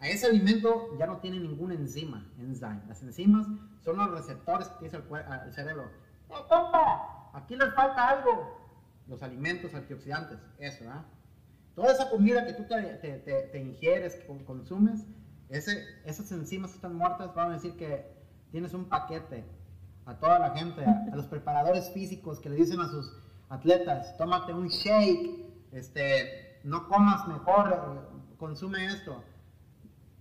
A ese alimento ya no tiene ninguna enzima, enzyme. Las enzimas son los receptores que dice el, ah, el cerebro. ¡Eh, compa! Aquí les falta algo. Los alimentos antioxidantes, eso, ¿ah? Toda esa comida que tú te, te- te- te ingieres, que con- consumes, ese, esas enzimas que están muertas, van a decir que tienes un paquete a toda la gente, a, los preparadores físicos que le dicen a sus atletas, tómate un shake, este, no comas mejor, eh, consume esto.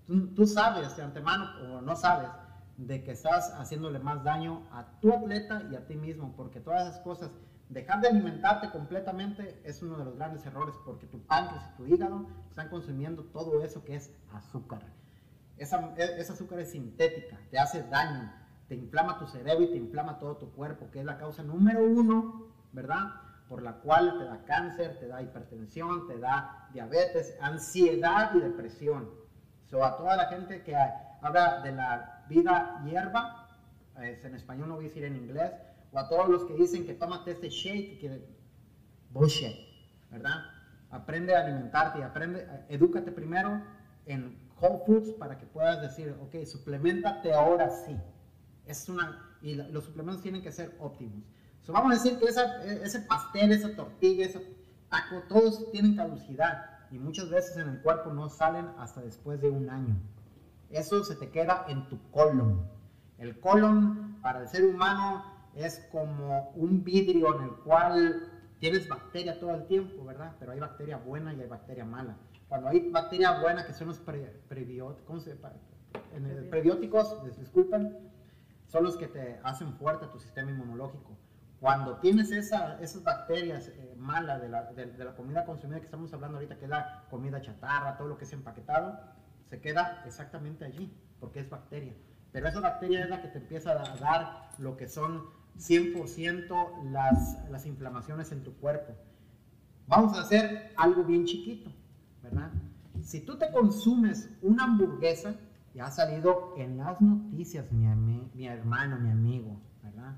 Tú, tú sabes de antemano o no sabes de que estás haciéndole más daño a tu atleta y a ti mismo, porque todas esas cosas, dejar de alimentarte completamente es uno de los grandes errores, porque tu páncreas y tu hígado están consumiendo todo eso que es azúcar. Esa, e- esa azúcar es sintética, te hace daño, te inflama tu cerebro y te inflama todo tu cuerpo, que es la causa número uno, ¿verdad? Por la cual te da cáncer, te da hipertensión, te da diabetes, ansiedad y depresión. So, a toda la gente que habla de la vida hierba, es en español no voy a decir en inglés, o a todos los que dicen que tómate este shake, que bullshit, ¿verdad? Aprende a alimentarte aprende, edúcate primero en Whole Foods para que puedas decir, ok, suplementate ahora sí. Es una, y los suplementos tienen que ser óptimos. So, vamos a decir que esa- e- ese pastel, esa tortilla, ese taco, todos tienen caducidad y muchas veces en el cuerpo no salen hasta después de un año. Eso se te queda en tu colon. El colon para el ser humano es como un vidrio en el cual tienes bacteria todo el tiempo, ¿verdad? Pero hay bacteria buena y hay bacteria mala. Cuando hay bacteria buena, que son los pre- prebióticos, ¿cómo se en el- prebióticos, dis- disculpen, son los que te hacen fuerte tu sistema inmunológico. Cuando tienes esa, esas bacterias eh, malas de la, de- de la comida consumida que estamos hablando ahorita, que es la comida chatarra, todo lo que es empaquetado, se queda exactamente allí, porque es bacteria. Pero esa bacteria es la que te empieza a dar lo que son 100% las, las inflamaciones en tu cuerpo. Vamos a hacer algo bien chiquito, ¿verdad? Si tú te consumes una hamburguesa, ya ha salido en las noticias, mi, mi hermano, mi amigo, ¿verdad?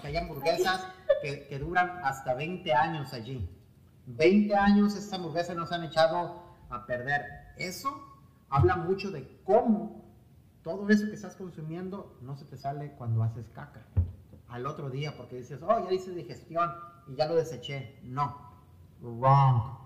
Que hay hamburguesas que, que duran hasta 20 años allí. 20 años estas hamburguesas no se han echado a perder. Eso habla mucho de cómo todo eso que estás consumiendo no se te sale cuando haces caca. Al otro día, porque dices, oh, ya hice digestión y ya lo deseché. No, wrong.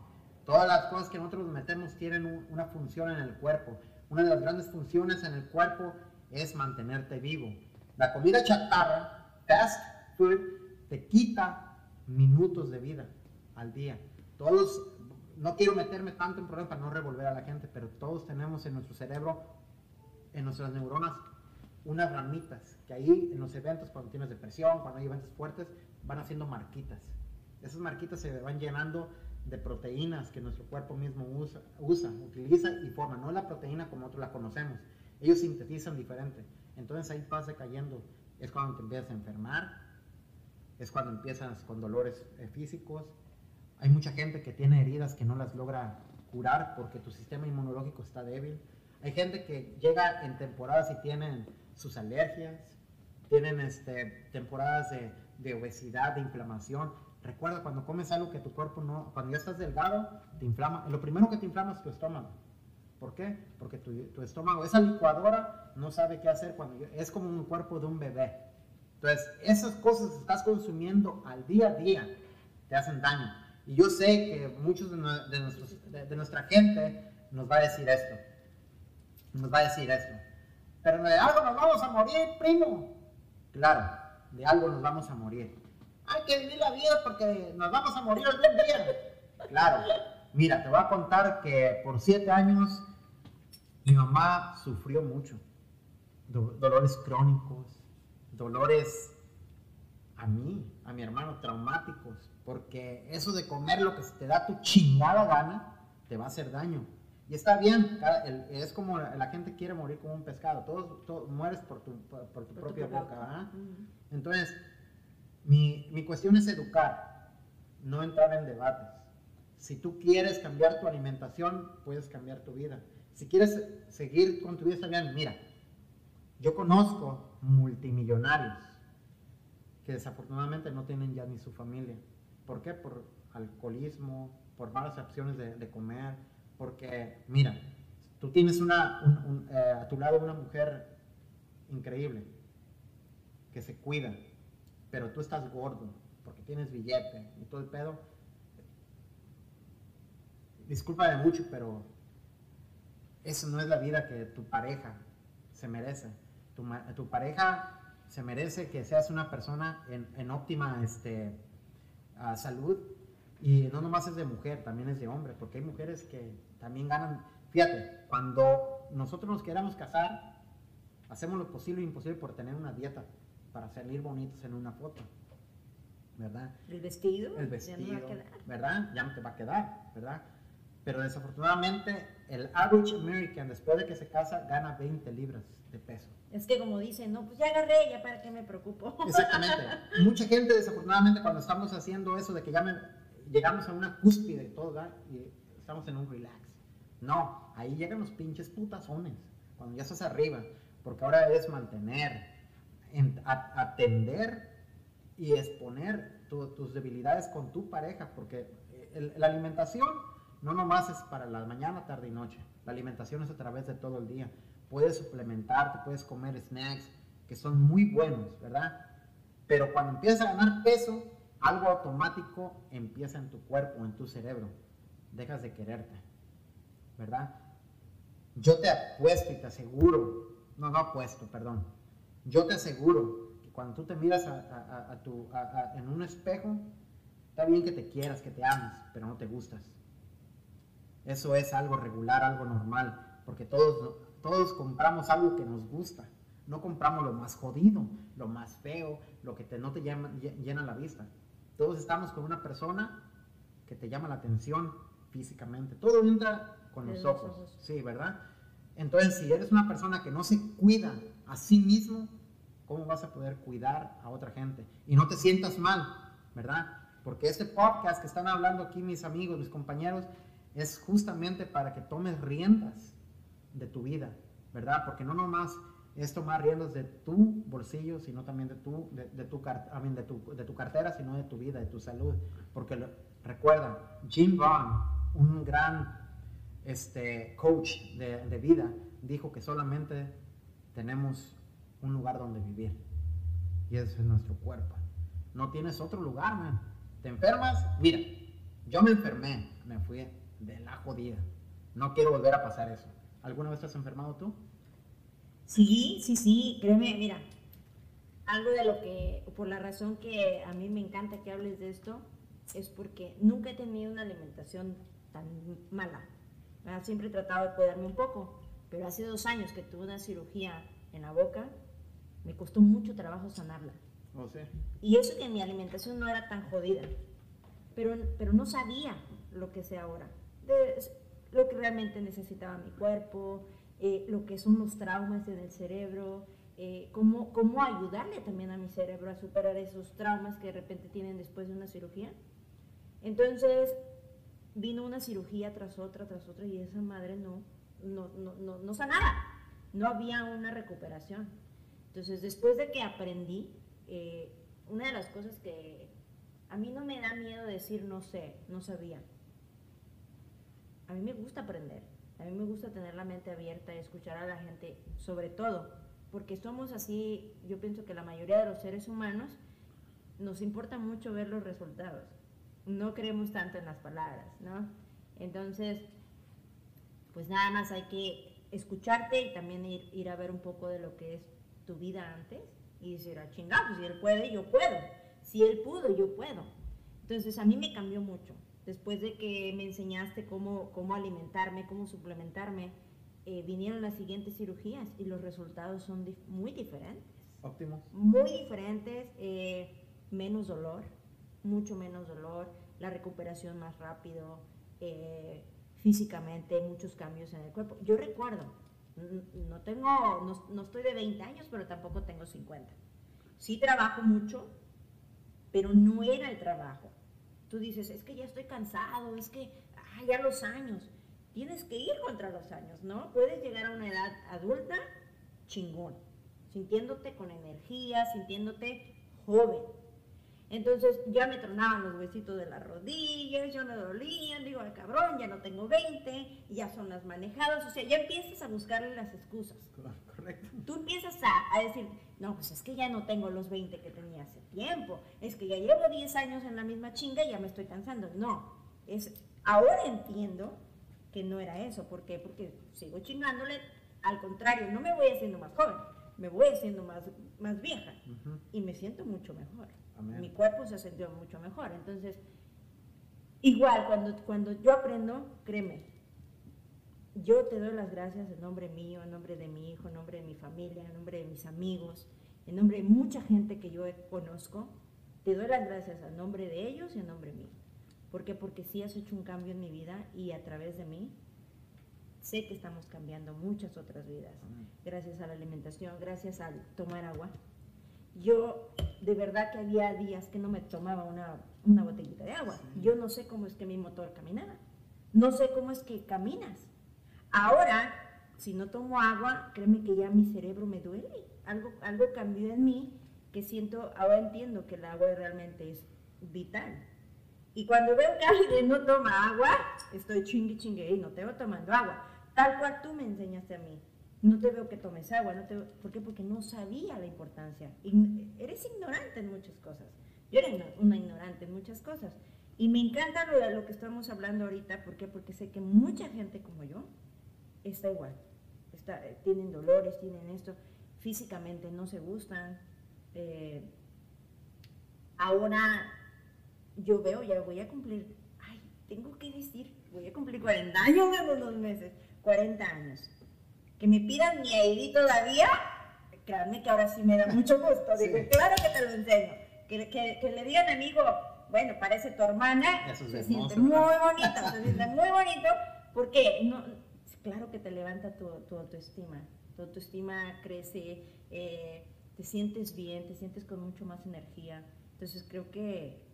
Todas las cosas que nosotros metemos tienen un- una función en el cuerpo. Una de las grandes funciones en el cuerpo es mantenerte vivo. La comida chatarra, fast food, te quita minutos de vida al día. Todos, no quiero meterme tanto en problemas para no revolver a la gente, pero todos tenemos en nuestro cerebro, en nuestras neuronas, unas ramitas que ahí en los eventos, cuando tienes depresión, cuando hay eventos fuertes, van haciendo marquitas. Esas marquitas se van llenando de proteínas que nuestro cuerpo mismo usa, usa utiliza y forma. No la proteína como nosotros la conocemos. Ellos sintetizan diferente. Entonces ahí pasa cayendo. Es cuando te empiezas a enfermar. Es cuando empiezas con dolores eh, físicos. Hay mucha gente que tiene heridas que no las logra curar porque tu sistema inmunológico está débil. Hay gente que llega en temporadas y tienen sus alergias, tienen este, temporadas de, de obesidad, de inflamación. Recuerda, cuando comes algo que tu cuerpo no, cuando ya estás delgado, te inflama. Lo primero que te inflama es tu estómago. ¿Por qué? Porque tu, tu estómago, esa licuadora no sabe qué hacer cuando es como un cuerpo de un bebé. Entonces, esas cosas que estás consumiendo al día a día te hacen daño. Y yo sé que muchos de, de- de nuestra gente nos va a decir esto. Nos va a decir esto. Pero de algo nos vamos a morir, primo. Claro, de algo nos vamos a morir. Hay que vivir la vida porque nos vamos a morir algún día. Claro. Mira, te voy a contar que por siete años mi mamá sufrió mucho. Do- dolores crónicos, dolores a mí, a mi hermano, traumáticos. Porque eso de comer lo que se te da tu chingada gana, te va a hacer daño. Y está bien, cada- el- es como la, gente quiere morir como un pescado. Todos, todos- mueres por tu, por, por tu Por propia boca. Ujú. Entonces, mi, mi cuestión es educar, no entrar en debates. Si tú quieres cambiar tu alimentación, puedes cambiar tu vida. Si quieres seguir con tu vida. Mira, yo conozco multimillonarios que desafortunadamente no tienen ya ni su familia. ¿Por qué? Por alcoholismo, por malas opciones de, de comer, porque, mira, tú tienes una, un- un, eh, a tu lado una mujer increíble, que se cuida, pero tú estás gordo, porque tienes billete y todo el pedo. Discúlpame mucho, pero eso no es la vida que tu pareja se merece. Tu, tu pareja se merece que seas una persona en, en óptima este, ah, salud y no nomás es de mujer, también es de hombre, porque hay mujeres que también ganan. Fíjate, cuando nosotros nos queramos casar, hacemos lo posible e imposible por tener una dieta para salir bonitos en una foto, ¿verdad? El vestido. El ya vestido, no va a quedar. ¿verdad? Ya no te va a quedar, ¿verdad? Pero desafortunadamente el average American después de que se casa gana 20 libras de peso. Es que como dicen, no, pues ya agarré, ya para qué me preocupo. Exactamente. Mucha gente desafortunadamente cuando estamos haciendo eso de que ya me- llegamos a una cúspide todo, ¿verdad? Y estamos en un relax. No, ahí llegan los pinches putazones, cuando ya estás arriba, porque ahora es mantener, atender y exponer tu- tus debilidades con tu pareja, porque el- la alimentación no nomás es para la mañana, tarde y noche, la alimentación es a través de todo el día. Puedes suplementarte, puedes comer snacks que son muy buenos, ¿verdad? Pero cuando empiezas a ganar peso, algo automático empieza en tu cuerpo, en tu cerebro. Dejas de quererte, ¿verdad? Yo te apuesto y te aseguro, no, no apuesto, perdón. Yo te aseguro que cuando tú te miras a, a- a- a tu, en un espejo, está bien que te quieras, que te ames, pero no te gustas. Eso es algo regular, algo normal, porque todos todos compramos algo que nos gusta. No compramos lo más jodido, lo más feo, lo que te, no te llama, llena la vista. Todos estamos con una persona que te llama la atención físicamente. Todo entra con los ojos. Sí, ¿verdad? Entonces, si eres una persona que no se cuida a sí mismo, ¿cómo vas a poder cuidar a otra gente? Y no te sientas mal, ¿verdad? Porque este podcast que están hablando aquí mis amigos, mis compañeros, es justamente para que tomes riendas de tu vida, ¿verdad? Porque no nomás es tomar riendas de tu bolsillo, sino también de tu, de, tu, de, tu, de tu cartera, sino de tu vida, de tu salud. Porque recuerda, Jim Brown, un gran este, coach de, de vida, dijo que solamente tenemos un lugar donde vivir. Y ese es nuestro cuerpo. No tienes otro lugar, man. ¿Te enfermas? Mira, yo me enfermé, me fui de la jodida. No quiero volver a pasar eso. ¿Alguna vez te has enfermado tú? Sí, sí, sí, créeme, mira, algo de lo que, por la razón que a mí me encanta que hables de esto, es porque nunca he tenido una alimentación tan mala. Siempre he tratado de cuidarme un poco, pero hace dos años que tuve una cirugía en la boca, me costó mucho trabajo sanarla. Oh, sí. Y eso que mi alimentación no era tan jodida, pero, pero no sabía lo que sé ahora, de lo que realmente necesitaba mi cuerpo, eh, lo que son los traumas en el cerebro, eh, cómo, cómo ayudarle también a mi cerebro a superar esos traumas que de repente tienen después de una cirugía. Entonces, vino una cirugía tras otra, tras otra, y esa madre no, no, no, no, no sanaba, no había una recuperación. Entonces, después de que aprendí, eh, una de las cosas que a mí no me da miedo decir no sé, no sabía. A mí me gusta aprender, a mí me gusta tener la mente abierta y escuchar a la gente, sobre todo, porque somos así, yo pienso que la mayoría de los seres humanos nos importa mucho ver los resultados no creemos tanto en las palabras, ¿no? Entonces, pues nada más hay que escucharte y también ir, a ver un poco de lo que es tu vida antes y decir, ah, chingado, pues si él puede, yo puedo. Si él pudo, yo puedo. Entonces, a mí me cambió mucho. Después de que me enseñaste cómo, cómo alimentarme, cómo suplementarme, eh, vinieron las siguientes cirugías y los resultados son muy diferentes. Óptimo. Muy diferentes, eh, menos dolor, mucho menos dolor, la recuperación más rápido, eh, físicamente, muchos cambios en el cuerpo. Yo recuerdo, no tengo, no, estoy de 20 años, pero tampoco tengo 50. Sí trabajo mucho, pero no era el trabajo. Tú dices, es que ya estoy cansado, es que, ya los años. Tienes que ir contra los años, ¿no? Puedes llegar a una edad adulta chingón, sintiéndote con energía, sintiéndote joven entonces ya me tronaban los huesitos de las rodillas, ya me dolían, digo, al cabrón, ya no tengo 20, ya son las manejadas, o sea, ya empiezas a buscarle las excusas. Correcto. Tú empiezas a, a, decir, no, pues es que ya no tengo los 20 que tenía hace tiempo, es que ya llevo 10 años en la misma chinga y ya me estoy cansando. No, es, ahora entiendo que no era eso, ¿por qué? Porque sigo chingándole, al contrario, no me voy haciendo más joven, me voy haciendo más, más vieja y me siento mucho mejor mi cuerpo se sintió mucho mejor. Entonces, igual, cuando, cuando yo aprendo, créeme, yo te doy las gracias en nombre mío, en nombre de mi hijo, en nombre de mi familia, en nombre de mis amigos, en nombre de mucha gente que yo conozco. Te doy las gracias en nombre de ellos y en nombre mío. ¿Por qué? Porque sí has hecho un cambio en mi vida y a través de mí sé que estamos cambiando muchas otras vidas. Gracias a la alimentación, gracias al tomar agua, yo de verdad que había días que no me tomaba una, una botellita de agua. Yo no sé cómo es que mi motor caminaba. No sé cómo es que caminas. Ahora, si no tomo agua, créeme que ya mi cerebro me duele. Algo, algo cambió en mí que siento, ahora entiendo que el agua realmente es vital. Y cuando veo que alguien no toma agua, estoy chingue chingue y no te tomando agua. Tal cual tú me enseñaste a mí no te veo que tomes agua, no te ¿por qué? Porque no sabía la importancia. eres ignorante en muchas cosas. Yo era una ignorante en muchas cosas. Y me encanta lo lo que estamos hablando ahorita, ¿por qué? Porque sé que mucha gente como yo está igual. Está, eh, tienen dolores, tienen esto, físicamente no se gustan. Eh, ahora yo veo, ya voy a cumplir, ay, tengo que decir, voy a cumplir 40 años en unos meses, 40 años Que me pidan mi ID todavía, créanme que ahora sí me da mucho gusto. Digo, claro que te lo enseño. Que, que, que le digan amigo, bueno, parece tu hermana, Eso es se hermoso, siente muy bonito, se siente muy bonito, porque no, claro que te levanta tu, tu autoestima. Tu autoestima crece, eh, te sientes bien, te sientes con mucho más energía. Entonces creo que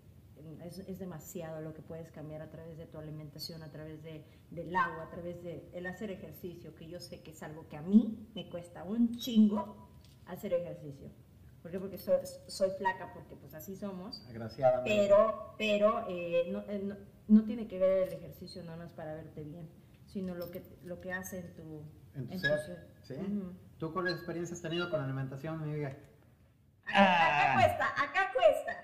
es, es demasiado lo que puedes cambiar a través de tu alimentación, a través de, del agua, a través de el hacer ejercicio, que yo sé que es algo que a mí me cuesta un chingo hacer ejercicio. ¿Por qué? Porque soy, soy flaca, porque pues así somos. Agraciadamente. Pero, pero eh, no, eh, no- no tiene que ver el ejercicio nada más para verte bien, sino lo que, lo que hace en tu, En tu en ser, ¿sí? Ujú. ¿Tú cuáles experiencias has tenido con la alimentación, mi Miguel? Acá, acá Ah. cuesta, acá cuesta.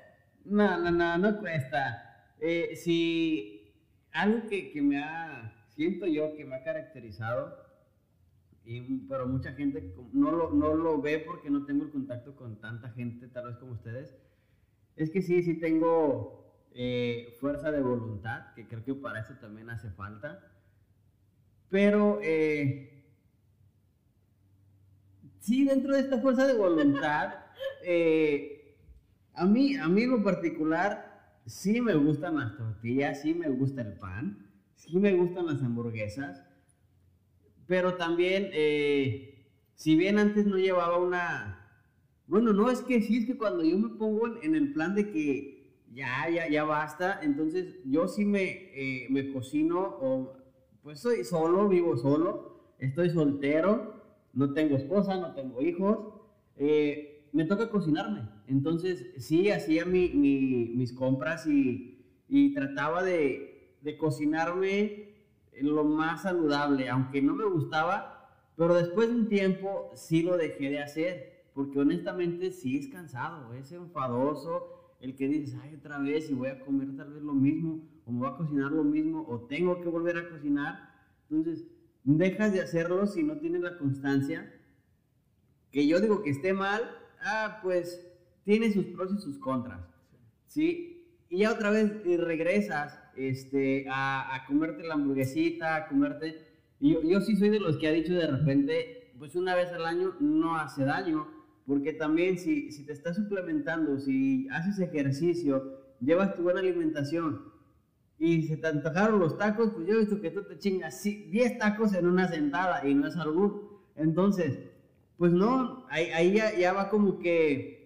No, no, no, no cuesta. Eh, si algo que, que me ha, siento yo que me ha caracterizado, y, pero mucha gente no lo, no lo ve porque no tengo el contacto con tanta gente, tal vez como ustedes, es que sí, sí tengo eh, fuerza de voluntad, que creo que para eso también hace falta, pero eh, sí, dentro de esta fuerza de voluntad, eh, a mí, a particular, sí me gustan las tortillas, sí me gusta el pan, sí me gustan las hamburguesas, pero también, eh, si bien antes no llevaba una... Bueno, no, es que sí, es que cuando yo me pongo en, en el plan de que ya, ya, ya basta, entonces yo sí me, eh, me cocino o pues soy solo, vivo solo, estoy soltero, no tengo esposa, no tengo hijos, eh, me toca cocinarme. Entonces sí, hacía mi- mi- mis compras y, y trataba de, de cocinarme lo más saludable, aunque no me gustaba, pero después de un tiempo sí lo dejé de hacer, porque honestamente sí es cansado, es enfadoso el que dices, ay, otra vez y voy a comer tal vez lo mismo, o me voy a cocinar lo mismo, o tengo que volver a cocinar. Entonces, dejas de hacerlo si no tienes la constancia. Que yo digo que esté mal, ah, pues tiene sus pros y sus contras. ¿Sí? Y ya otra vez eh, regresas este, a, a comerte la hamburguesita, a comerte... Yo, yo sí soy de los que ha dicho de repente, pues una vez al año no hace daño, porque también si, si te estás suplementando, si haces ejercicio, llevas tu buena alimentación y se te antojaron los tacos, pues yo he visto que tú te chingas sí, 10 tacos en una sentada y no es algo. Entonces, pues no, ahí, ahí ya, ya va como que,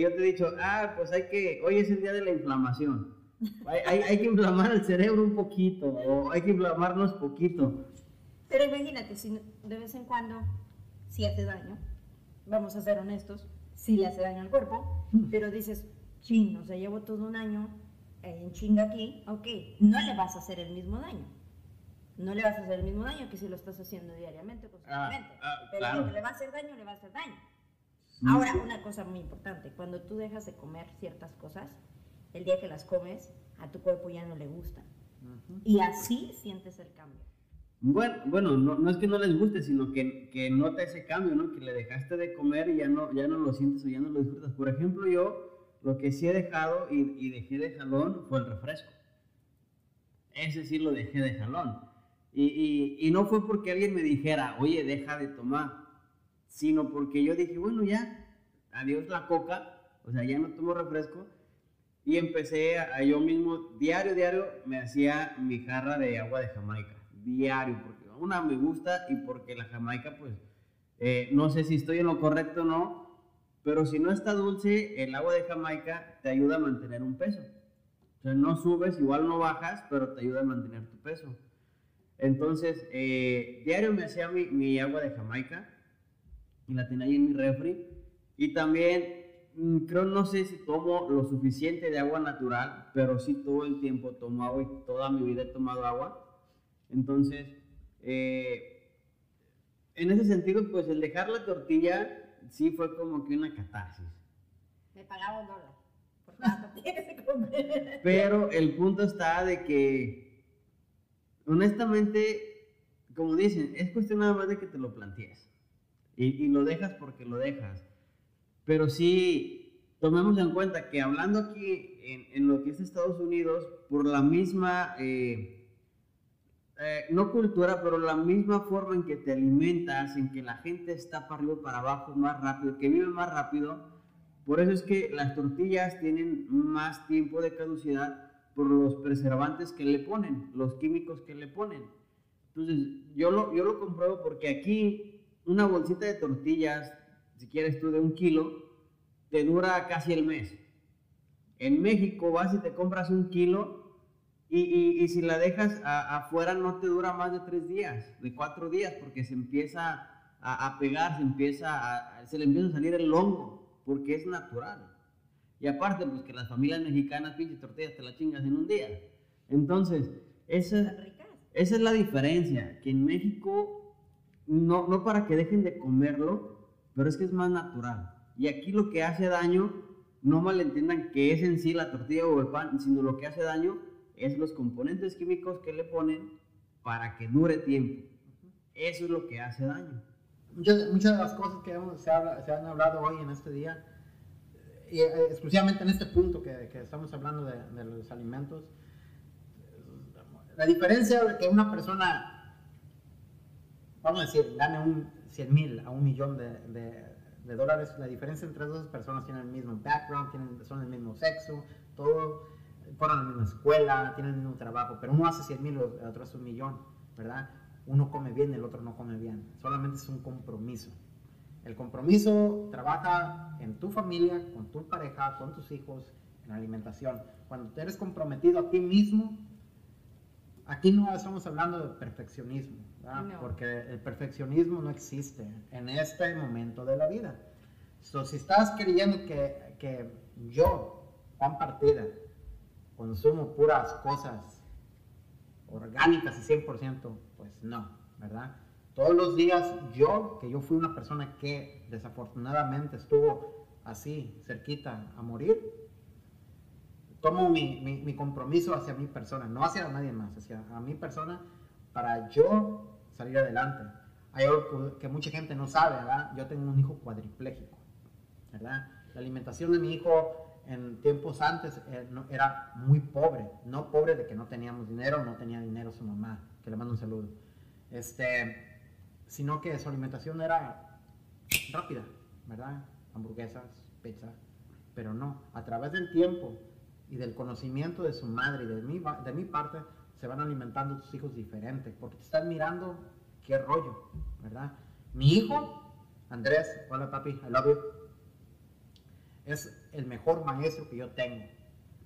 yo te he dicho, ah, pues hay que, hoy es el día de la inflamación. Hay, hay, hay que inflamar el cerebro un poquito, o hay que inflamarnos poquito. Pero imagínate, si de vez en cuando, si hace daño, vamos a ser honestos, si le hace daño al cuerpo, pero dices, chin, o sea, llevo todo un año eh, en chinga aquí, ok, no le vas a hacer el mismo daño. No le vas a hacer el mismo daño que si lo estás haciendo diariamente, constantemente. ah, pero claro. que le va a hacer daño, le va a hacer daño. Ahora, una cosa muy importante, cuando tú dejas de comer ciertas cosas, el día que las comes, a tu cuerpo ya no le gustan. Y así sientes el cambio. Bueno, bueno no, no es que no les guste, sino que, que nota ese cambio, ¿no? Que le dejaste de comer y ya no, ya no lo sientes o ya no lo disfrutas. Por ejemplo, yo lo que sí he dejado y, y dejé de jalón fue el refresco. Ese sí lo dejé de jalón. Y, y, y no fue porque alguien me dijera, oye, deja de tomar, sino porque yo dije, bueno, ya, adiós la coca, o sea, ya no tomo refresco. Y empecé a, yo mismo, diario, diario, me hacía mi jarra de agua de Jamaica. Diario, porque una me gusta y porque la Jamaica, pues, eh, no sé si estoy en lo correcto o no, pero si no está dulce, el agua de Jamaica te ayuda a mantener un peso. O sea, no subes, igual no bajas, pero te ayuda a mantener tu peso. Entonces, eh, diario me hacía mi, mi agua de Jamaica y la tenía ahí en mi refri. Y también, mm, creo, no sé si tomo lo suficiente de agua natural, pero sí todo el tiempo tomo agua y toda mi vida he tomado agua. Entonces, eh, en ese sentido, pues el dejar la tortilla sí fue como que una catarsis. Me pagaba un dólar por cada tortilla que se come. Pero el punto está de que, honestamente, como dicen, es cuestión nada más de que te lo plantees. Y, y lo dejas porque lo dejas. Pero sí, tomemos en cuenta que hablando aquí en, en lo que es Estados Unidos, por la misma, eh, eh, no cultura, pero la misma forma en que te alimentas, en que la gente está para arriba y para abajo más rápido, que vive más rápido, por eso es que las tortillas tienen más tiempo de caducidad por los preservantes que le ponen, los químicos que le ponen. Entonces, yo lo, yo lo compruebo porque aquí una bolsita de tortillas, si quieres tú de un kilo, te dura casi el mes. En México vas y te compras un kilo y, y, si la dejas afuera no te dura más de tres días, de cuatro días, porque se empieza a, a pegar, se, empieza a, se le empieza a salir el hongo, porque es natural. Y aparte, pues que las familias mexicanas, pinche tortillas, te la chingas en un día. Entonces, esa, esa es la diferencia, que en México, no, no para que dejen de comerlo, pero es que es más natural. Y aquí lo que hace daño, no malentiendan que es en sí la tortilla o el pan, sino lo que hace daño es los componentes químicos que le ponen para que dure tiempo. Eso es lo que hace daño. Muchas, muchas de las cosas que se, han hablado hoy en este día, y eh, exclusivamente en este punto que, que estamos hablando de, de, los alimentos, la diferencia de que una persona, vamos a decir, gane un 100 mil a un millón de, de, de, dólares, la diferencia entre dos personas tienen el mismo background, tienen, son del mismo sexo, todo fueron a la misma escuela, tienen el mismo trabajo, pero uno hace 100 mil, el otro hace un millón, ¿verdad? Uno come bien, el otro no come bien. Solamente es un compromiso. El compromiso trabaja en tu familia, con tu pareja, con tus hijos, en alimentación. Cuando te eres comprometido a ti mismo, aquí no estamos hablando de perfeccionismo, ¿verdad? porque el perfeccionismo no existe en este momento de la vida. So, si estás creyendo que, que yo, Juan Partida, consumo puras cosas orgánicas y 100%, pues no, ¿verdad? Todos los días yo, que yo fui una persona que desafortunadamente estuvo así, cerquita a morir, tomo mi, mi, compromiso hacia mi persona, no hacia nadie más, hacia a mi persona, para yo salir adelante. Hay algo que mucha gente no sabe, ¿verdad? Yo tengo un hijo cuadripléjico, ¿verdad? La alimentación de mi hijo en tiempos antes eh, era muy pobre, no pobre de que no teníamos dinero, no tenía dinero su mamá, que le mando un saludo, este, sino que su alimentación era rápida, ¿verdad? Hamburguesas, pizza, pero no, a través del tiempo y del conocimiento de su madre y de mi, de mi parte, se van alimentando tus hijos diferentes, porque te están mirando qué rollo, ¿verdad? Mi hijo, Andrés, hola papi, I love you es el mejor maestro que yo tengo.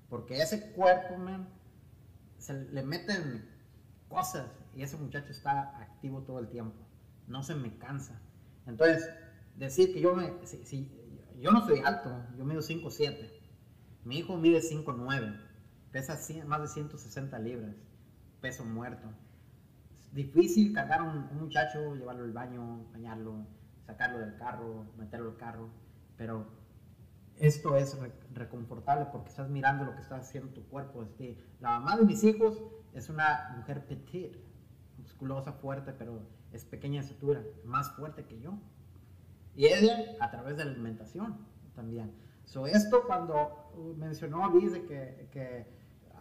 Porque ese cuerpo, man, se le meten cosas y ese muchacho está activo todo el tiempo. No se me cansa. Entonces, decir que yo me, si, yo no soy alto, yo mido 5'7". Mi hijo mide 5'9". Pesa más de 160 libras. Peso muerto. Es difícil cargar a un, muchacho, llevarlo al baño, bañarlo, sacarlo del carro, meterlo al carro. Pero esto es reconfortable porque estás mirando lo que está haciendo tu cuerpo. Este, la mamá de mis hijos es una mujer petite, musculosa, fuerte, pero es pequeña de estatura, más fuerte que yo. Y ella a través de la alimentación también. Esto cuando mencionó Liz de que, que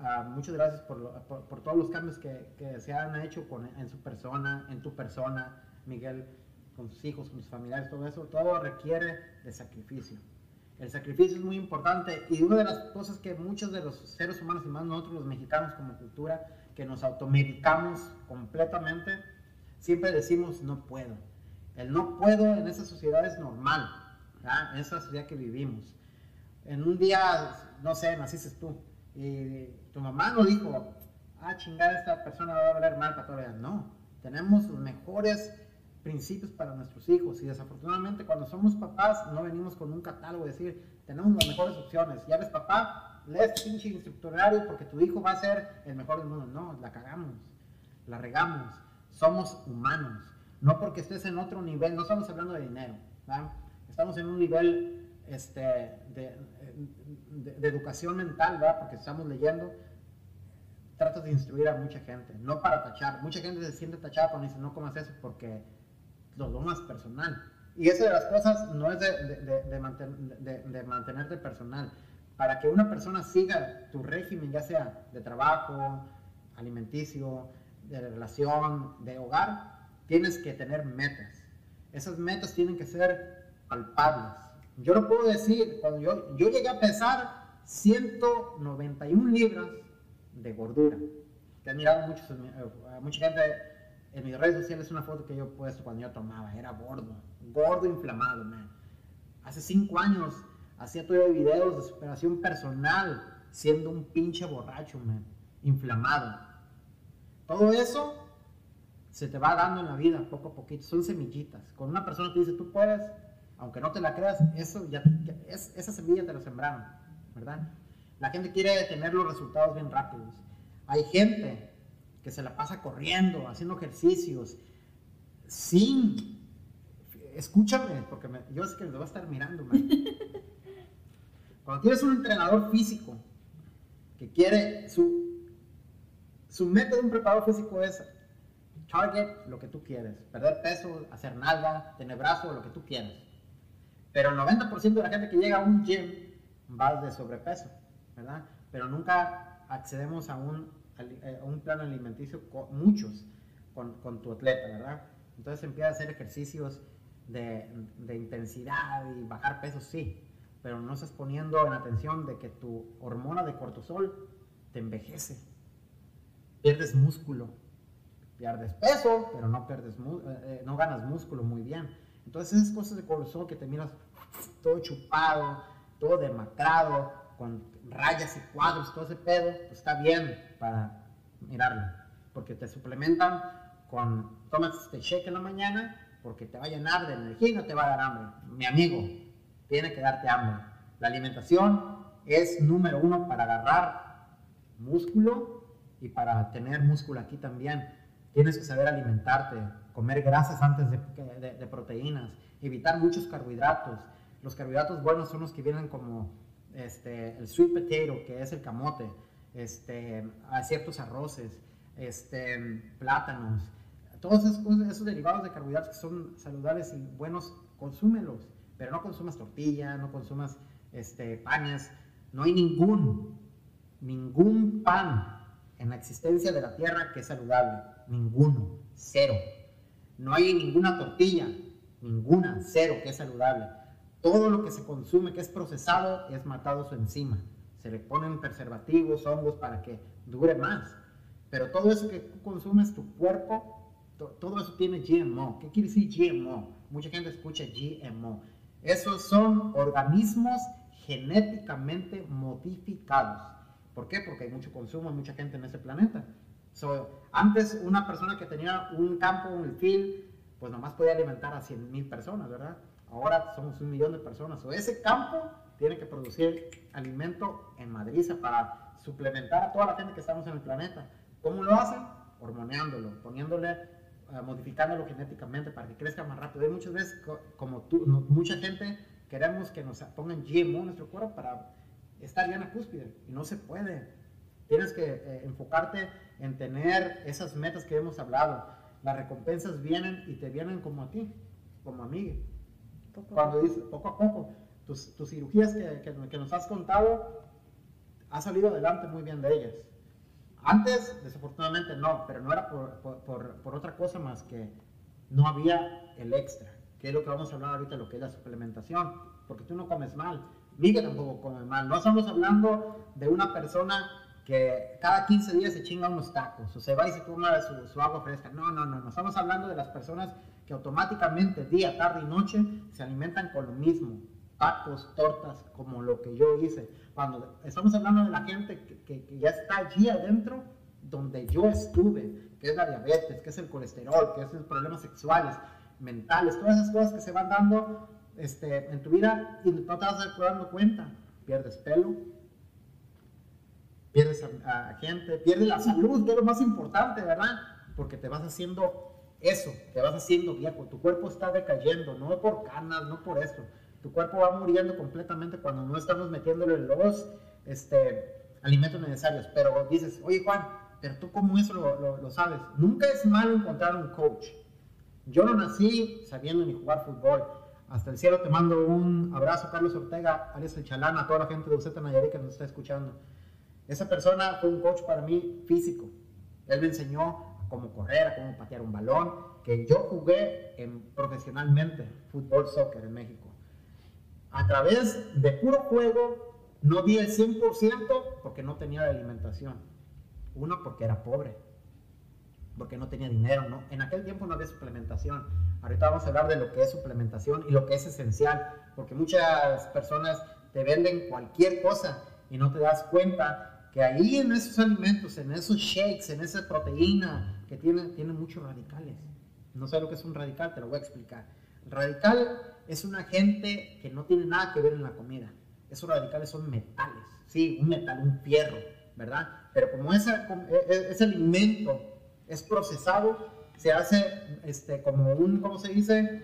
uh, muchas gracias por, todos los cambios que, se han hecho en su persona, en tu persona, Miguel, con sus hijos, con sus familiares, todo eso, todo requiere de sacrificio. El sacrificio es muy importante y una de las cosas que muchos de los seres humanos y más nosotros los mexicanos como cultura, que nos automedicamos completamente, siempre decimos no puedo. El no puedo en esa sociedad es normal, en esa sociedad que vivimos. En un día, no sé, naciste tú y tu mamá no dijo, ah, chingada, esta persona va a hablar mal para todavía. No, tenemos los mejores principios para nuestros hijos. Y desafortunadamente cuando somos papás no venimos con un catálogo de decir, tenemos las mejores opciones. Ya eres papá, lees pinche instructorario porque tu hijo va a ser el mejor del mundo. No, la cagamos, la regamos. Somos humanos. No porque estés en otro nivel, no estamos hablando de dinero. Estamos en un nivel este, de, de, educación mental, ¿verdad? porque estamos leyendo tratas de instruir a mucha gente, no para tachar. Mucha gente se siente tachada cuando dice no comas eso porque lo, más personal. Y esa de las cosas no es de, de, de, de, mantenerte personal. Para que una persona siga tu régimen, ya sea de trabajo, alimenticio, de relación, de hogar, tienes que tener metas. Esas metas tienen que ser palpables. Yo lo puedo decir, cuando yo, yo llegué a pesar 191 libras de gordura. Que han mirado muchos, eh, mucha gente en mis redes sociales una foto que yo he puesto cuando yo tomaba. Era gordo, gordo inflamado, man. Hace cinco años hacía todavía videos de superación personal siendo un pinche borracho, man. Inflamado. Todo eso se te va dando en la vida poco a poquito, son semillitas. Con una persona que dice, tú puedes, aunque no te la creas, eso ya, es, esa semilla te la sembraron, ¿verdad? La gente quiere tener los resultados bien rápidos. Hay gente que se la pasa corriendo, haciendo ejercicios, sin... Escúchame, porque yo sé que me va a estar mirando. Man. Cuando tienes un entrenador físico que quiere, su, su método de un preparador físico es target lo que tú quieres, perder peso, hacer nalga, tener brazo, lo que tú quieras. Pero el 90% de la gente que llega a un gym va de sobrepeso, ¿verdad? Pero nunca accedemos a un, eh, a un plan alimenticio, muchos, con, con, tu atleta, ¿verdad? Entonces empieza a hacer ejercicios de, de intensidad y bajar peso, sí, pero no estás poniendo en atención de que tu hormona de cortisol te envejece, pierdes músculo, pierdes peso, pero no, pierdes, eh, eh, no ganas músculo muy bien. Entonces esas cosas de cortisol que te miras todo chupado, todo demacrado, con rayas y cuadros, todo ese pedo, pues está bien para mirarlo. Porque te suplementan con, tomas este shake en la mañana, porque te va a llenar de energía y no te va a dar hambre. Mi amigo, tiene que darte hambre. La alimentación es número uno para agarrar músculo y para tener músculo aquí también. Tienes que saber alimentarte, comer grasas antes de, proteínas, evitar muchos carbohidratos. Los carbohidratos buenos son los que vienen como este, el sweet potato, que es el camote, este, ciertos arroces, este, plátanos, todos esos, derivados de carbohidratos que son saludables y buenos, consúmelos, pero no consumas tortilla, no consumas este, panes, no hay ningún, ningún pan en la existencia de la tierra que es saludable. Ninguno. Cero. No hay ninguna tortilla. Ninguna. Cero que es saludable. Todo lo que se consume que es procesado es matado su enzima. Se le ponen preservativos, hongos para que dure más. Pero todo eso que tú consumes, tu cuerpo, todo eso tiene GMO. ¿Qué quiere decir GMO? Mucha gente escucha GMO. Esos son organismos genéticamente modificados. ¿Por qué? Porque hay mucho consumo, mucha gente en ese planeta. Antes una persona que tenía un campo, un field, pues nomás podía alimentar a 100 mil personas, ¿verdad? Ahora somos un millón de personas. O ese campo tiene que producir alimento en Madrid para suplementar a toda la gente que estamos en el planeta. ¿Cómo lo hacen? Hormoneándolo, poniéndole, uh, modificándolo genéticamente para que crezca más rápido. Hay muchas veces, como tú, mucha gente queremos que nos pongan GMO en nuestro cuerpo para estar ya en la cúspide y no se puede. Tienes que eh, enfocarte en tener esas metas que hemos hablado. Las recompensas vienen y te vienen como a ti, como a mí. Cuando dices poco a poco, tus, tus cirugías que, que, nos has contado, has salido adelante muy bien de ellas. Antes, desafortunadamente no, pero no era por, por, por, otra cosa más que no había el extra, que es lo que vamos a hablar ahorita, lo que es la suplementación, porque tú no comes mal, Miguel tampoco come mal. No estamos hablando de una persona que cada 15 días se chinga unos tacos o se va y se toma su, su, agua fresca. No, no, no, no. Estamos hablando de las personas que automáticamente día, tarde y noche se alimentan con lo mismo. Tacos, tortas, como lo que yo hice. Cuando estamos hablando de la gente que, que, ya está allí adentro, donde yo estuve, que es la diabetes, que es el colesterol, que es los problemas sexuales, mentales, todas esas cosas que se van dando este, en tu vida y no te vas a dando cuenta. Pierdes pelo, pierdes a, gente, pierdes la salud, que es lo más importante, ¿verdad? Porque te vas haciendo eso, te vas haciendo viejo, tu cuerpo está decayendo, no por canas, no por eso. Tu cuerpo va muriendo completamente cuando no estamos metiéndole los este, alimentos necesarios. Pero dices, oye Juan, pero tú cómo eso lo, lo sabes. Nunca es malo encontrar un coach. Yo no nací sabiendo ni jugar fútbol. Hasta el cielo te mando un abrazo, Carlos Ortega, alias El Chalán, a toda la gente de Uceta Nayarit que nos está escuchando. Esa persona fue un coach para mí físico. Él me enseñó cómo correr, cómo patear un balón, que yo jugué en, profesionalmente fútbol, soccer en México. A través de puro juego, no di el 100% porque no tenía alimentación. Uno, porque era pobre, porque no tenía dinero, ¿no? En aquel tiempo no había suplementación. Ahorita vamos a hablar de lo que es suplementación y lo que es esencial, porque muchas personas te venden cualquier cosa y no te das cuenta que ahí en esos alimentos, en esos shakes, en esa proteína que tiene, tiene muchos radicales. No sé lo que es un radical, te lo voy a explicar. radical es un agente que no tiene nada que ver en la comida. Esos radicales son metales, sí, un metal, un fierro, ¿verdad? Pero como ese, e, ese alimento es procesado, se hace este, como un, ¿cómo se dice?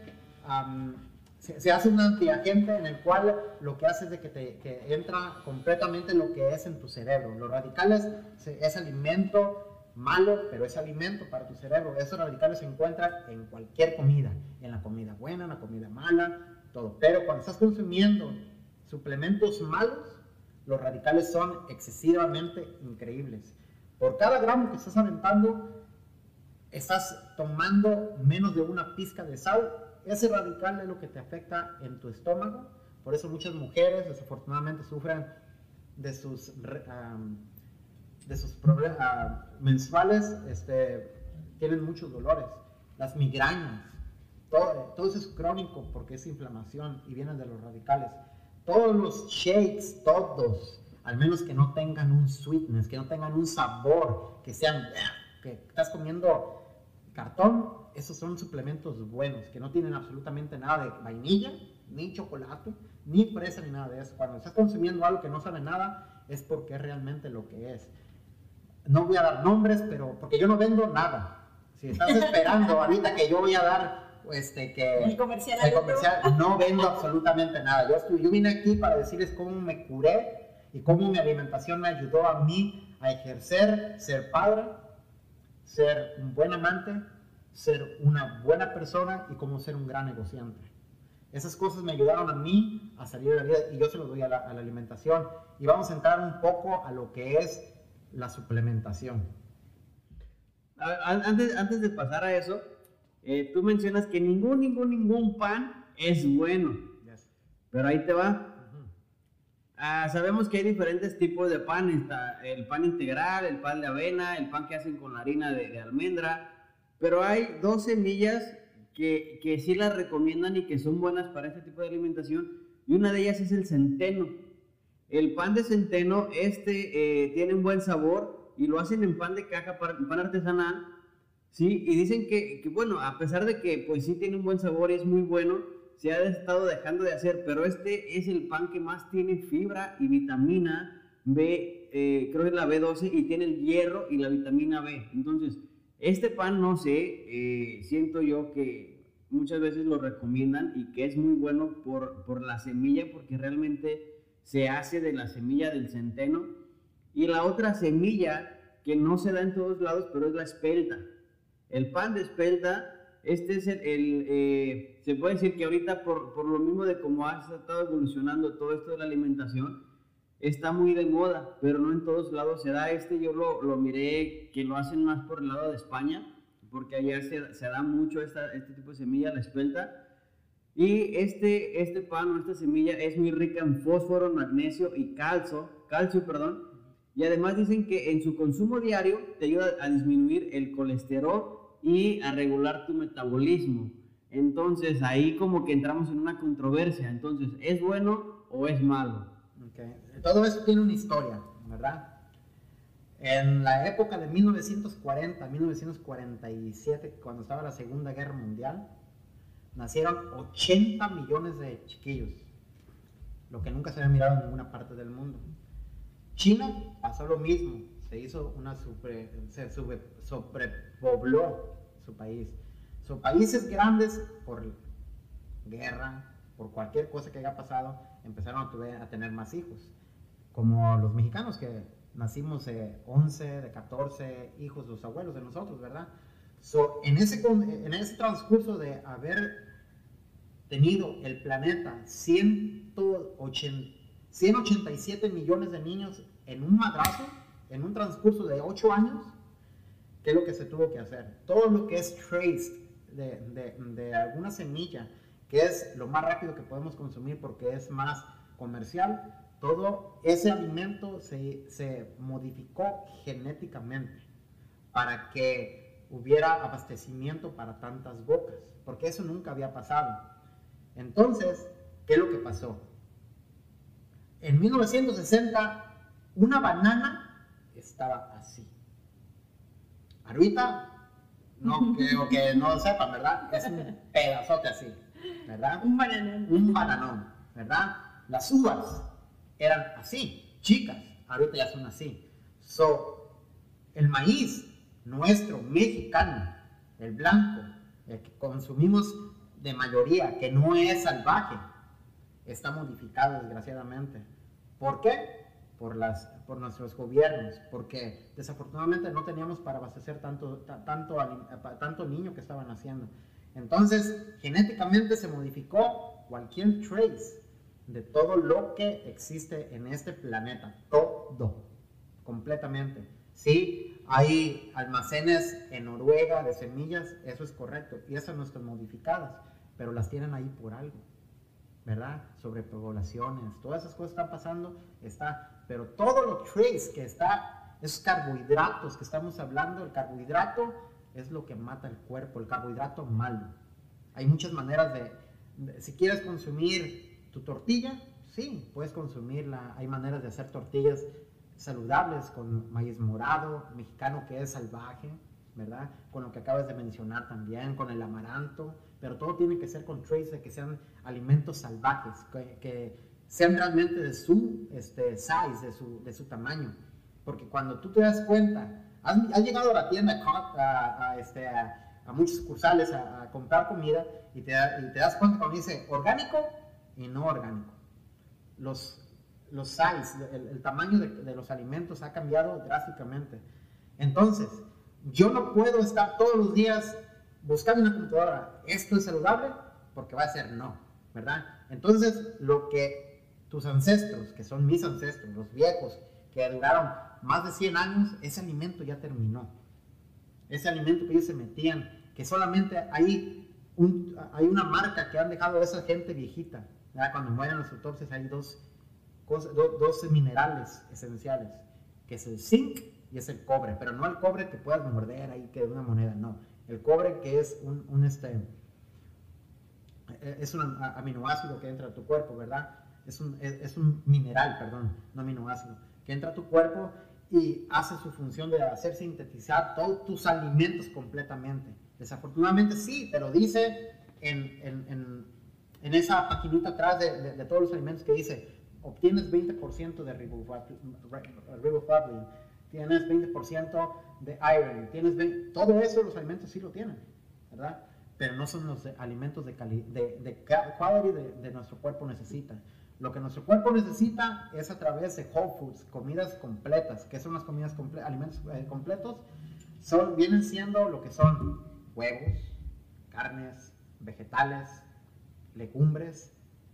Se, hace un antiagente en el cual lo que hace es de que, te, que entra completamente lo que es en tu cerebro. Los radicales es alimento malo, pero es alimento para tu cerebro. Esos radicales se encuentran en cualquier comida, en la comida buena, en la comida mala, todo. Pero cuando estás consumiendo suplementos malos, los radicales son excesivamente increíbles. Por cada gramo que estás aventando, estás tomando menos de una pizca de sal ese radical es lo que te afecta en tu estómago. Por eso muchas mujeres desafortunadamente sufren de sus, de sus problemas mensuales, este, tienen muchos dolores. Las migrañas, todo, todo eso es crónico porque es inflamación y vienen de los radicales. Todos los shakes, todos, al menos que no tengan un sweetness, que no tengan un sabor, que sean, que estás comiendo cartón, esos son suplementos buenos, que no tienen absolutamente nada de vainilla, ni chocolate, ni fresa, ni nada de eso. Cuando estás consumiendo algo que no sabe nada, es porque es realmente lo que es. No voy a dar nombres, pero porque yo no vendo nada. Si estás esperando ahorita que yo voy a dar este que el comercial, no vendo absolutamente nada. Yo, yo vine aquí para decirles cómo me curé y cómo mi alimentación me ayudó a mí a ejercer, ser padre, ser un buen amante, ser una buena persona y cómo ser un gran negociante. Esas cosas me ayudaron a mí a salir de la vida y yo se los doy a la, alimentación. Y vamos a entrar un poco a lo que es la suplementación. Antes, antes de pasar a eso, eh, tú mencionas que ningún, ningún, ningún pan es bueno. Pero ahí te va. Ah, sabemos que hay diferentes tipos de pan. Está el pan integral, el pan de avena, el pan que hacen con la harina de, almendra. Pero hay dos semillas que, que sí las recomiendan y que son buenas para este tipo de alimentación. Y una de ellas es el centeno. El pan de centeno, este eh, tiene un buen sabor y lo hacen en pan de caja, pan artesanal. Sí, y dicen que, que, bueno, a pesar de que pues sí tiene un buen sabor y es muy bueno, se ha estado dejando de hacer, pero este es el pan que más tiene fibra y vitamina B, eh, creo que es la B12 y tiene el hierro y la vitamina B. Entonces, este pan, no sé, eh, siento yo que muchas veces lo recomiendan y que es muy bueno por, por la semilla, porque realmente se hace de la semilla del centeno. Y la otra semilla que no se da en todos lados, pero es la espelta. El pan de espelta, este es el, eh, se puede decir que ahorita por, por lo mismo de cómo ha estado evolucionando todo esto de la alimentación, está muy de moda, pero no en todos lados se da. Este yo lo, lo miré que lo hacen más por el lado de España, porque allá se, se da mucho esta, este tipo de semilla, la espelta. Y este, este pan o esta semilla es muy rica en fósforo, magnesio y calcio, calcio, perdón. Y además dicen que en su consumo diario te ayuda a disminuir el colesterol y a regular tu metabolismo. Entonces ahí como que entramos en una controversia. Entonces, ¿es bueno o es malo? Todo eso tiene una historia, ¿verdad? En la época de 1940, 1947, cuando estaba la Segunda Guerra Mundial, nacieron 80 millones de chiquillos, lo que nunca se había mirado en ninguna parte del mundo. China pasó lo mismo, se hizo una sobre, se sobrepobló su país. Son países grandes por guerra, por cualquier cosa que haya pasado, empezaron a, tener más hijos. Como los mexicanos que nacimos de 11, de 14 hijos, los abuelos de nosotros, ¿verdad? So, en, ese, en ese transcurso de haber tenido el planeta 180, 187 millones de niños en un madrazo, en un transcurso de 8 años, ¿qué es lo que se tuvo que hacer? Todo lo que es traced de, de, de alguna semilla, que es lo más rápido que podemos consumir porque es más comercial, todo ese alimento se, se modificó genéticamente para que hubiera abastecimiento para tantas bocas, porque eso nunca había pasado. Entonces, ¿qué es lo que pasó? En 1960, una banana estaba así. Ahorita, no creo que no lo sepan, ¿verdad? Es un pedazote así, ¿verdad? Un bananón. Un bananón, ¿verdad? Las uvas eran así, chicas, ahorita ya son así. So, el maíz nuestro, mexicano, el blanco, el que consumimos de mayoría, que no es salvaje, está modificado desgraciadamente. ¿Por qué? Por, las, por nuestros gobiernos, porque desafortunadamente no teníamos para abastecer tanto, tanto, tanto niño que estaban haciendo. Entonces, genéticamente se modificó cualquier trace de todo lo que existe en este planeta, todo, completamente. Sí, hay almacenes en Noruega de semillas, eso es correcto, y esas no están modificadas, pero las tienen ahí por algo, ¿verdad? Sobre poblaciones, todas esas cosas están pasando, está, pero todo lo trace que está, esos carbohidratos que estamos hablando, el carbohidrato es lo que mata el cuerpo, el carbohidrato malo. Hay muchas maneras de si quieres consumir tu tortilla, sí, puedes consumirla. Hay maneras de hacer tortillas saludables con maíz morado, mexicano que es salvaje, ¿verdad? Con lo que acabas de mencionar también, con el amaranto, pero todo tiene que ser con trace, que sean alimentos salvajes, que, sean realmente de su este, size, de su, de su tamaño. Porque cuando tú te das cuenta, has, llegado a la tienda a, este, a, muchos sucursales a, comprar comida y te, y te das cuenta cuando dice orgánico, y no orgánico. Los, los size, el, tamaño de, los alimentos ha cambiado drásticamente. Entonces, yo no puedo estar todos los días buscando una computadora, ¿esto es saludable? Porque va a ser no, ¿verdad? Entonces, lo que tus ancestros, que son mis ancestros, los viejos, que duraron más de 100 años, ese alimento ya terminó. Ese alimento que ellos se metían, que solamente hay, un, hay una marca que han dejado esa gente viejita, cuando mueren los autopsias hay dos, dos minerales esenciales, que es el zinc y es el cobre, pero no el cobre que puedas morder ahí que de una moneda, no. El cobre que es un, este, es un aminoácido que entra a tu cuerpo, ¿verdad? Es un, es un mineral, perdón, no aminoácido, que entra a tu cuerpo y hace su función de hacer sintetizar todos tus alimentos completamente. Desafortunadamente sí, te lo dice en, en en esa paginita atrás de, de, todos los alimentos que dice, obtienes 20% de riboflavin, tienes 20% de iron, tienes 20, todo eso los alimentos sí lo tienen, ¿verdad? Pero no son los alimentos de, cali, de, de quality de, nuestro cuerpo necesita. Lo que nuestro cuerpo necesita es a través de whole foods, comidas completas. ¿Qué son las comidas completas? Alimentos eh, completos son, vienen siendo lo que son huevos, carnes, vegetales, legumbres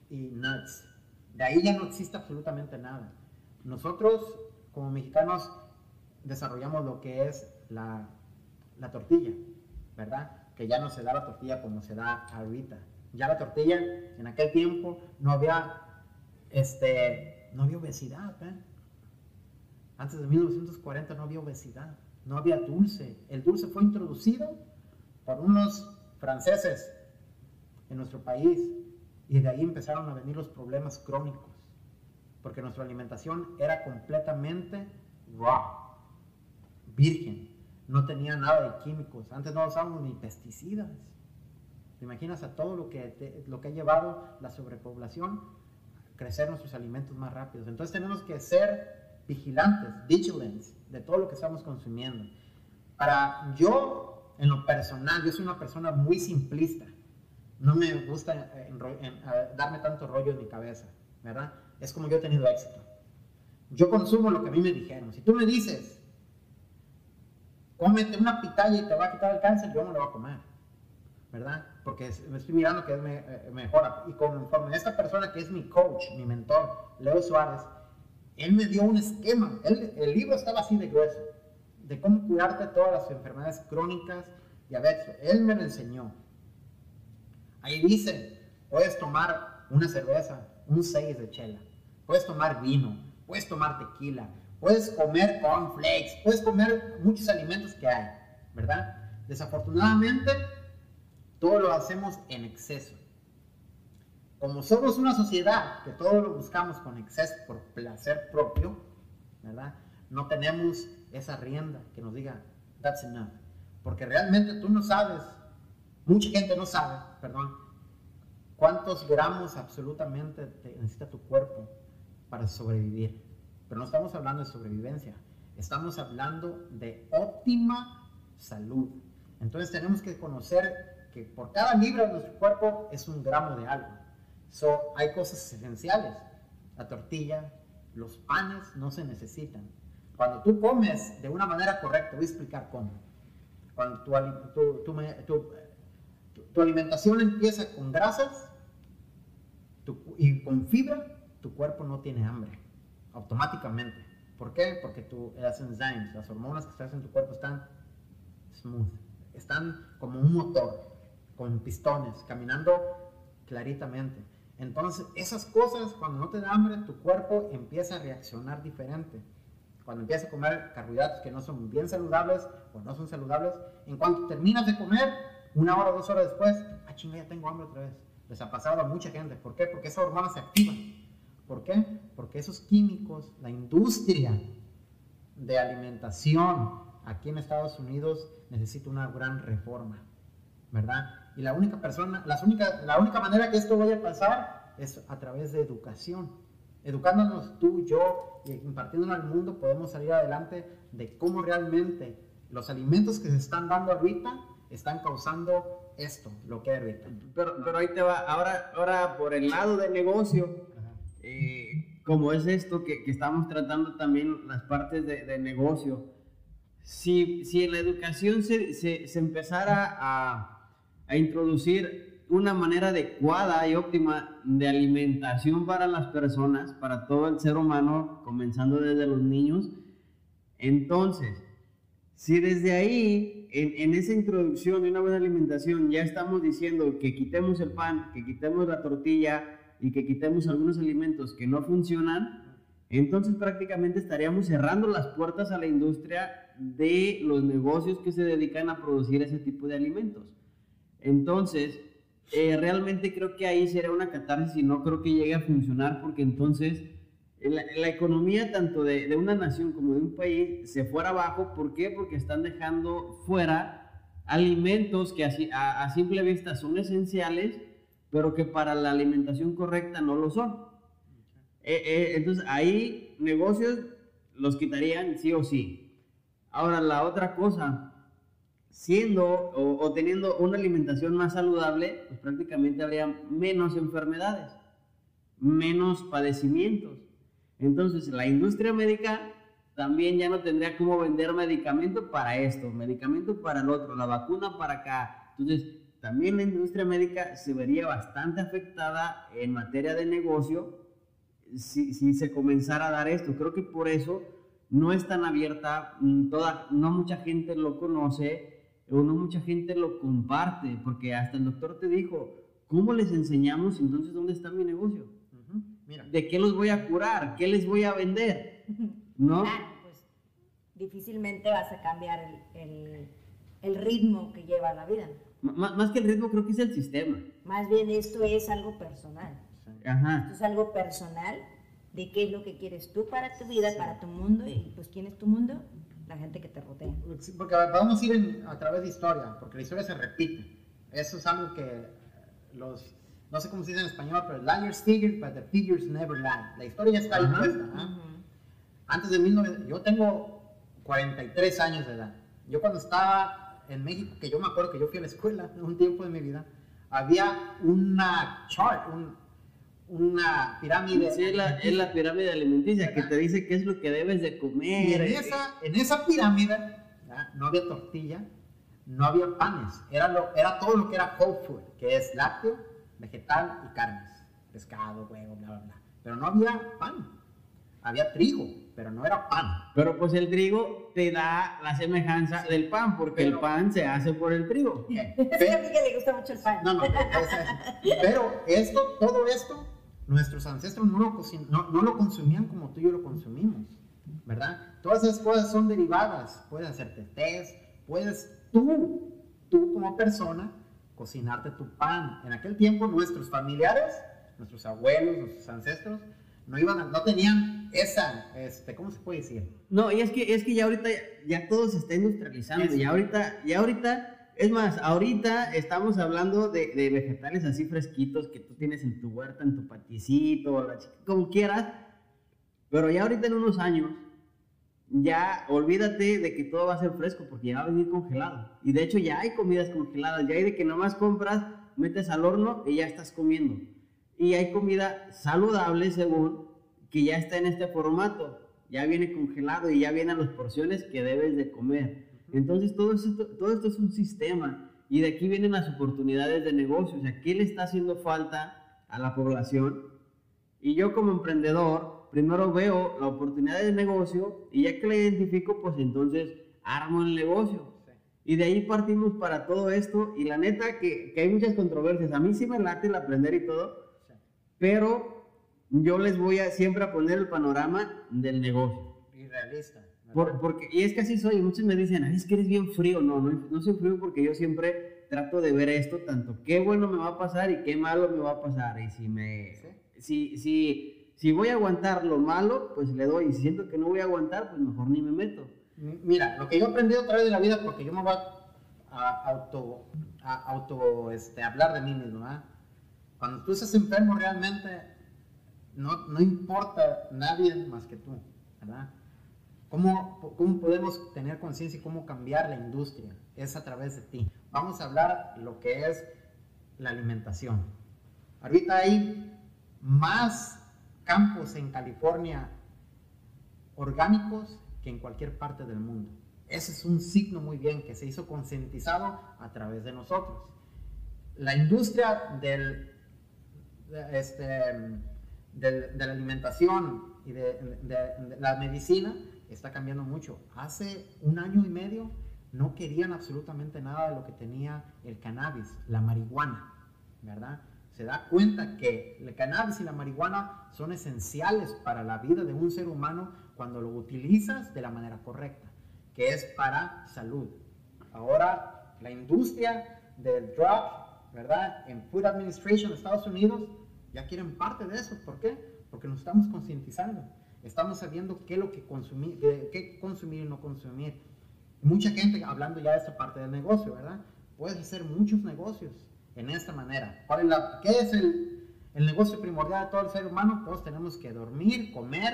y nuts. De ahí ya no existe absolutamente nada. Nosotros, como mexicanos, desarrollamos lo que es la, la tortilla, ¿verdad? Que ya no se da la tortilla como se da ahorita. Ya la tortilla, en aquel tiempo, no había, este, no había obesidad, ¿eh? Antes de 1940 no había obesidad, no había dulce. El dulce fue introducido por unos franceses en nuestro país. Y de ahí empezaron a venir los problemas crónicos, porque nuestra alimentación era completamente raw, virgen, no tenía nada de químicos, antes no usábamos ni pesticidas. ¿Te imaginas a todo lo que, lo que ha llevado la sobrepoblación crecer nuestros alimentos más rápidos? Entonces tenemos que ser vigilantes, vigilants de todo lo que estamos consumiendo. Para yo, en lo personal, yo soy una persona muy simplista no me gusta eh, darme tanto rollo en mi cabeza, ¿verdad? Es como yo he tenido éxito. Yo consumo lo que a mí me dijeron. Si tú me dices, cómete una pitaya y te va a quitar el cáncer, yo no lo voy a comer, ¿verdad? Porque me estoy mirando que es eh, mejor. Y conforme esta persona que es mi coach, mi mentor, Leo Suárez, él me dio un esquema. el libro estaba así de grueso. de cómo cuidarte de todas las enfermedades crónicas, diabetes. Él me lo enseñó. Ahí dice, puedes tomar una cerveza, un 6 de chela, puedes tomar vino, puedes tomar tequila, puedes comer cornflakes, puedes comer muchos alimentos que hay, ¿verdad? Desafortunadamente, todo lo hacemos en exceso. Como somos una sociedad que todo lo buscamos con exceso por placer propio, ¿verdad? No tenemos esa rienda que nos diga, that's enough. Porque realmente tú no sabes, mucha gente no sabe, perdón, cuántos gramos absolutamente necesita tu cuerpo para sobrevivir. Pero no estamos hablando de sobrevivencia, estamos hablando de óptima salud. Entonces tenemos que conocer que por cada libra de nuestro cuerpo es un gramo de algo. So, hay cosas esenciales. La tortilla, los panes no se necesitan. Cuando tú comes de una manera correcta, voy a explicar cómo. Cuando tu, tu, alimentación empieza con grasas y con fibra, tu cuerpo no tiene hambre, automáticamente. ¿Por qué? Porque tu, las enzymes, las hormonas que están en tu cuerpo están smooth, están como un motor, con pistones, caminando claritamente. Entonces, esas cosas, cuando no te da hambre, tu cuerpo empieza a reaccionar diferente cuando empiezas a comer carbohidratos que no son bien saludables o no son saludables, en cuanto terminas de comer, una hora o dos horas después, ah, chinga, ya tengo hambre otra vez. Les ha pasado a mucha gente. ¿Por qué? Porque esa hormona se activa. ¿Por qué? Porque esos químicos, la industria de alimentación aquí en Estados Unidos necesita una gran reforma, ¿verdad? Y la única persona, las única, la única manera que esto vaya a pasar es a través de educación. Educándonos tú, yo y impartiéndonos al mundo, podemos salir adelante de cómo realmente los alimentos que se están dando ahorita están causando esto, lo que hay ahorita. Pero, pero ahí te va, ahora, ahora por el lado del negocio, eh, como es esto que, que, estamos tratando también las partes de, de negocio, si, si, en la educación se, se, se empezara a, a introducir una manera adecuada y óptima de alimentación para las personas, para todo el ser humano, comenzando desde los niños. Entonces, si desde ahí, en, esa introducción de una buena alimentación, ya estamos diciendo que quitemos el pan, que quitemos la tortilla y que quitemos algunos alimentos que no funcionan, entonces prácticamente estaríamos cerrando las puertas a la industria de los negocios que se dedican a producir ese tipo de alimentos. Entonces, eh, realmente creo que ahí será una catarsis y no creo que llegue a funcionar porque entonces la, la economía tanto de, de, una nación como de un país se fuera abajo. ¿Por qué? Porque están dejando fuera alimentos que a, simple vista son esenciales, pero que para la alimentación correcta no lo son. Eh, eh, entonces ahí negocios los quitarían sí o sí. Ahora la otra cosa, siendo o, teniendo una alimentación más saludable, pues prácticamente habría menos enfermedades, menos padecimientos. Entonces, la industria médica también ya no tendría cómo vender medicamento para esto, medicamento para el otro, la vacuna para acá. Entonces, también la industria médica se vería bastante afectada en materia de negocio si, si se comenzara a dar esto. Creo que por eso no es tan abierta, mm, toda, no mucha gente lo conoce o no mucha gente lo comparte, porque hasta el doctor te dijo, ¿cómo les enseñamos entonces dónde está mi negocio? Mira. ¿De qué los voy a curar? ¿Qué les voy a vender? ¿No? Claro, pues difícilmente vas a cambiar el, el, ritmo que lleva la vida. más que el ritmo, creo que es el sistema. Más bien esto es algo personal. Ajá. Esto es algo personal de qué es lo que quieres tú para tu vida, para tu mundo, y pues quién es tu mundo, la gente que te rodea. Porque vamos a ir a través de historia, porque la historia se repite. Eso es algo que los, no sé cómo se dice en español, pero liars figure, but the figures never lie. La historia ya está impuesta. ¿ah? Antes de 19... Yo tengo 43 años de edad. Yo cuando estaba en México, que yo me acuerdo que yo fui a la escuela en un tiempo de mi vida, había una chart, un, una pirámide. Sí, es la, es la pirámide alimenticia que te dice qué es lo que debes de comer. Y en esa, en esa pirámide no había tortilla, no había panes, era, lo, era todo lo que era whole food, que es lácteo, vegetal y carnes, pescado, huevo, bla, bla, bla. Pero no había pan. había trigo, pero no era pan. Pero pues el trigo te da la semejanza del pan, porque el Pero- pan se hace por el trigo. Es que a mí que le gusta mucho el pan. No, no, o sea, pero esto, todo esto, nuestros ancestros no lo, no, no lo consumían como tú y yo lo consumimos, ¿verdad? Todas esas cosas son derivadas. Puedes hacerte test, puedes tú, tú como persona, cocinarte tu pan. En aquel tiempo nuestros familiares, nuestros abuelos, nuestros ancestros, no, iban a- no tenían esa, este, ¿cómo se puede decir? No, y es que, es que ya ahorita ya, ya todo se está industrializando. Eso. Ya ahorita, ya ahorita, es más, ahorita estamos hablando de, de vegetales así fresquitos que tú tienes en tu huerta, en tu paticito, como quieras. Pero ya ahorita en unos años, ya olvídate de que todo va a ser fresco porque ya va a venir congelado. Y de hecho ya hay comidas congeladas, ya hay de que nomás compras, metes al horno y ya estás comiendo. Y hay comida saludable según que ya está en este formato, ya viene congelado y ya vienen las porciones que debes de comer. Entonces todo esto, es un sistema y de aquí vienen las oportunidades de negocio. O sea, ¿qué le está haciendo falta a la población? Y yo como emprendedor, primero veo la oportunidad de negocio y ya que la identifico, pues entonces armo el negocio. Y de ahí partimos para todo esto. Y la neta que, hay muchas controversias. A mí sí me late el aprender y todo, pero yo les voy a siempre a poner el panorama del negocio. Irrealista. ¿verdad? Por- porque, y es que así soy. Muchos me dicen, "Ay, es que eres bien frío. No, no, no soy frío porque yo siempre trato de ver esto, tanto qué bueno me va a pasar y qué malo me va a pasar. Y si me, si, si, si voy a aguantar lo malo, pues le doy. Y si siento que no voy a aguantar, pues mejor ni me meto. Mira, lo que yo he aprendido a través de la vida, porque yo me voy a, auto, a auto este, hablar de mí mismo, ¿ah? Cuando tú estás enfermo realmente, no, no importa nadie más que tú, ¿verdad? ¿Cómo, ¿Cómo podemos tener conciencia y cómo cambiar la industria? Es a través de ti. Vamos a hablar lo que es la alimentación. Ahorita hay más campos en California orgánicos que en cualquier parte del mundo. Ese es un signo muy bien que se hizo concientizado a través de nosotros. La industria del, de, este, del- de la alimentación y de, de- de la medicina está cambiando mucho. Hace un año y medio no querían absolutamente nada de lo que tenía el cannabis, la marihuana, ¿verdad? Se da cuenta que el cannabis y la marihuana son esenciales para la vida de un ser humano cuando lo utilizas de la manera correcta, que es para salud. Ahora, la industria del drug, ¿verdad? En Food Administration de Estados Unidos ya quieren parte de eso. ¿Por qué? Porque nos estamos concientizando. Estamos sabiendo qué es lo que consumir, qué consumir y no consumir. Mucha gente hablando ya de esta parte del negocio, ¿verdad? Puedes hacer muchos negocios en esta manera. ¿Cuál es la, ¿Qué es el, el negocio primordial de todo el ser humano? Todos tenemos que dormir, comer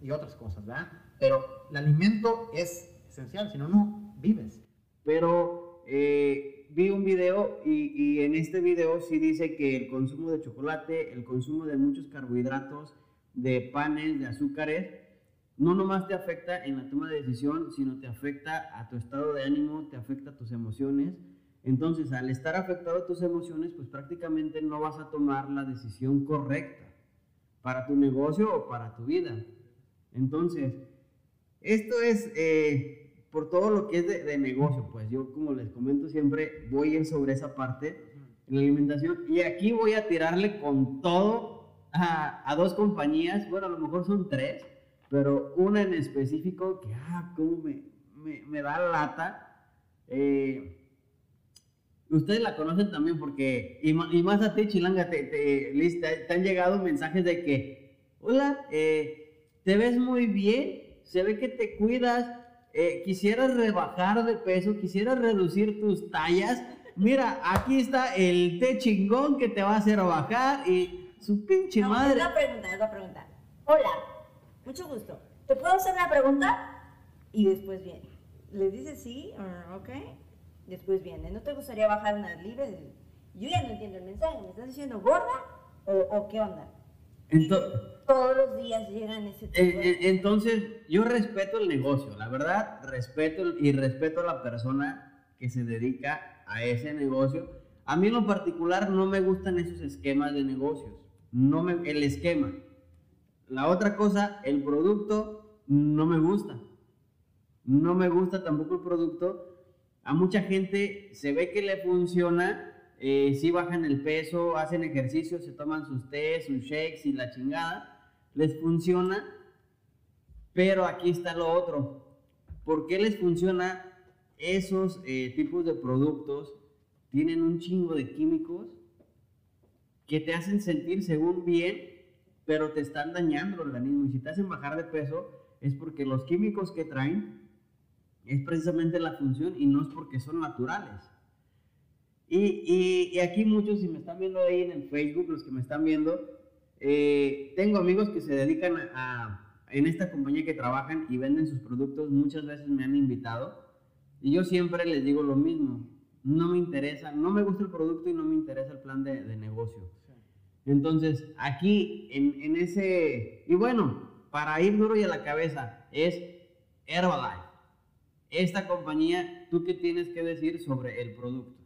y otras cosas, ¿verdad? Pero el alimento es esencial, si no, no vives. Pero eh, vi un video y, y en este video sí dice que el consumo de chocolate, el consumo de muchos carbohidratos, de panes, de azúcares, no nomás te afecta en la toma de decisión, sino te afecta a tu estado de ánimo, te afecta a tus emociones. Entonces, al estar afectado a tus emociones, pues prácticamente no vas a tomar la decisión correcta para tu negocio o para tu vida. Entonces, esto es eh, por todo lo que es de, de negocio, pues yo como les comento siempre voy ir sobre esa parte, en la alimentación, y aquí voy a tirarle con todo a, a dos compañías, bueno, a lo mejor son tres, pero una en específico que, ah, cómo me, me, me da lata. Eh, ustedes la conocen también porque, y, y más a ti, Chilanga, te, te, Liz, te- te han llegado mensajes de que, hola, eh, te ves muy bien, se ve que te cuidas, eh, quisieras rebajar de peso, quisieras reducir tus tallas. Mira, aquí está el té chingón que te va a hacer bajar y su pinche No, madre. Es una pregunta, es una pregunta. Hola, mucho gusto. ¿Te puedo hacer una pregunta? Y después viene. Les dices sí, uh, ok. Después viene. ¿No te gustaría bajar unas libras? Yo ya no entiendo el mensaje. ¿Me estás diciendo gorda o, o qué onda? Ento- Todos los días llegan ese tipo Eh, de... eh, Entonces, yo respeto el negocio, la verdad, respeto el- y respeto a la persona que se dedica a ese negocio. A mí en lo particular no me gustan esos esquemas de negocios, no me, el esquema. La otra cosa, el producto no me gusta. No me gusta tampoco el producto. A mucha gente se ve que le funciona, eh, si bajan el peso, hacen ejercicio, se toman sus tés, sus shakes y la chingada, les funciona, pero aquí está lo otro. ¿Por qué les funciona esos eh, tipos de productos? Tienen un chingo de químicos que te hacen sentir según bien, pero te están dañando el organismo. Y si te hacen bajar de peso, es porque los químicos que traen es precisamente la función y no es porque son naturales. Y, aquí muchos, si me están viendo ahí en el Facebook, los que me están viendo, eh, tengo amigos que se dedican a, en esta compañía que trabajan y venden sus productos, muchas veces me han invitado y yo siempre les digo lo mismo, no me interesa, no me gusta el producto y no me interesa el plan de, negocio. Entonces, aquí en, ese, y bueno, para ir duro y a la cabeza, es Herbalife. Esta compañía, ¿tú qué tienes que decir sobre el producto?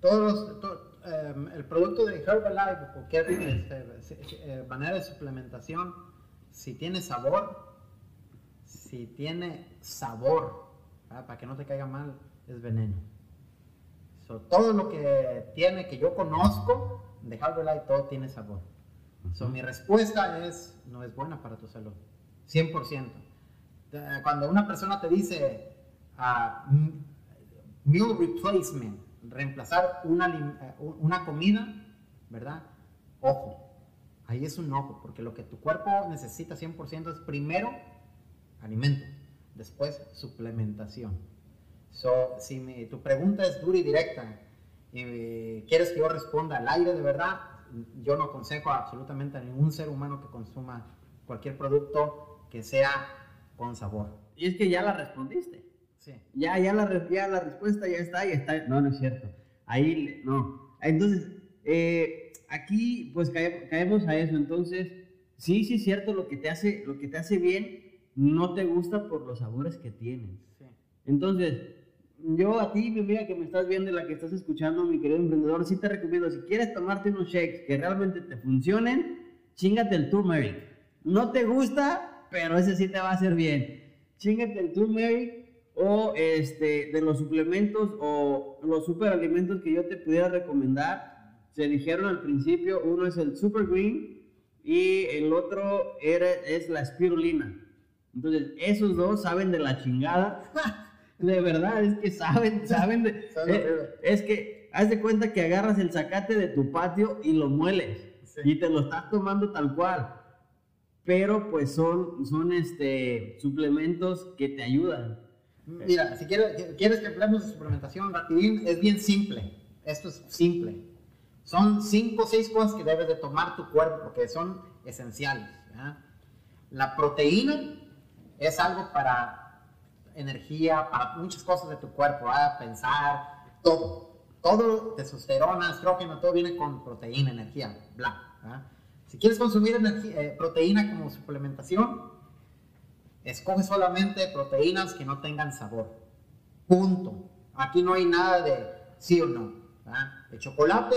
Todos, em, el producto de Herbalife o cualquier este, eh, manera de suplementación si tiene sabor, si tiene sabor, para que no te caiga mal, es veneno. todo lo que tiene, que yo conozco de Light, todo tiene sabor. mi respuesta es, no es buena para tu salud. 100%. Cuando una persona te dice uh, meal replacement, reemplazar una, una comida, ¿verdad? Ojo, Ahí es un ojo, porque lo que tu cuerpo necesita 100% es primero alimento, después suplementación. So, si tu pregunta es dura y directa y quieres que yo responda al aire de verdad, yo no aconsejo absolutamente a ningún ser humano que consuma cualquier producto que sea con sabor. Y es que ya la respondiste. Sí. Ya, ya, la, ya la respuesta ya está, ya está. No, no es cierto. Ahí, no. Entonces, eh, aquí pues caemos a eso. Entonces, sí, sí es cierto, lo que te hace, lo que te hace bien no te gusta por los sabores que tienen. Entonces, yo a ti, mi amiga que me estás viendo y la que estás escuchando, mi querido emprendedor, sí te recomiendo, si quieres tomarte unos shakes que realmente te funcionen, chingate el turmeric. No te gusta, pero ese sí te va a hacer bien. Chingate el turmeric o este, de los suplementos o los superalimentos que yo te pudiera recomendar se dijeron al principio, uno es el Super Green y el otro es la espirulina. Entonces, esos dos saben de la chingada. de verdad, es que saben, saben de... Eh, es que, haz de cuenta que agarras el zacate de tu patio y lo mueles. Y te lo estás tomando tal cual. Pero pues son, son este, suplementos que te ayudan. Mira, si quieres, quieres que hablemos de suplementación rapidín, es bien simple. Esto es simple. Son cinco o seis cosas que debes de tomar tu cuerpo porque son esenciales. La proteína es algo para energía, para muchas cosas de tu cuerpo, pensar, todo. Todo, testosterona, estrógeno, todo viene con proteína, energía, bla. Si quieres consumir eh, proteína como suplementación, escoge solamente proteínas que no tengan sabor. Punto. Aquí no hay nada de sí o no. El chocolate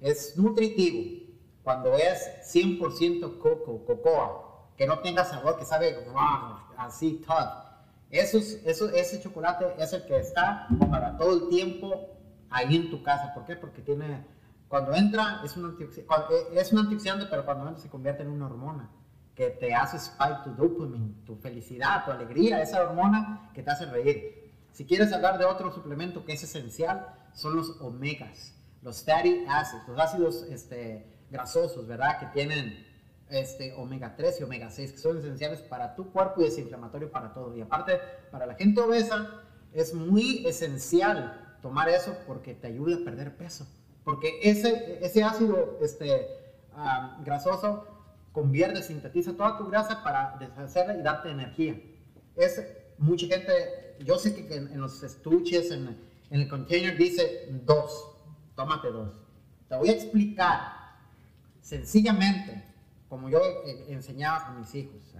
es nutritivo cuando es 100% coco, cocoa, que no tenga sabor, que sabe así tough. Eso, eso, ese chocolate es el que está para todo el tiempo ahí en tu casa. ¿Por qué? Porque tiene, cuando entra es un, eh, es antioxidante, pero cuando entra se convierte en una hormona que te hace spike tu dopamine, tu felicidad, tu alegría, esa hormona que te hace reír. Si quieres hablar de otro suplemento que es esencial, son los omegas los fatty acids, los ácidos este, grasosos, ¿verdad? Que tienen este, omega 3 y omega 6, que son esenciales para tu cuerpo y desinflamatorio para todo. Y aparte, para la gente obesa, es muy esencial tomar eso porque te ayuda a perder peso. Porque ese, ese ácido este, grasoso convierte, sintetiza toda tu grasa para deshacerla y darte energía. Es, mucha gente, yo sé que en, los estuches, en, en el container dice dos tómate dos. Te voy a explicar sencillamente, como yo enseñaba a mis hijos.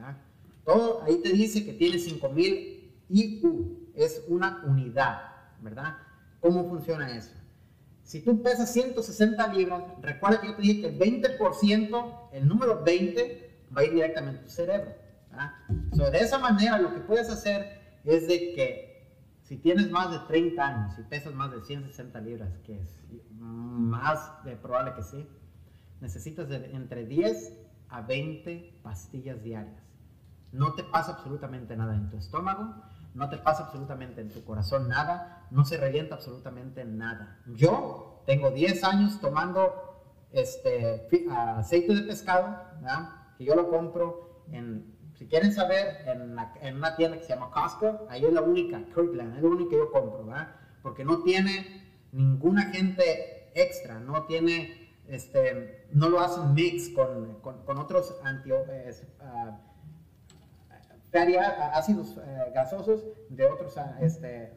Todo ahí te dice que tiene 5000 IU, es una unidad, ¿verdad? ¿Cómo funciona eso? Si tú pesas 160 libras, recuerda que yo te dije que el 20%, el número 20, va a ir directamente a tu cerebro. So, de esa manera lo que puedes hacer es de que si tienes más de 30 años y pesas más de 160 libras, que es más de probable que sí, necesitas de entre 10 a 20 pastillas diarias. No te pasa absolutamente nada en tu estómago, no te pasa absolutamente en tu corazón nada, no se revienta absolutamente nada. Yo tengo 10 años tomando este, aceite de pescado, que yo lo compro en, si quieren saber, en, en, una tienda que se llama Costco, ahí es la única, Kirkland, es la única que yo compro, porque no tiene ninguna gente extra, no tiene, este, no lo hacen mix con, con, otros anti, eh, ácidos eh, gasosos de otros, ah, este,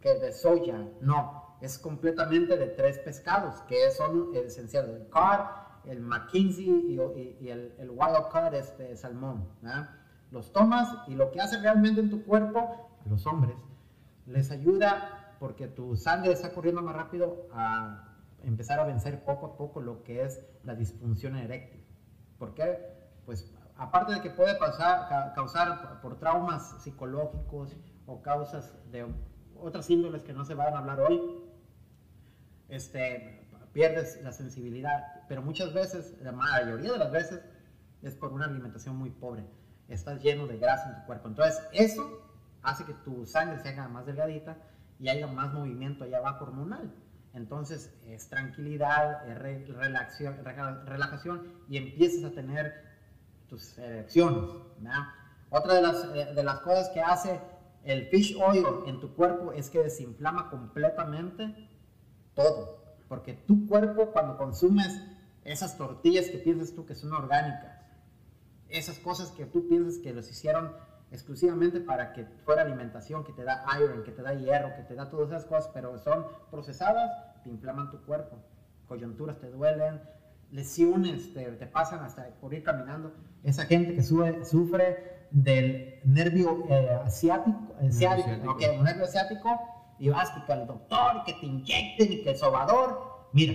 que de soya, no, es completamente de tres pescados que son esenciales, el cod, el McKinsey y, el, el, wild cod, este salmón. Los tomas y lo que hace realmente en tu cuerpo, los hombres, les ayuda porque tu sangre está corriendo más rápido a empezar a vencer poco a poco lo que es la disfunción eréctil. ¿Por qué? Pues aparte de que puede pasar, causar por traumas psicológicos o causas de otras índoles que no se van a hablar hoy, este, pierdes la sensibilidad, pero muchas veces, la mayoría de las veces, es por una alimentación muy pobre. Estás lleno de grasa en tu cuerpo. Entonces, eso hace que tu sangre se haga más delgadita y haya más movimiento allá abajo hormonal. Entonces, es tranquilidad, es relajación, relajación y empiezas a tener tus erecciones. Otra de las, eh, de las cosas que hace el fish oil en tu cuerpo es que desinflama completamente todo. Porque tu cuerpo cuando consumes esas tortillas que piensas tú que son orgánicas, esas cosas que tú piensas que los hicieron exclusivamente para que fuera alimentación, que te da iron, que te da hierro, que te da todas esas cosas, pero son procesadas, te inflaman tu cuerpo. Coyunturas te duelen, lesiones te, te pasan hasta por ir caminando esa gente que sufre del nervio eh, asiático, eh, asiático, nervio asiático, y vas que al doctor, que te inyecten y que el sobador. Mira,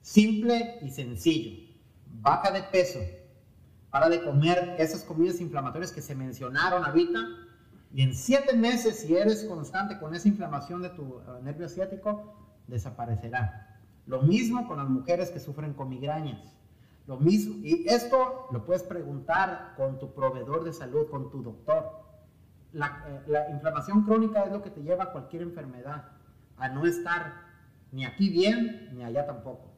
simple y sencillo. Baja de peso, para de comer esas comidas inflamatorias que se mencionaron ahorita, y en siete meses, si eres constante con esa inflamación de tu eh, nervio asiático, desaparecerá. Lo mismo con las mujeres que sufren con migrañas. Lo mismo, y esto lo puedes preguntar con tu proveedor de salud, con tu doctor. La, eh, inflamación crónica es lo que te lleva a cualquier enfermedad, a no estar ni aquí bien, ni allá tampoco.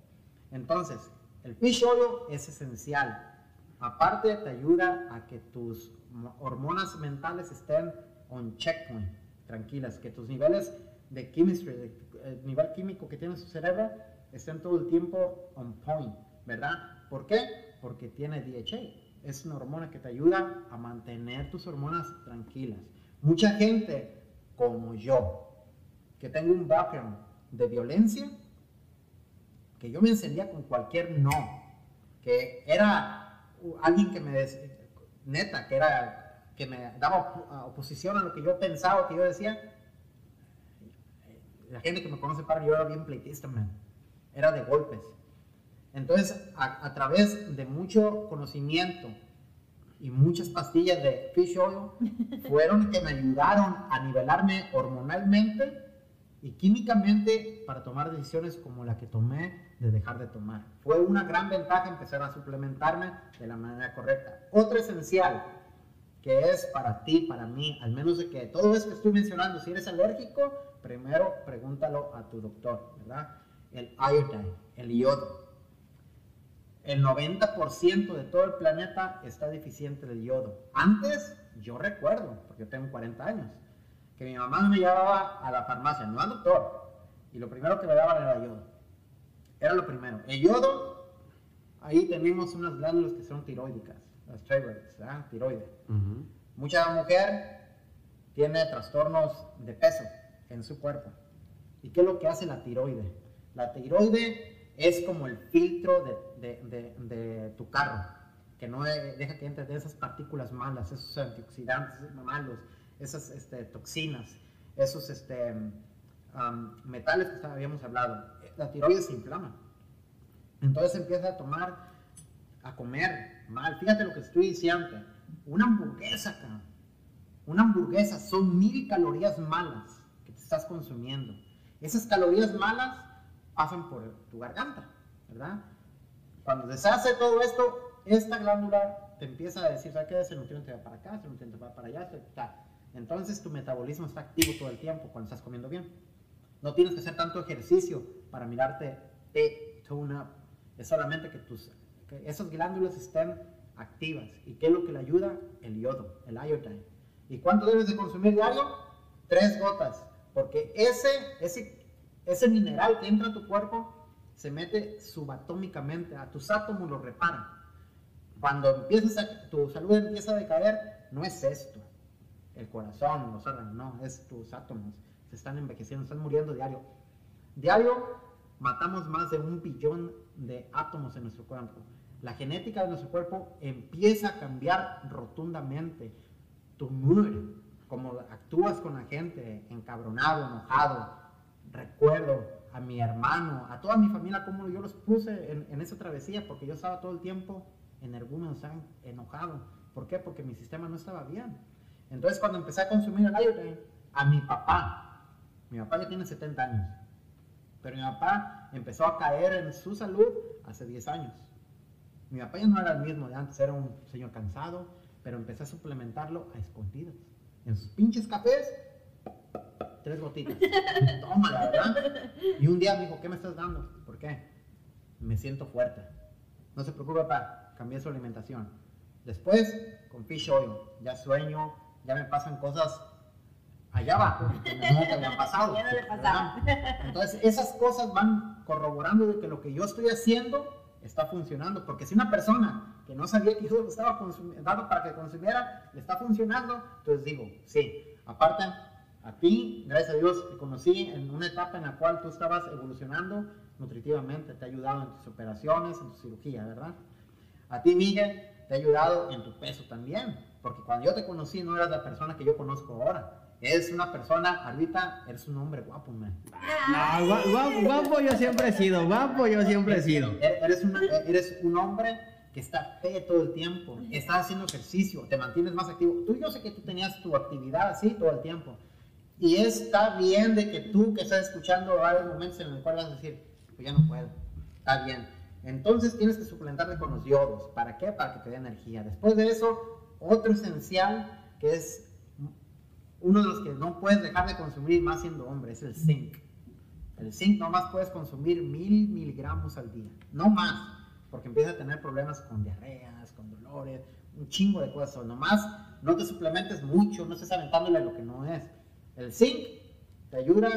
Entonces, el fish oil es esencial. Aparte, te ayuda a que tus hormonas mentales estén on checkpoint, tranquilas, que tus niveles de chemistry, el nivel químico que tiene su cerebro, estén todo el tiempo on point, ¿verdad? ¿Por qué? Porque tiene DHA. Es una hormona que te ayuda a mantener tus hormonas tranquilas. Mucha gente, como yo, que tengo un background de violencia, que yo me encendía con cualquier no, que era alguien que me, neta, que era que me daba oposición a lo que yo pensaba, que yo decía, la gente que me conoce para yo era bien pleitista, man. Era de golpes. Entonces, a, través de mucho conocimiento y muchas pastillas de fish oil, fueron que me ayudaron a nivelarme hormonalmente y químicamente para tomar decisiones como la que tomé de dejar de tomar. Fue una gran ventaja empezar a suplementarme de la manera correcta. Otra esencial que es para ti, para mí, al menos de que todo eso que estoy mencionando, si eres alérgico, primero pregúntalo a tu doctor, ¿verdad? El iodine, el yodo el 90% de todo el planeta está deficiente de yodo. Antes, yo recuerdo, porque tengo 40 años, que mi mamá me llevaba a la farmacia, no al doctor, y lo primero que me daban era yodo. Era lo primero. El yodo, ahí tenemos unas glándulas que son tiroídicas, las tiroides, ¿verdad? tiroides. Mucha mujer tiene trastornos de peso en su cuerpo. ¿Y qué es lo que hace la tiroide? La tiroide es como el filtro de, tu carro, que no deja que entre de esas partículas malas, esos antioxidantes malos, esas este, toxinas, esos este, metales que habíamos hablado. La tiroides se inflama. Entonces empieza a tomar a comer mal. Fíjate lo que estoy diciendo. Una hamburguesa, cabrón. Una hamburguesa son mil calorías malas que te estás consumiendo. Esas calorías malas pasan por tu garganta, ¿verdad? Cuando deshace todo esto, esta glándula te empieza a decir, ¿sabes qué? Ese nutriente va para acá, ese nutriente va para allá, Entonces tu metabolismo está activo todo el tiempo cuando estás comiendo bien. No tienes que hacer tanto ejercicio para mirarte te tune up. Es solamente que, tus, que glándulas estén activas. ¿Y qué es lo que le ayuda? El yodo, el iodine. ¿Y cuánto debes de consumir diario? Tres gotas. Porque ese, ese, ese mineral que entra a tu cuerpo se mete subatómicamente, a tus átomos los repara. Cuando empiezas tu salud empieza a decaer, no es esto, el corazón, los órganos, no, es tus átomos, se están envejeciendo, están muriendo diario. Diario matamos más de un billón de átomos en nuestro cuerpo. La genética de nuestro cuerpo empieza a cambiar rotundamente. Tu mood, como actúas con la gente, encabronado, enojado. Recuerdo a mi hermano, a toda mi familia, como yo los puse en, esa travesía, porque yo estaba todo el tiempo energúmeno, enojado. ¿Por qué? Porque mi sistema no estaba bien. Entonces, cuando empecé a consumir el iodine, a mi papá, mi papá ya tiene 70 años, pero mi papá empezó a caer en su salud hace 10 años. Mi papá ya no era el mismo de antes, era un señor cansado, pero empecé a suplementarlo a escondidas. En sus pinches cafés, tres gotitas. Toma, verdad. Y un día me dijo, ¿qué me estás dando? ¿Por qué? Me siento fuerte. No se preocupe, papá, cambié su alimentación. Después, con fish oil, ya sueño, ya me pasan cosas allá que no te habían pasado. Ya no le pasaba. Entonces, esas cosas van corroborando de que lo que yo estoy haciendo está funcionando. Porque si una persona que no sabía que yo lo estaba dando para que consumiera, le está funcionando, entonces digo, sí. Aparte, a ti, gracias a Dios, te conocí en una etapa en la cual tú estabas evolucionando nutritivamente, te ha ayudado en tus operaciones, en tu cirugía, ¿verdad? A ti, Miguel, te ha ayudado en tu peso también, porque cuando yo te conocí no eras la persona que yo conozco ahora. Eres una persona, ahorita eres un hombre guapo, man. No, guapo, guapo, yo siempre he sido, guapo yo siempre he sido. Eres, eres un hombre que está fe todo el tiempo, estás haciendo ejercicio, te mantienes más activo. Tú yo sé que tú tenías tu actividad así todo el tiempo. Y está bien de que tú que estás escuchando varios momentos en los cuales vas a decir, pues ya no puedo. Está bien. Entonces tienes que suplementarte con los yodos. ¿Para qué? Para que te dé energía. Después de eso, otro esencial que es uno de los que no puedes dejar de consumir más siendo hombre es el zinc. El zinc nomás puedes consumir mil miligramos al día, no más, porque empieza a tener problemas con diarreas, con dolores, un chingo de cosas. Nomás no te suplementes mucho, no estés aventándole lo que no es. El zinc te ayuda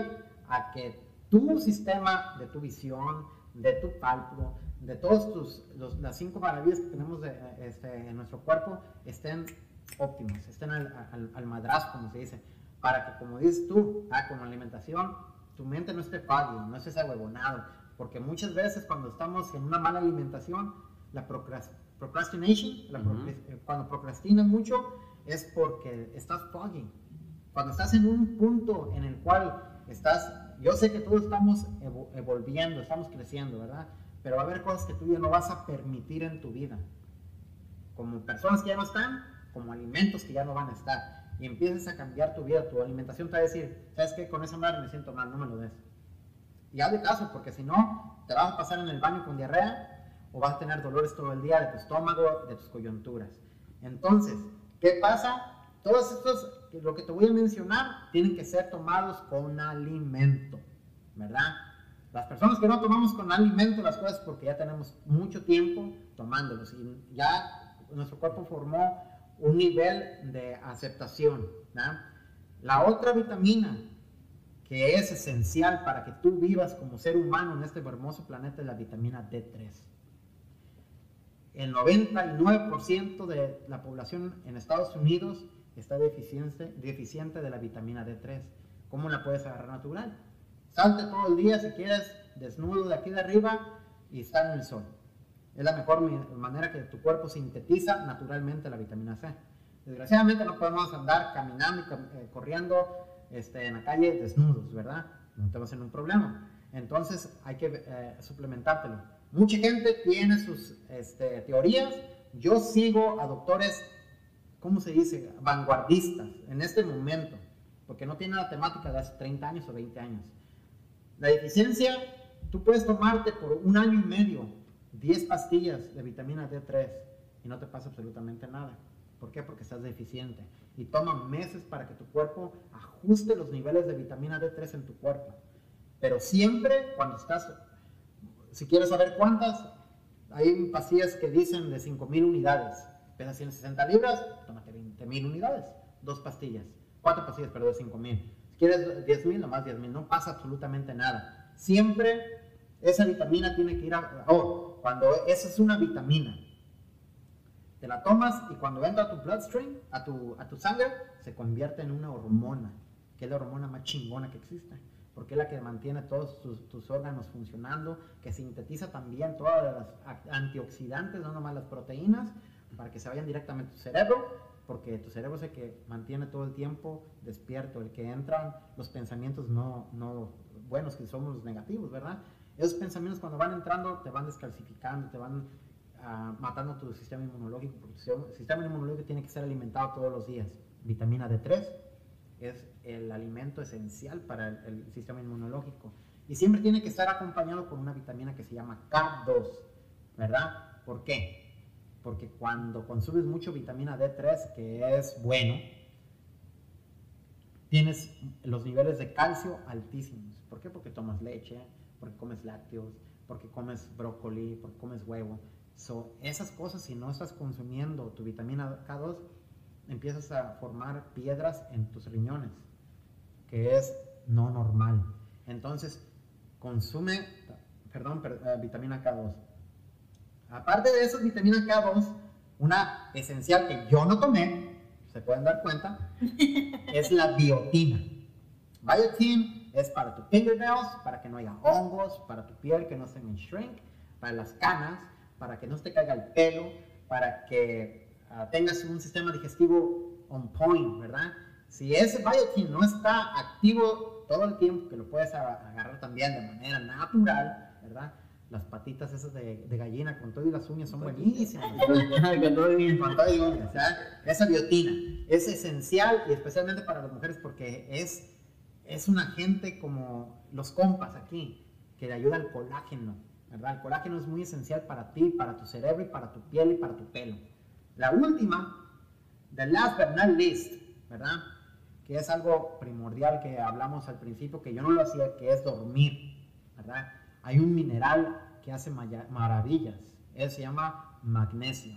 a que tu sistema de tu visión, de tu pálpito, de todas las cinco maravillas que tenemos este, en nuestro cuerpo estén óptimos, estén al, al, madrazo, como se dice, para que, como dices tú, ah, con la alimentación, tu mente no esté pálido, no estés ahuevonado, porque muchas veces cuando estamos en una mala alimentación, la procrastination, eh, cuando procrastinas mucho, es porque estás foggy, cuando estás en un punto en el cual estás, yo sé que todos estamos evolviendo, estamos creciendo, ¿verdad? Pero va a haber cosas que tú ya no vas a permitir en tu vida. Como personas que ya no están, como alimentos que ya no van a estar. Y empiezas a cambiar tu vida, tu alimentación te va a decir, ¿sabes qué? Con esa madre me siento mal, no me lo des. Y haz de caso, porque si no, te vas a pasar en el baño con diarrea o vas a tener dolores todo el día de tu estómago, de tus coyunturas. Entonces, ¿qué pasa? Todos estos, lo que te voy a mencionar, tienen que ser tomados con alimento, ¿verdad? Las personas que no tomamos con alimento las cosas porque ya tenemos mucho tiempo tomándolos y ya nuestro cuerpo formó un nivel de aceptación. La otra vitamina que es esencial para que tú vivas como ser humano en este hermoso planeta es la vitamina D3 el 99% de la población en Estados Unidos está deficiente, deficiente de la vitamina D3. ¿Cómo la puedes agarrar natural? Salte todo el día si quieres, desnudo de aquí de arriba y está en el sol. Es la mejor manera que tu cuerpo sintetiza naturalmente la vitamina C. Desgraciadamente no podemos andar caminando y eh, corriendo este, en la calle desnudos, ¿verdad? No te va a un problema. Entonces hay que eh, suplementártelo. Mucha gente tiene sus este, teorías. Yo sigo a doctores, ¿cómo se dice? Vanguardistas en este momento, porque no tiene la temática de hace 30 años o 20 años. La deficiencia, tú puedes tomarte por un año y medio 10 pastillas de vitamina D3 y no te pasa absolutamente nada. ¿Por qué? Porque estás deficiente. Y toma meses para que tu cuerpo ajuste los niveles de vitamina D3 en tu cuerpo. Pero siempre cuando estás, si quieres saber cuántas, hay pastillas que dicen de 5000 unidades. Pesa 160 libras, tómate 20.000 unidades. Dos pastillas. Cuatro pastillas, perdón, 5000. Si quieres 10.000, nomás 10.000. No pasa absolutamente nada. Siempre esa vitamina tiene que ir a... Oh, cuando esa es una vitamina te la tomas y cuando entra a tu bloodstream, a tu, a tu sangre, se convierte en una hormona, que es la hormona más chingona que existe, porque es la que mantiene todos tus, órganos funcionando, que sintetiza también todas las antioxidantes, no nomás las proteínas, para que se vayan directamente a tu cerebro, porque tu cerebro es el que mantiene todo el tiempo despierto, el que entran los pensamientos no, no buenos, que somos los negativos, ¿verdad? Esos pensamientos cuando van entrando te van descalcificando, te van matando tu sistema inmunológico, porque tu sistema inmunológico tiene que ser alimentado todos los días. Vitamina D3 es el alimento esencial para el, sistema inmunológico y siempre tiene que estar acompañado con una vitamina que se llama K2, ¿verdad? ¿Por qué? Porque cuando consumes mucho vitamina D3, que es bueno, tienes los niveles de calcio altísimos. ¿Por qué? Porque tomas leche, porque comes lácteos, porque comes brócoli, porque comes huevo. So, esas cosas, si no estás consumiendo tu vitamina K2, empiezas a formar piedras en tus riñones, que es no normal. Entonces, consume, perdón, eh, vitamina K2. Aparte de eso, vitamina K2, una esencial que yo no tomé, se pueden dar cuenta, es la biotina. Biotin es para tus fingernails, para que no haya hongos, para tu piel que no se en shrink, para las canas, para que no te caiga el pelo, para que ah, tengas un sistema digestivo on point, ¿verdad? Si ese biotin no está activo todo el tiempo, que lo puedes agarrar también de manera natural, ¿verdad? Las patitas esas de, gallina con todo y las uñas son buenísimas. con todo y uñas, Esa biotina es esencial y especialmente para las mujeres porque es, es un agente como los compas aquí, que le ayuda al colágeno, el colágeno es muy esencial para ti, para tu cerebro y para tu piel y para tu pelo. La última, the last but not least, ¿verdad? Que es algo primordial que hablamos al principio, que yo no lo hacía, que es dormir, ¿verdad? Hay un mineral que hace maravillas, él se llama magnesio,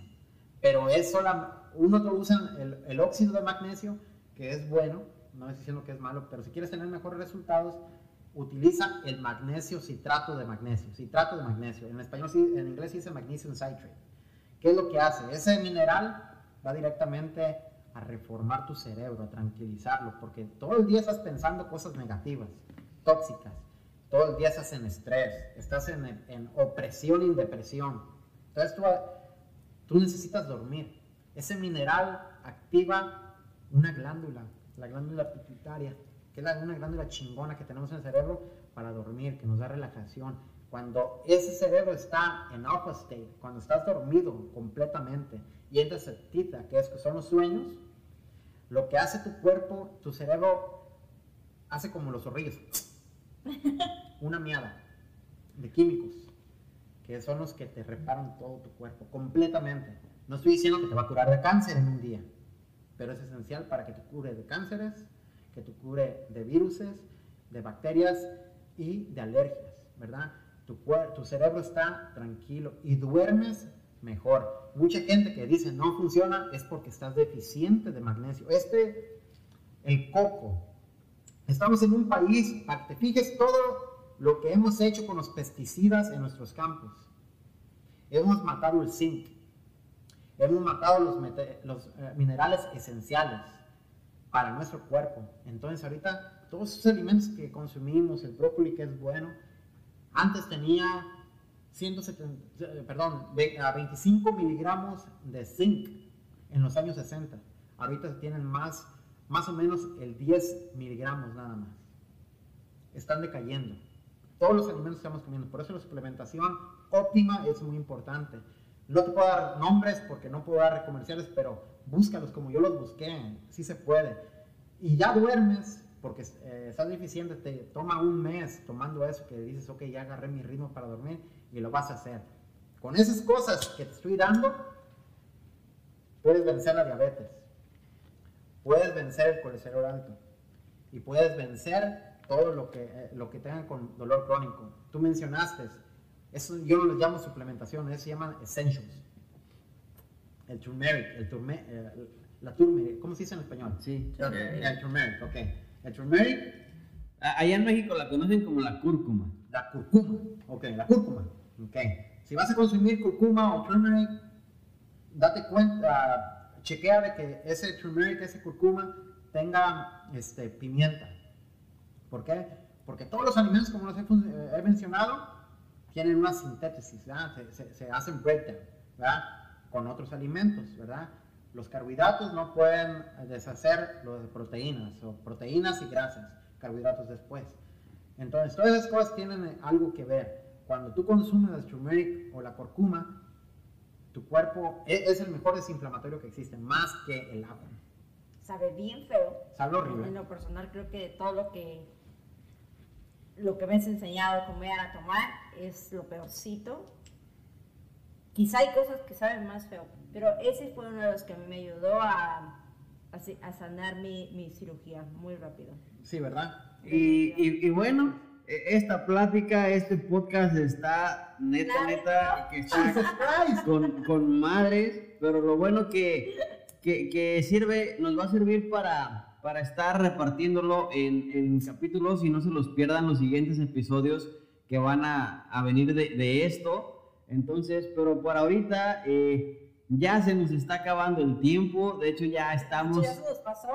pero es solo, uno lo usa el, el óxido de magnesio, que es bueno, no estoy diciendo que es malo, pero si quieres tener mejores resultados, utiliza el magnesio citrato de magnesio, citrato de magnesio. En español, en inglés dice magnesium citrate. ¿Qué es lo que hace? Ese mineral va directamente a reformar tu cerebro, a tranquilizarlo, porque todo el día estás pensando cosas negativas, tóxicas. Todo el día estás en estrés, estás en, en opresión y depresión. Entonces tú, tú necesitas dormir. Ese mineral activa una glándula, la glándula pituitaria que es una glándula chingona que tenemos en el cerebro para dormir, que nos da relajación. Cuando ese cerebro está en alpha state, cuando estás dormido completamente y entras en tita, que, es, que son los sueños, lo que hace tu cuerpo, tu cerebro, hace como los zorrillos. Una miada de químicos, que son los que te reparan todo tu cuerpo completamente. No estoy diciendo que te va a curar de cáncer en un día, pero es esencial para que te cure de cánceres, que te cubre de viruses, de bacterias y de alergias, ¿verdad? Tu, tu cerebro está tranquilo y duermes mejor. Mucha gente que dice no funciona es porque estás deficiente de magnesio. Este, el coco. Estamos en un país, para que te fijes todo lo que hemos hecho con los pesticidas en nuestros campos. Hemos matado el zinc, hemos matado los, los eh, minerales esenciales para nuestro cuerpo. Entonces ahorita todos esos alimentos que consumimos, el brócoli que es bueno, antes tenía 170, perdón, 25 miligramos de zinc en los años 60. Ahorita tienen más, más o menos el 10 miligramos nada más. Están decayendo. todos los alimentos que estamos comiendo. Por eso la suplementación óptima es muy importante. No te puedo dar nombres porque no puedo dar comerciales, pero búscalos como yo los busqué, sí se puede. Y ya duermes, porque eh, estás deficiente, te toma un mes tomando eso que dices, ok, ya agarré mi ritmo para dormir y lo vas a hacer. Con esas cosas que te estoy dando, puedes vencer la diabetes, puedes vencer el colesterol alto y puedes vencer todo lo que, eh, lo que tengan con dolor crónico. Tú mencionaste, eso yo no les llamo suplementación, eso se llama essentials. El turmeric, el turme, eh, la turmeric, ¿cómo se dice en español? Sí. El turmeric, ok. El turmeric. Allá en México la conocen como la cúrcuma. La cúrcuma, ok, la cúrcuma, ok. Si vas a consumir cúrcuma o turmeric, date cuenta, chequea de que ese turmeric, ese cúrcuma, tenga este, pimienta. ¿Por qué? Porque todos los alimentos, como los he, mencionado, tienen una sintésis, se, se, hacen breakdown ¿verdad? con otros alimentos. ¿verdad? Los carbohidratos no pueden deshacer las proteínas, o proteínas y grasas, carbohidratos después. Entonces, todas esas cosas tienen algo que ver. Cuando tú consumes el turmeric o la curcuma, tu cuerpo es, es el mejor desinflamatorio que existe, más que el agua. Sabe bien feo. Sabe horrible. En lo personal, creo que todo lo que lo que me has enseñado a comer, a tomar, es lo peorcito. Quizá hay cosas que saben más feo, pero ese fue uno de los que me ayudó a, a, sanar mi, mi, cirugía muy rápido. Sí, ¿verdad? Y, y, bueno, e, esta plática, este podcast está neta, neta, que está con, con madres, pero lo bueno que, que, que sirve, nos va a servir para para estar repartiéndolo en, capítulos y no se los pierdan los siguientes episodios que van a, venir de, esto. Entonces, pero por ahorita eh, ya se nos está acabando el tiempo. De hecho, ya estamos. Ya se nos pasó.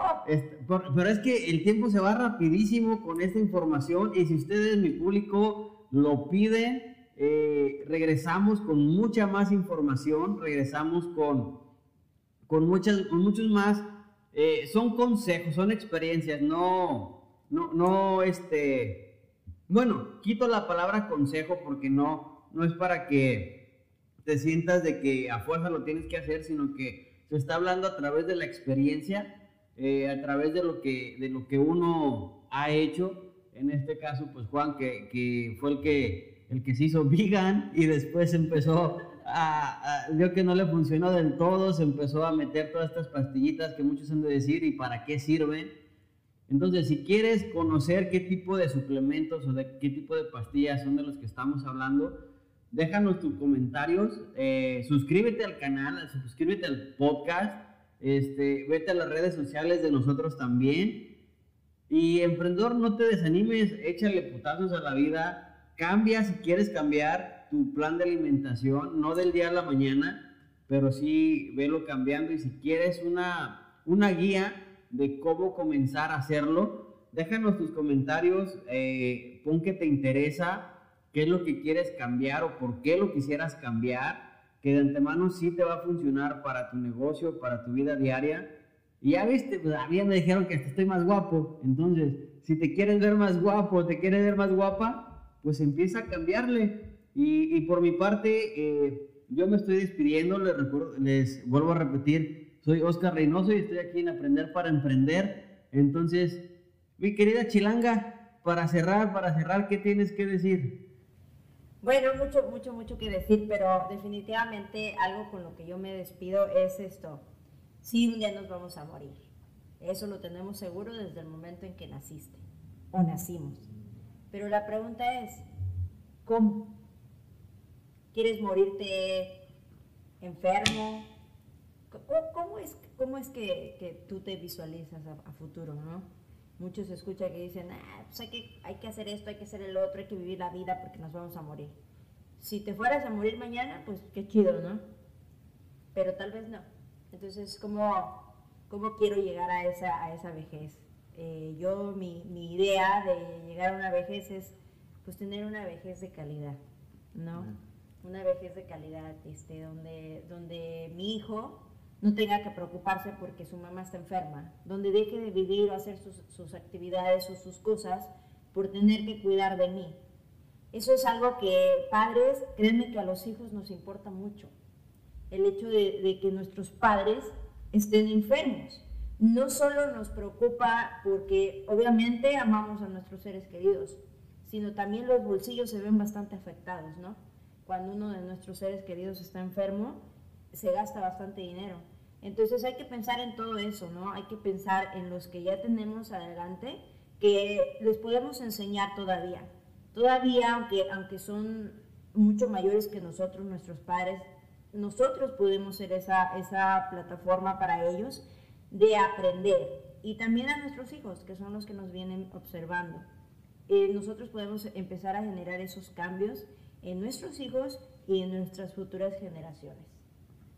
pero es que el tiempo se va rapidísimo con esta información y si ustedes, mi público, lo piden, eh, regresamos con mucha más información, regresamos con, con, muchas, con muchos más eh, son consejos, son experiencias, no, no, no, este, bueno, quito la palabra consejo porque no, no es para que te sientas de que a fuerza lo tienes que hacer, sino que se está hablando a través de la experiencia, eh, a través de lo que, de lo que uno ha hecho. En este caso, pues Juan, que, que fue el que, el que se hizo vegan y después empezó vio que no le funcionó del todo, se empezó a meter todas estas pastillitas que muchos han de decir y para qué sirven. Entonces, si quieres conocer qué tipo de suplementos o de qué tipo de pastillas son de los que estamos hablando, déjanos tus comentarios, eh, suscríbete al canal, suscríbete al podcast, este, vete a las redes sociales de nosotros también. Y emprendedor, no te desanimes, échale putazos a la vida, cambia si quieres cambiar, tu plan de alimentación, no del día a la mañana, pero sí velo cambiando y si quieres una, una guía de cómo comenzar a hacerlo, déjanos tus comentarios, eh, pon que te interesa, qué es lo que quieres cambiar o por qué lo quisieras cambiar, que de antemano sí te va a funcionar para tu negocio, para tu vida diaria. Y ya viste, pues a mí me dijeron que estoy más guapo, entonces si te quieres ver más guapo, te quieres ver más guapa, pues empieza a cambiarle. Y, por mi parte, eh, yo me estoy despidiendo, les, les vuelvo a repetir, soy Oscar Reynoso y estoy aquí en Aprender para Emprender. Entonces, mi querida Chilanga, para cerrar, para cerrar, ¿qué tienes que decir? Bueno, mucho, mucho, mucho que decir, pero definitivamente algo con lo que yo me despido es esto. Sí, un día nos vamos a morir. Eso lo tenemos seguro desde el momento en que naciste o nacimos. Pero la pregunta es, ¿cómo? ¿Quieres morirte enfermo? ¿Cómo, es, cómo es que, tú te visualizas a, futuro, no? Muchos escuchan que dicen, ah, pues hay que, hay que hacer esto, hay que hacer el otro, hay que vivir la vida porque nos vamos a morir. Si te fueras a morir mañana, pues qué chido, ¿no? Pero tal vez no. Entonces, ¿cómo, cómo quiero llegar a esa, a esa vejez? Eh, yo, mi, mi, idea de llegar a una vejez es, pues, tener una vejez de calidad, ¿no? Una vejez de calidad, este, donde, donde mi hijo no tenga que preocuparse porque su mamá está enferma, donde deje de vivir o hacer sus, sus actividades o sus cosas por tener que cuidar de mí. Eso es algo que padres, créanme que a los hijos nos importa mucho. El hecho de, que nuestros padres estén enfermos. No solo nos preocupa porque obviamente amamos a nuestros seres queridos, sino también los bolsillos se ven bastante afectados, ¿no? Cuando uno de nuestros seres queridos está enfermo, se gasta bastante dinero. Entonces hay que pensar en todo eso, ¿no? Hay que pensar en los que ya tenemos adelante, que les podemos enseñar todavía. Todavía, aunque, aunque son mucho mayores que nosotros, nuestros padres, nosotros podemos ser esa, esa plataforma para ellos de aprender. Y también a nuestros hijos, que son los que nos vienen observando. Eh, nosotros podemos empezar a generar esos cambios en nuestros hijos y en nuestras futuras generaciones.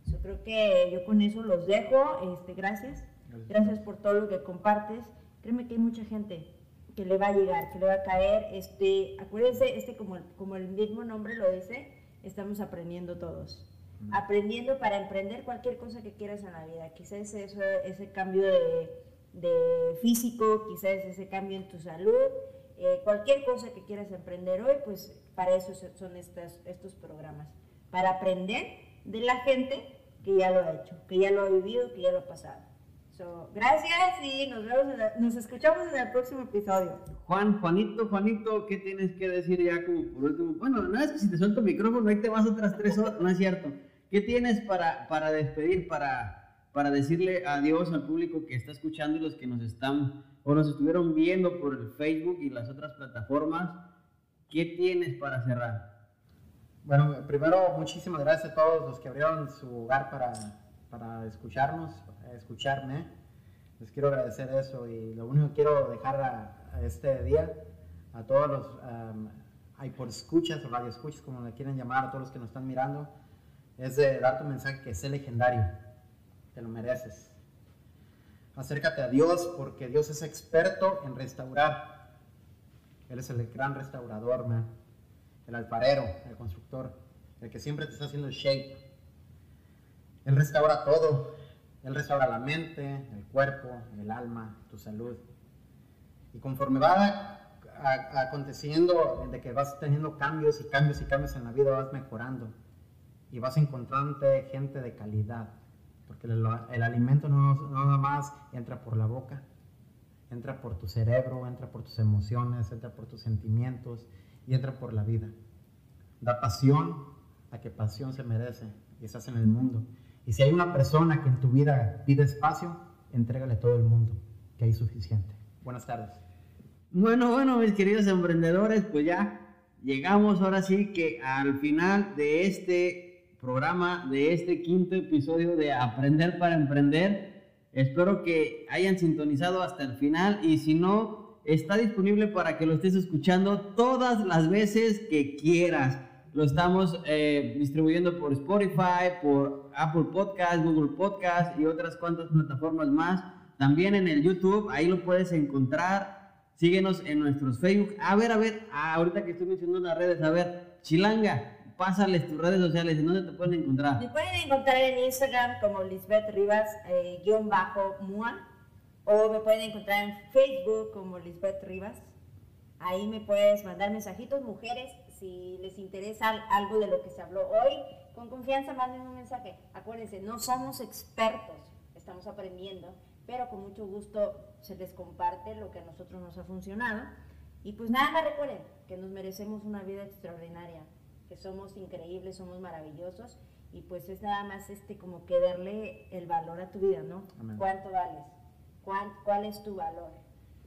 Yo creo que yo con eso los dejo. Este, gracias. Gracias por todo lo que compartes. Créeme que hay mucha gente que le va a llegar, que le va a caer. Este, acuérdense, este como, como el mismo nombre lo dice, estamos aprendiendo todos. Aprendiendo para emprender cualquier cosa que quieras en la vida. Quizás eso, ese cambio de, de físico, quizás ese cambio en tu salud, eh, cualquier cosa que quieras emprender hoy, pues para eso son estas, estos programas. Para aprender de la gente que ya lo ha hecho, que ya lo ha vivido, que ya lo ha pasado. gracias y nos vemos, nos escuchamos en el próximo episodio. Juan, Juanito, Juanito, ¿qué tienes que decir ya como por último? Bueno, nada es que si te suelto el micrófono ahí te vas otras tres horas, no es cierto. ¿Qué tienes para, para despedir, para, para decirle adiós al público que está escuchando y los que nos están o nos estuvieron viendo por el Facebook y las otras plataformas? ¿Qué tienes para cerrar? Bueno, primero muchísimas gracias a todos los que abrieron su hogar para, para escucharnos, escucharme. Les quiero agradecer eso y lo único que quiero dejar a, este día a todos los hay por escuchas o radio escuchas, como le quieren llamar, a todos los que nos están mirando, es de dar tu mensaje que es legendario, te lo mereces. Acércate a Dios porque Dios es experto en restaurar. Él es el gran restaurador, man el alfarero, el constructor, el que siempre te está haciendo shape. Él restaura todo. Él restaura la mente, el cuerpo, el alma, tu salud. Y conforme va aconteciendo, de que vas teniendo cambios y cambios y cambios en la vida, vas mejorando. Y vas encontrando gente de calidad. Porque el, alimento no, no nada más entra por la boca, entra por tu cerebro, entra por tus emociones, entra por tus sentimientos y entra por la vida. Da pasión a que pasión se merece y estás en el mundo. Y si hay una persona que en tu vida pide espacio, entrégale todo el mundo, que hay suficiente. Buenas tardes. Bueno, bueno, mis queridos emprendedores, pues ya llegamos ahora sí que al final de este programa, de este quinto episodio de Aprender para Emprender. Espero que hayan sintonizado hasta el final y si no, está disponible para que lo estés escuchando todas las veces que quieras. Lo estamos eh, distribuyendo por Spotify, por Apple Podcast, Google Podcast y otras cuantas plataformas más. También en el YouTube, ahí lo puedes encontrar. Síguenos en nuestros Facebook. A ver, a ver, ah, ahorita que estoy mencionando las redes, a ver, Chilanga, pásales tus redes sociales, ¿en dónde te pueden encontrar? Me pueden encontrar en Instagram como Lisbeth Rivas, eh, guion bajo, MUA o me pueden encontrar en Facebook como Lisbeth Rivas. Ahí me puedes mandar mensajitos, mujeres, si les interesa algo de lo que se habló hoy, con confianza manden un mensaje. Acuérdense, no somos expertos, estamos aprendiendo, pero con mucho gusto se les comparte lo que a nosotros nos ha funcionado. Y pues nada más recuerden que nos merecemos una vida extraordinaria, que somos increíbles, somos maravillosos y pues es nada más este como que darle el valor a tu vida, ¿no? ¿Cuánto vales? cuál, es tu valor.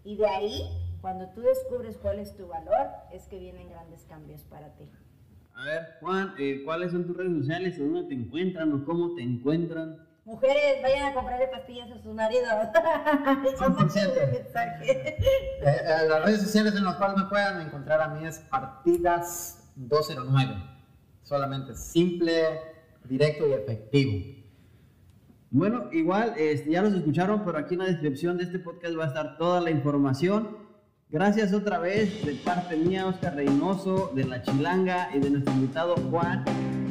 Y de ahí, cuando tú descubres cuál es tu valor, es que vienen grandes cambios para ti. A ver, Juan, eh, ¿cuáles son tus redes sociales? ¿Dónde te encuentran o cómo te encuentran? Mujeres, vayan a comprarle pastillas a sus maridos. 100%. eh, eh, las redes sociales en las cuales me puedan encontrar a mí es Partidas 209. Solamente simple, directo y efectivo. Bueno, igual este, ya los escucharon, pero aquí en la descripción de este podcast va a estar toda la información. Gracias otra vez de parte mía, Oscar Reynoso, de La Chilanga y de nuestro invitado Juan.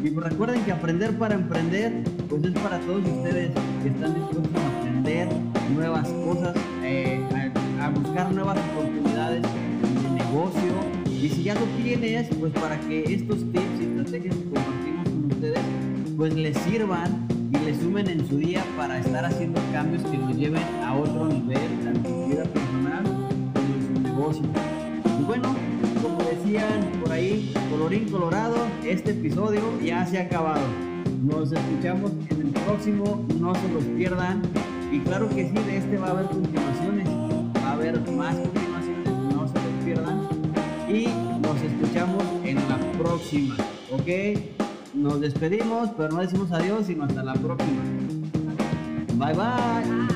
Y pues recuerden que aprender para emprender, pues es para todos ustedes que están dispuestos a aprender nuevas cosas, eh, a, buscar nuevas oportunidades de negocio, Y si ya lo tienes, pues para que estos tips y estrategias que compartimos con ustedes, pues les sirvan y les sumen en su día para estar haciendo cambios que los lleven a otro nivel, tanto en su vida personal como en su negocio. Y bueno, como decían por ahí, colorín colorado, este episodio ya se ha acabado. Nos escuchamos en el próximo, no se los pierdan. Y claro que sí, de este va a haber continuaciones, va a haber más Y nos escuchamos en la próxima, ¿ok? Nos despedimos, pero no decimos adiós, sino hasta la próxima. Bye bye.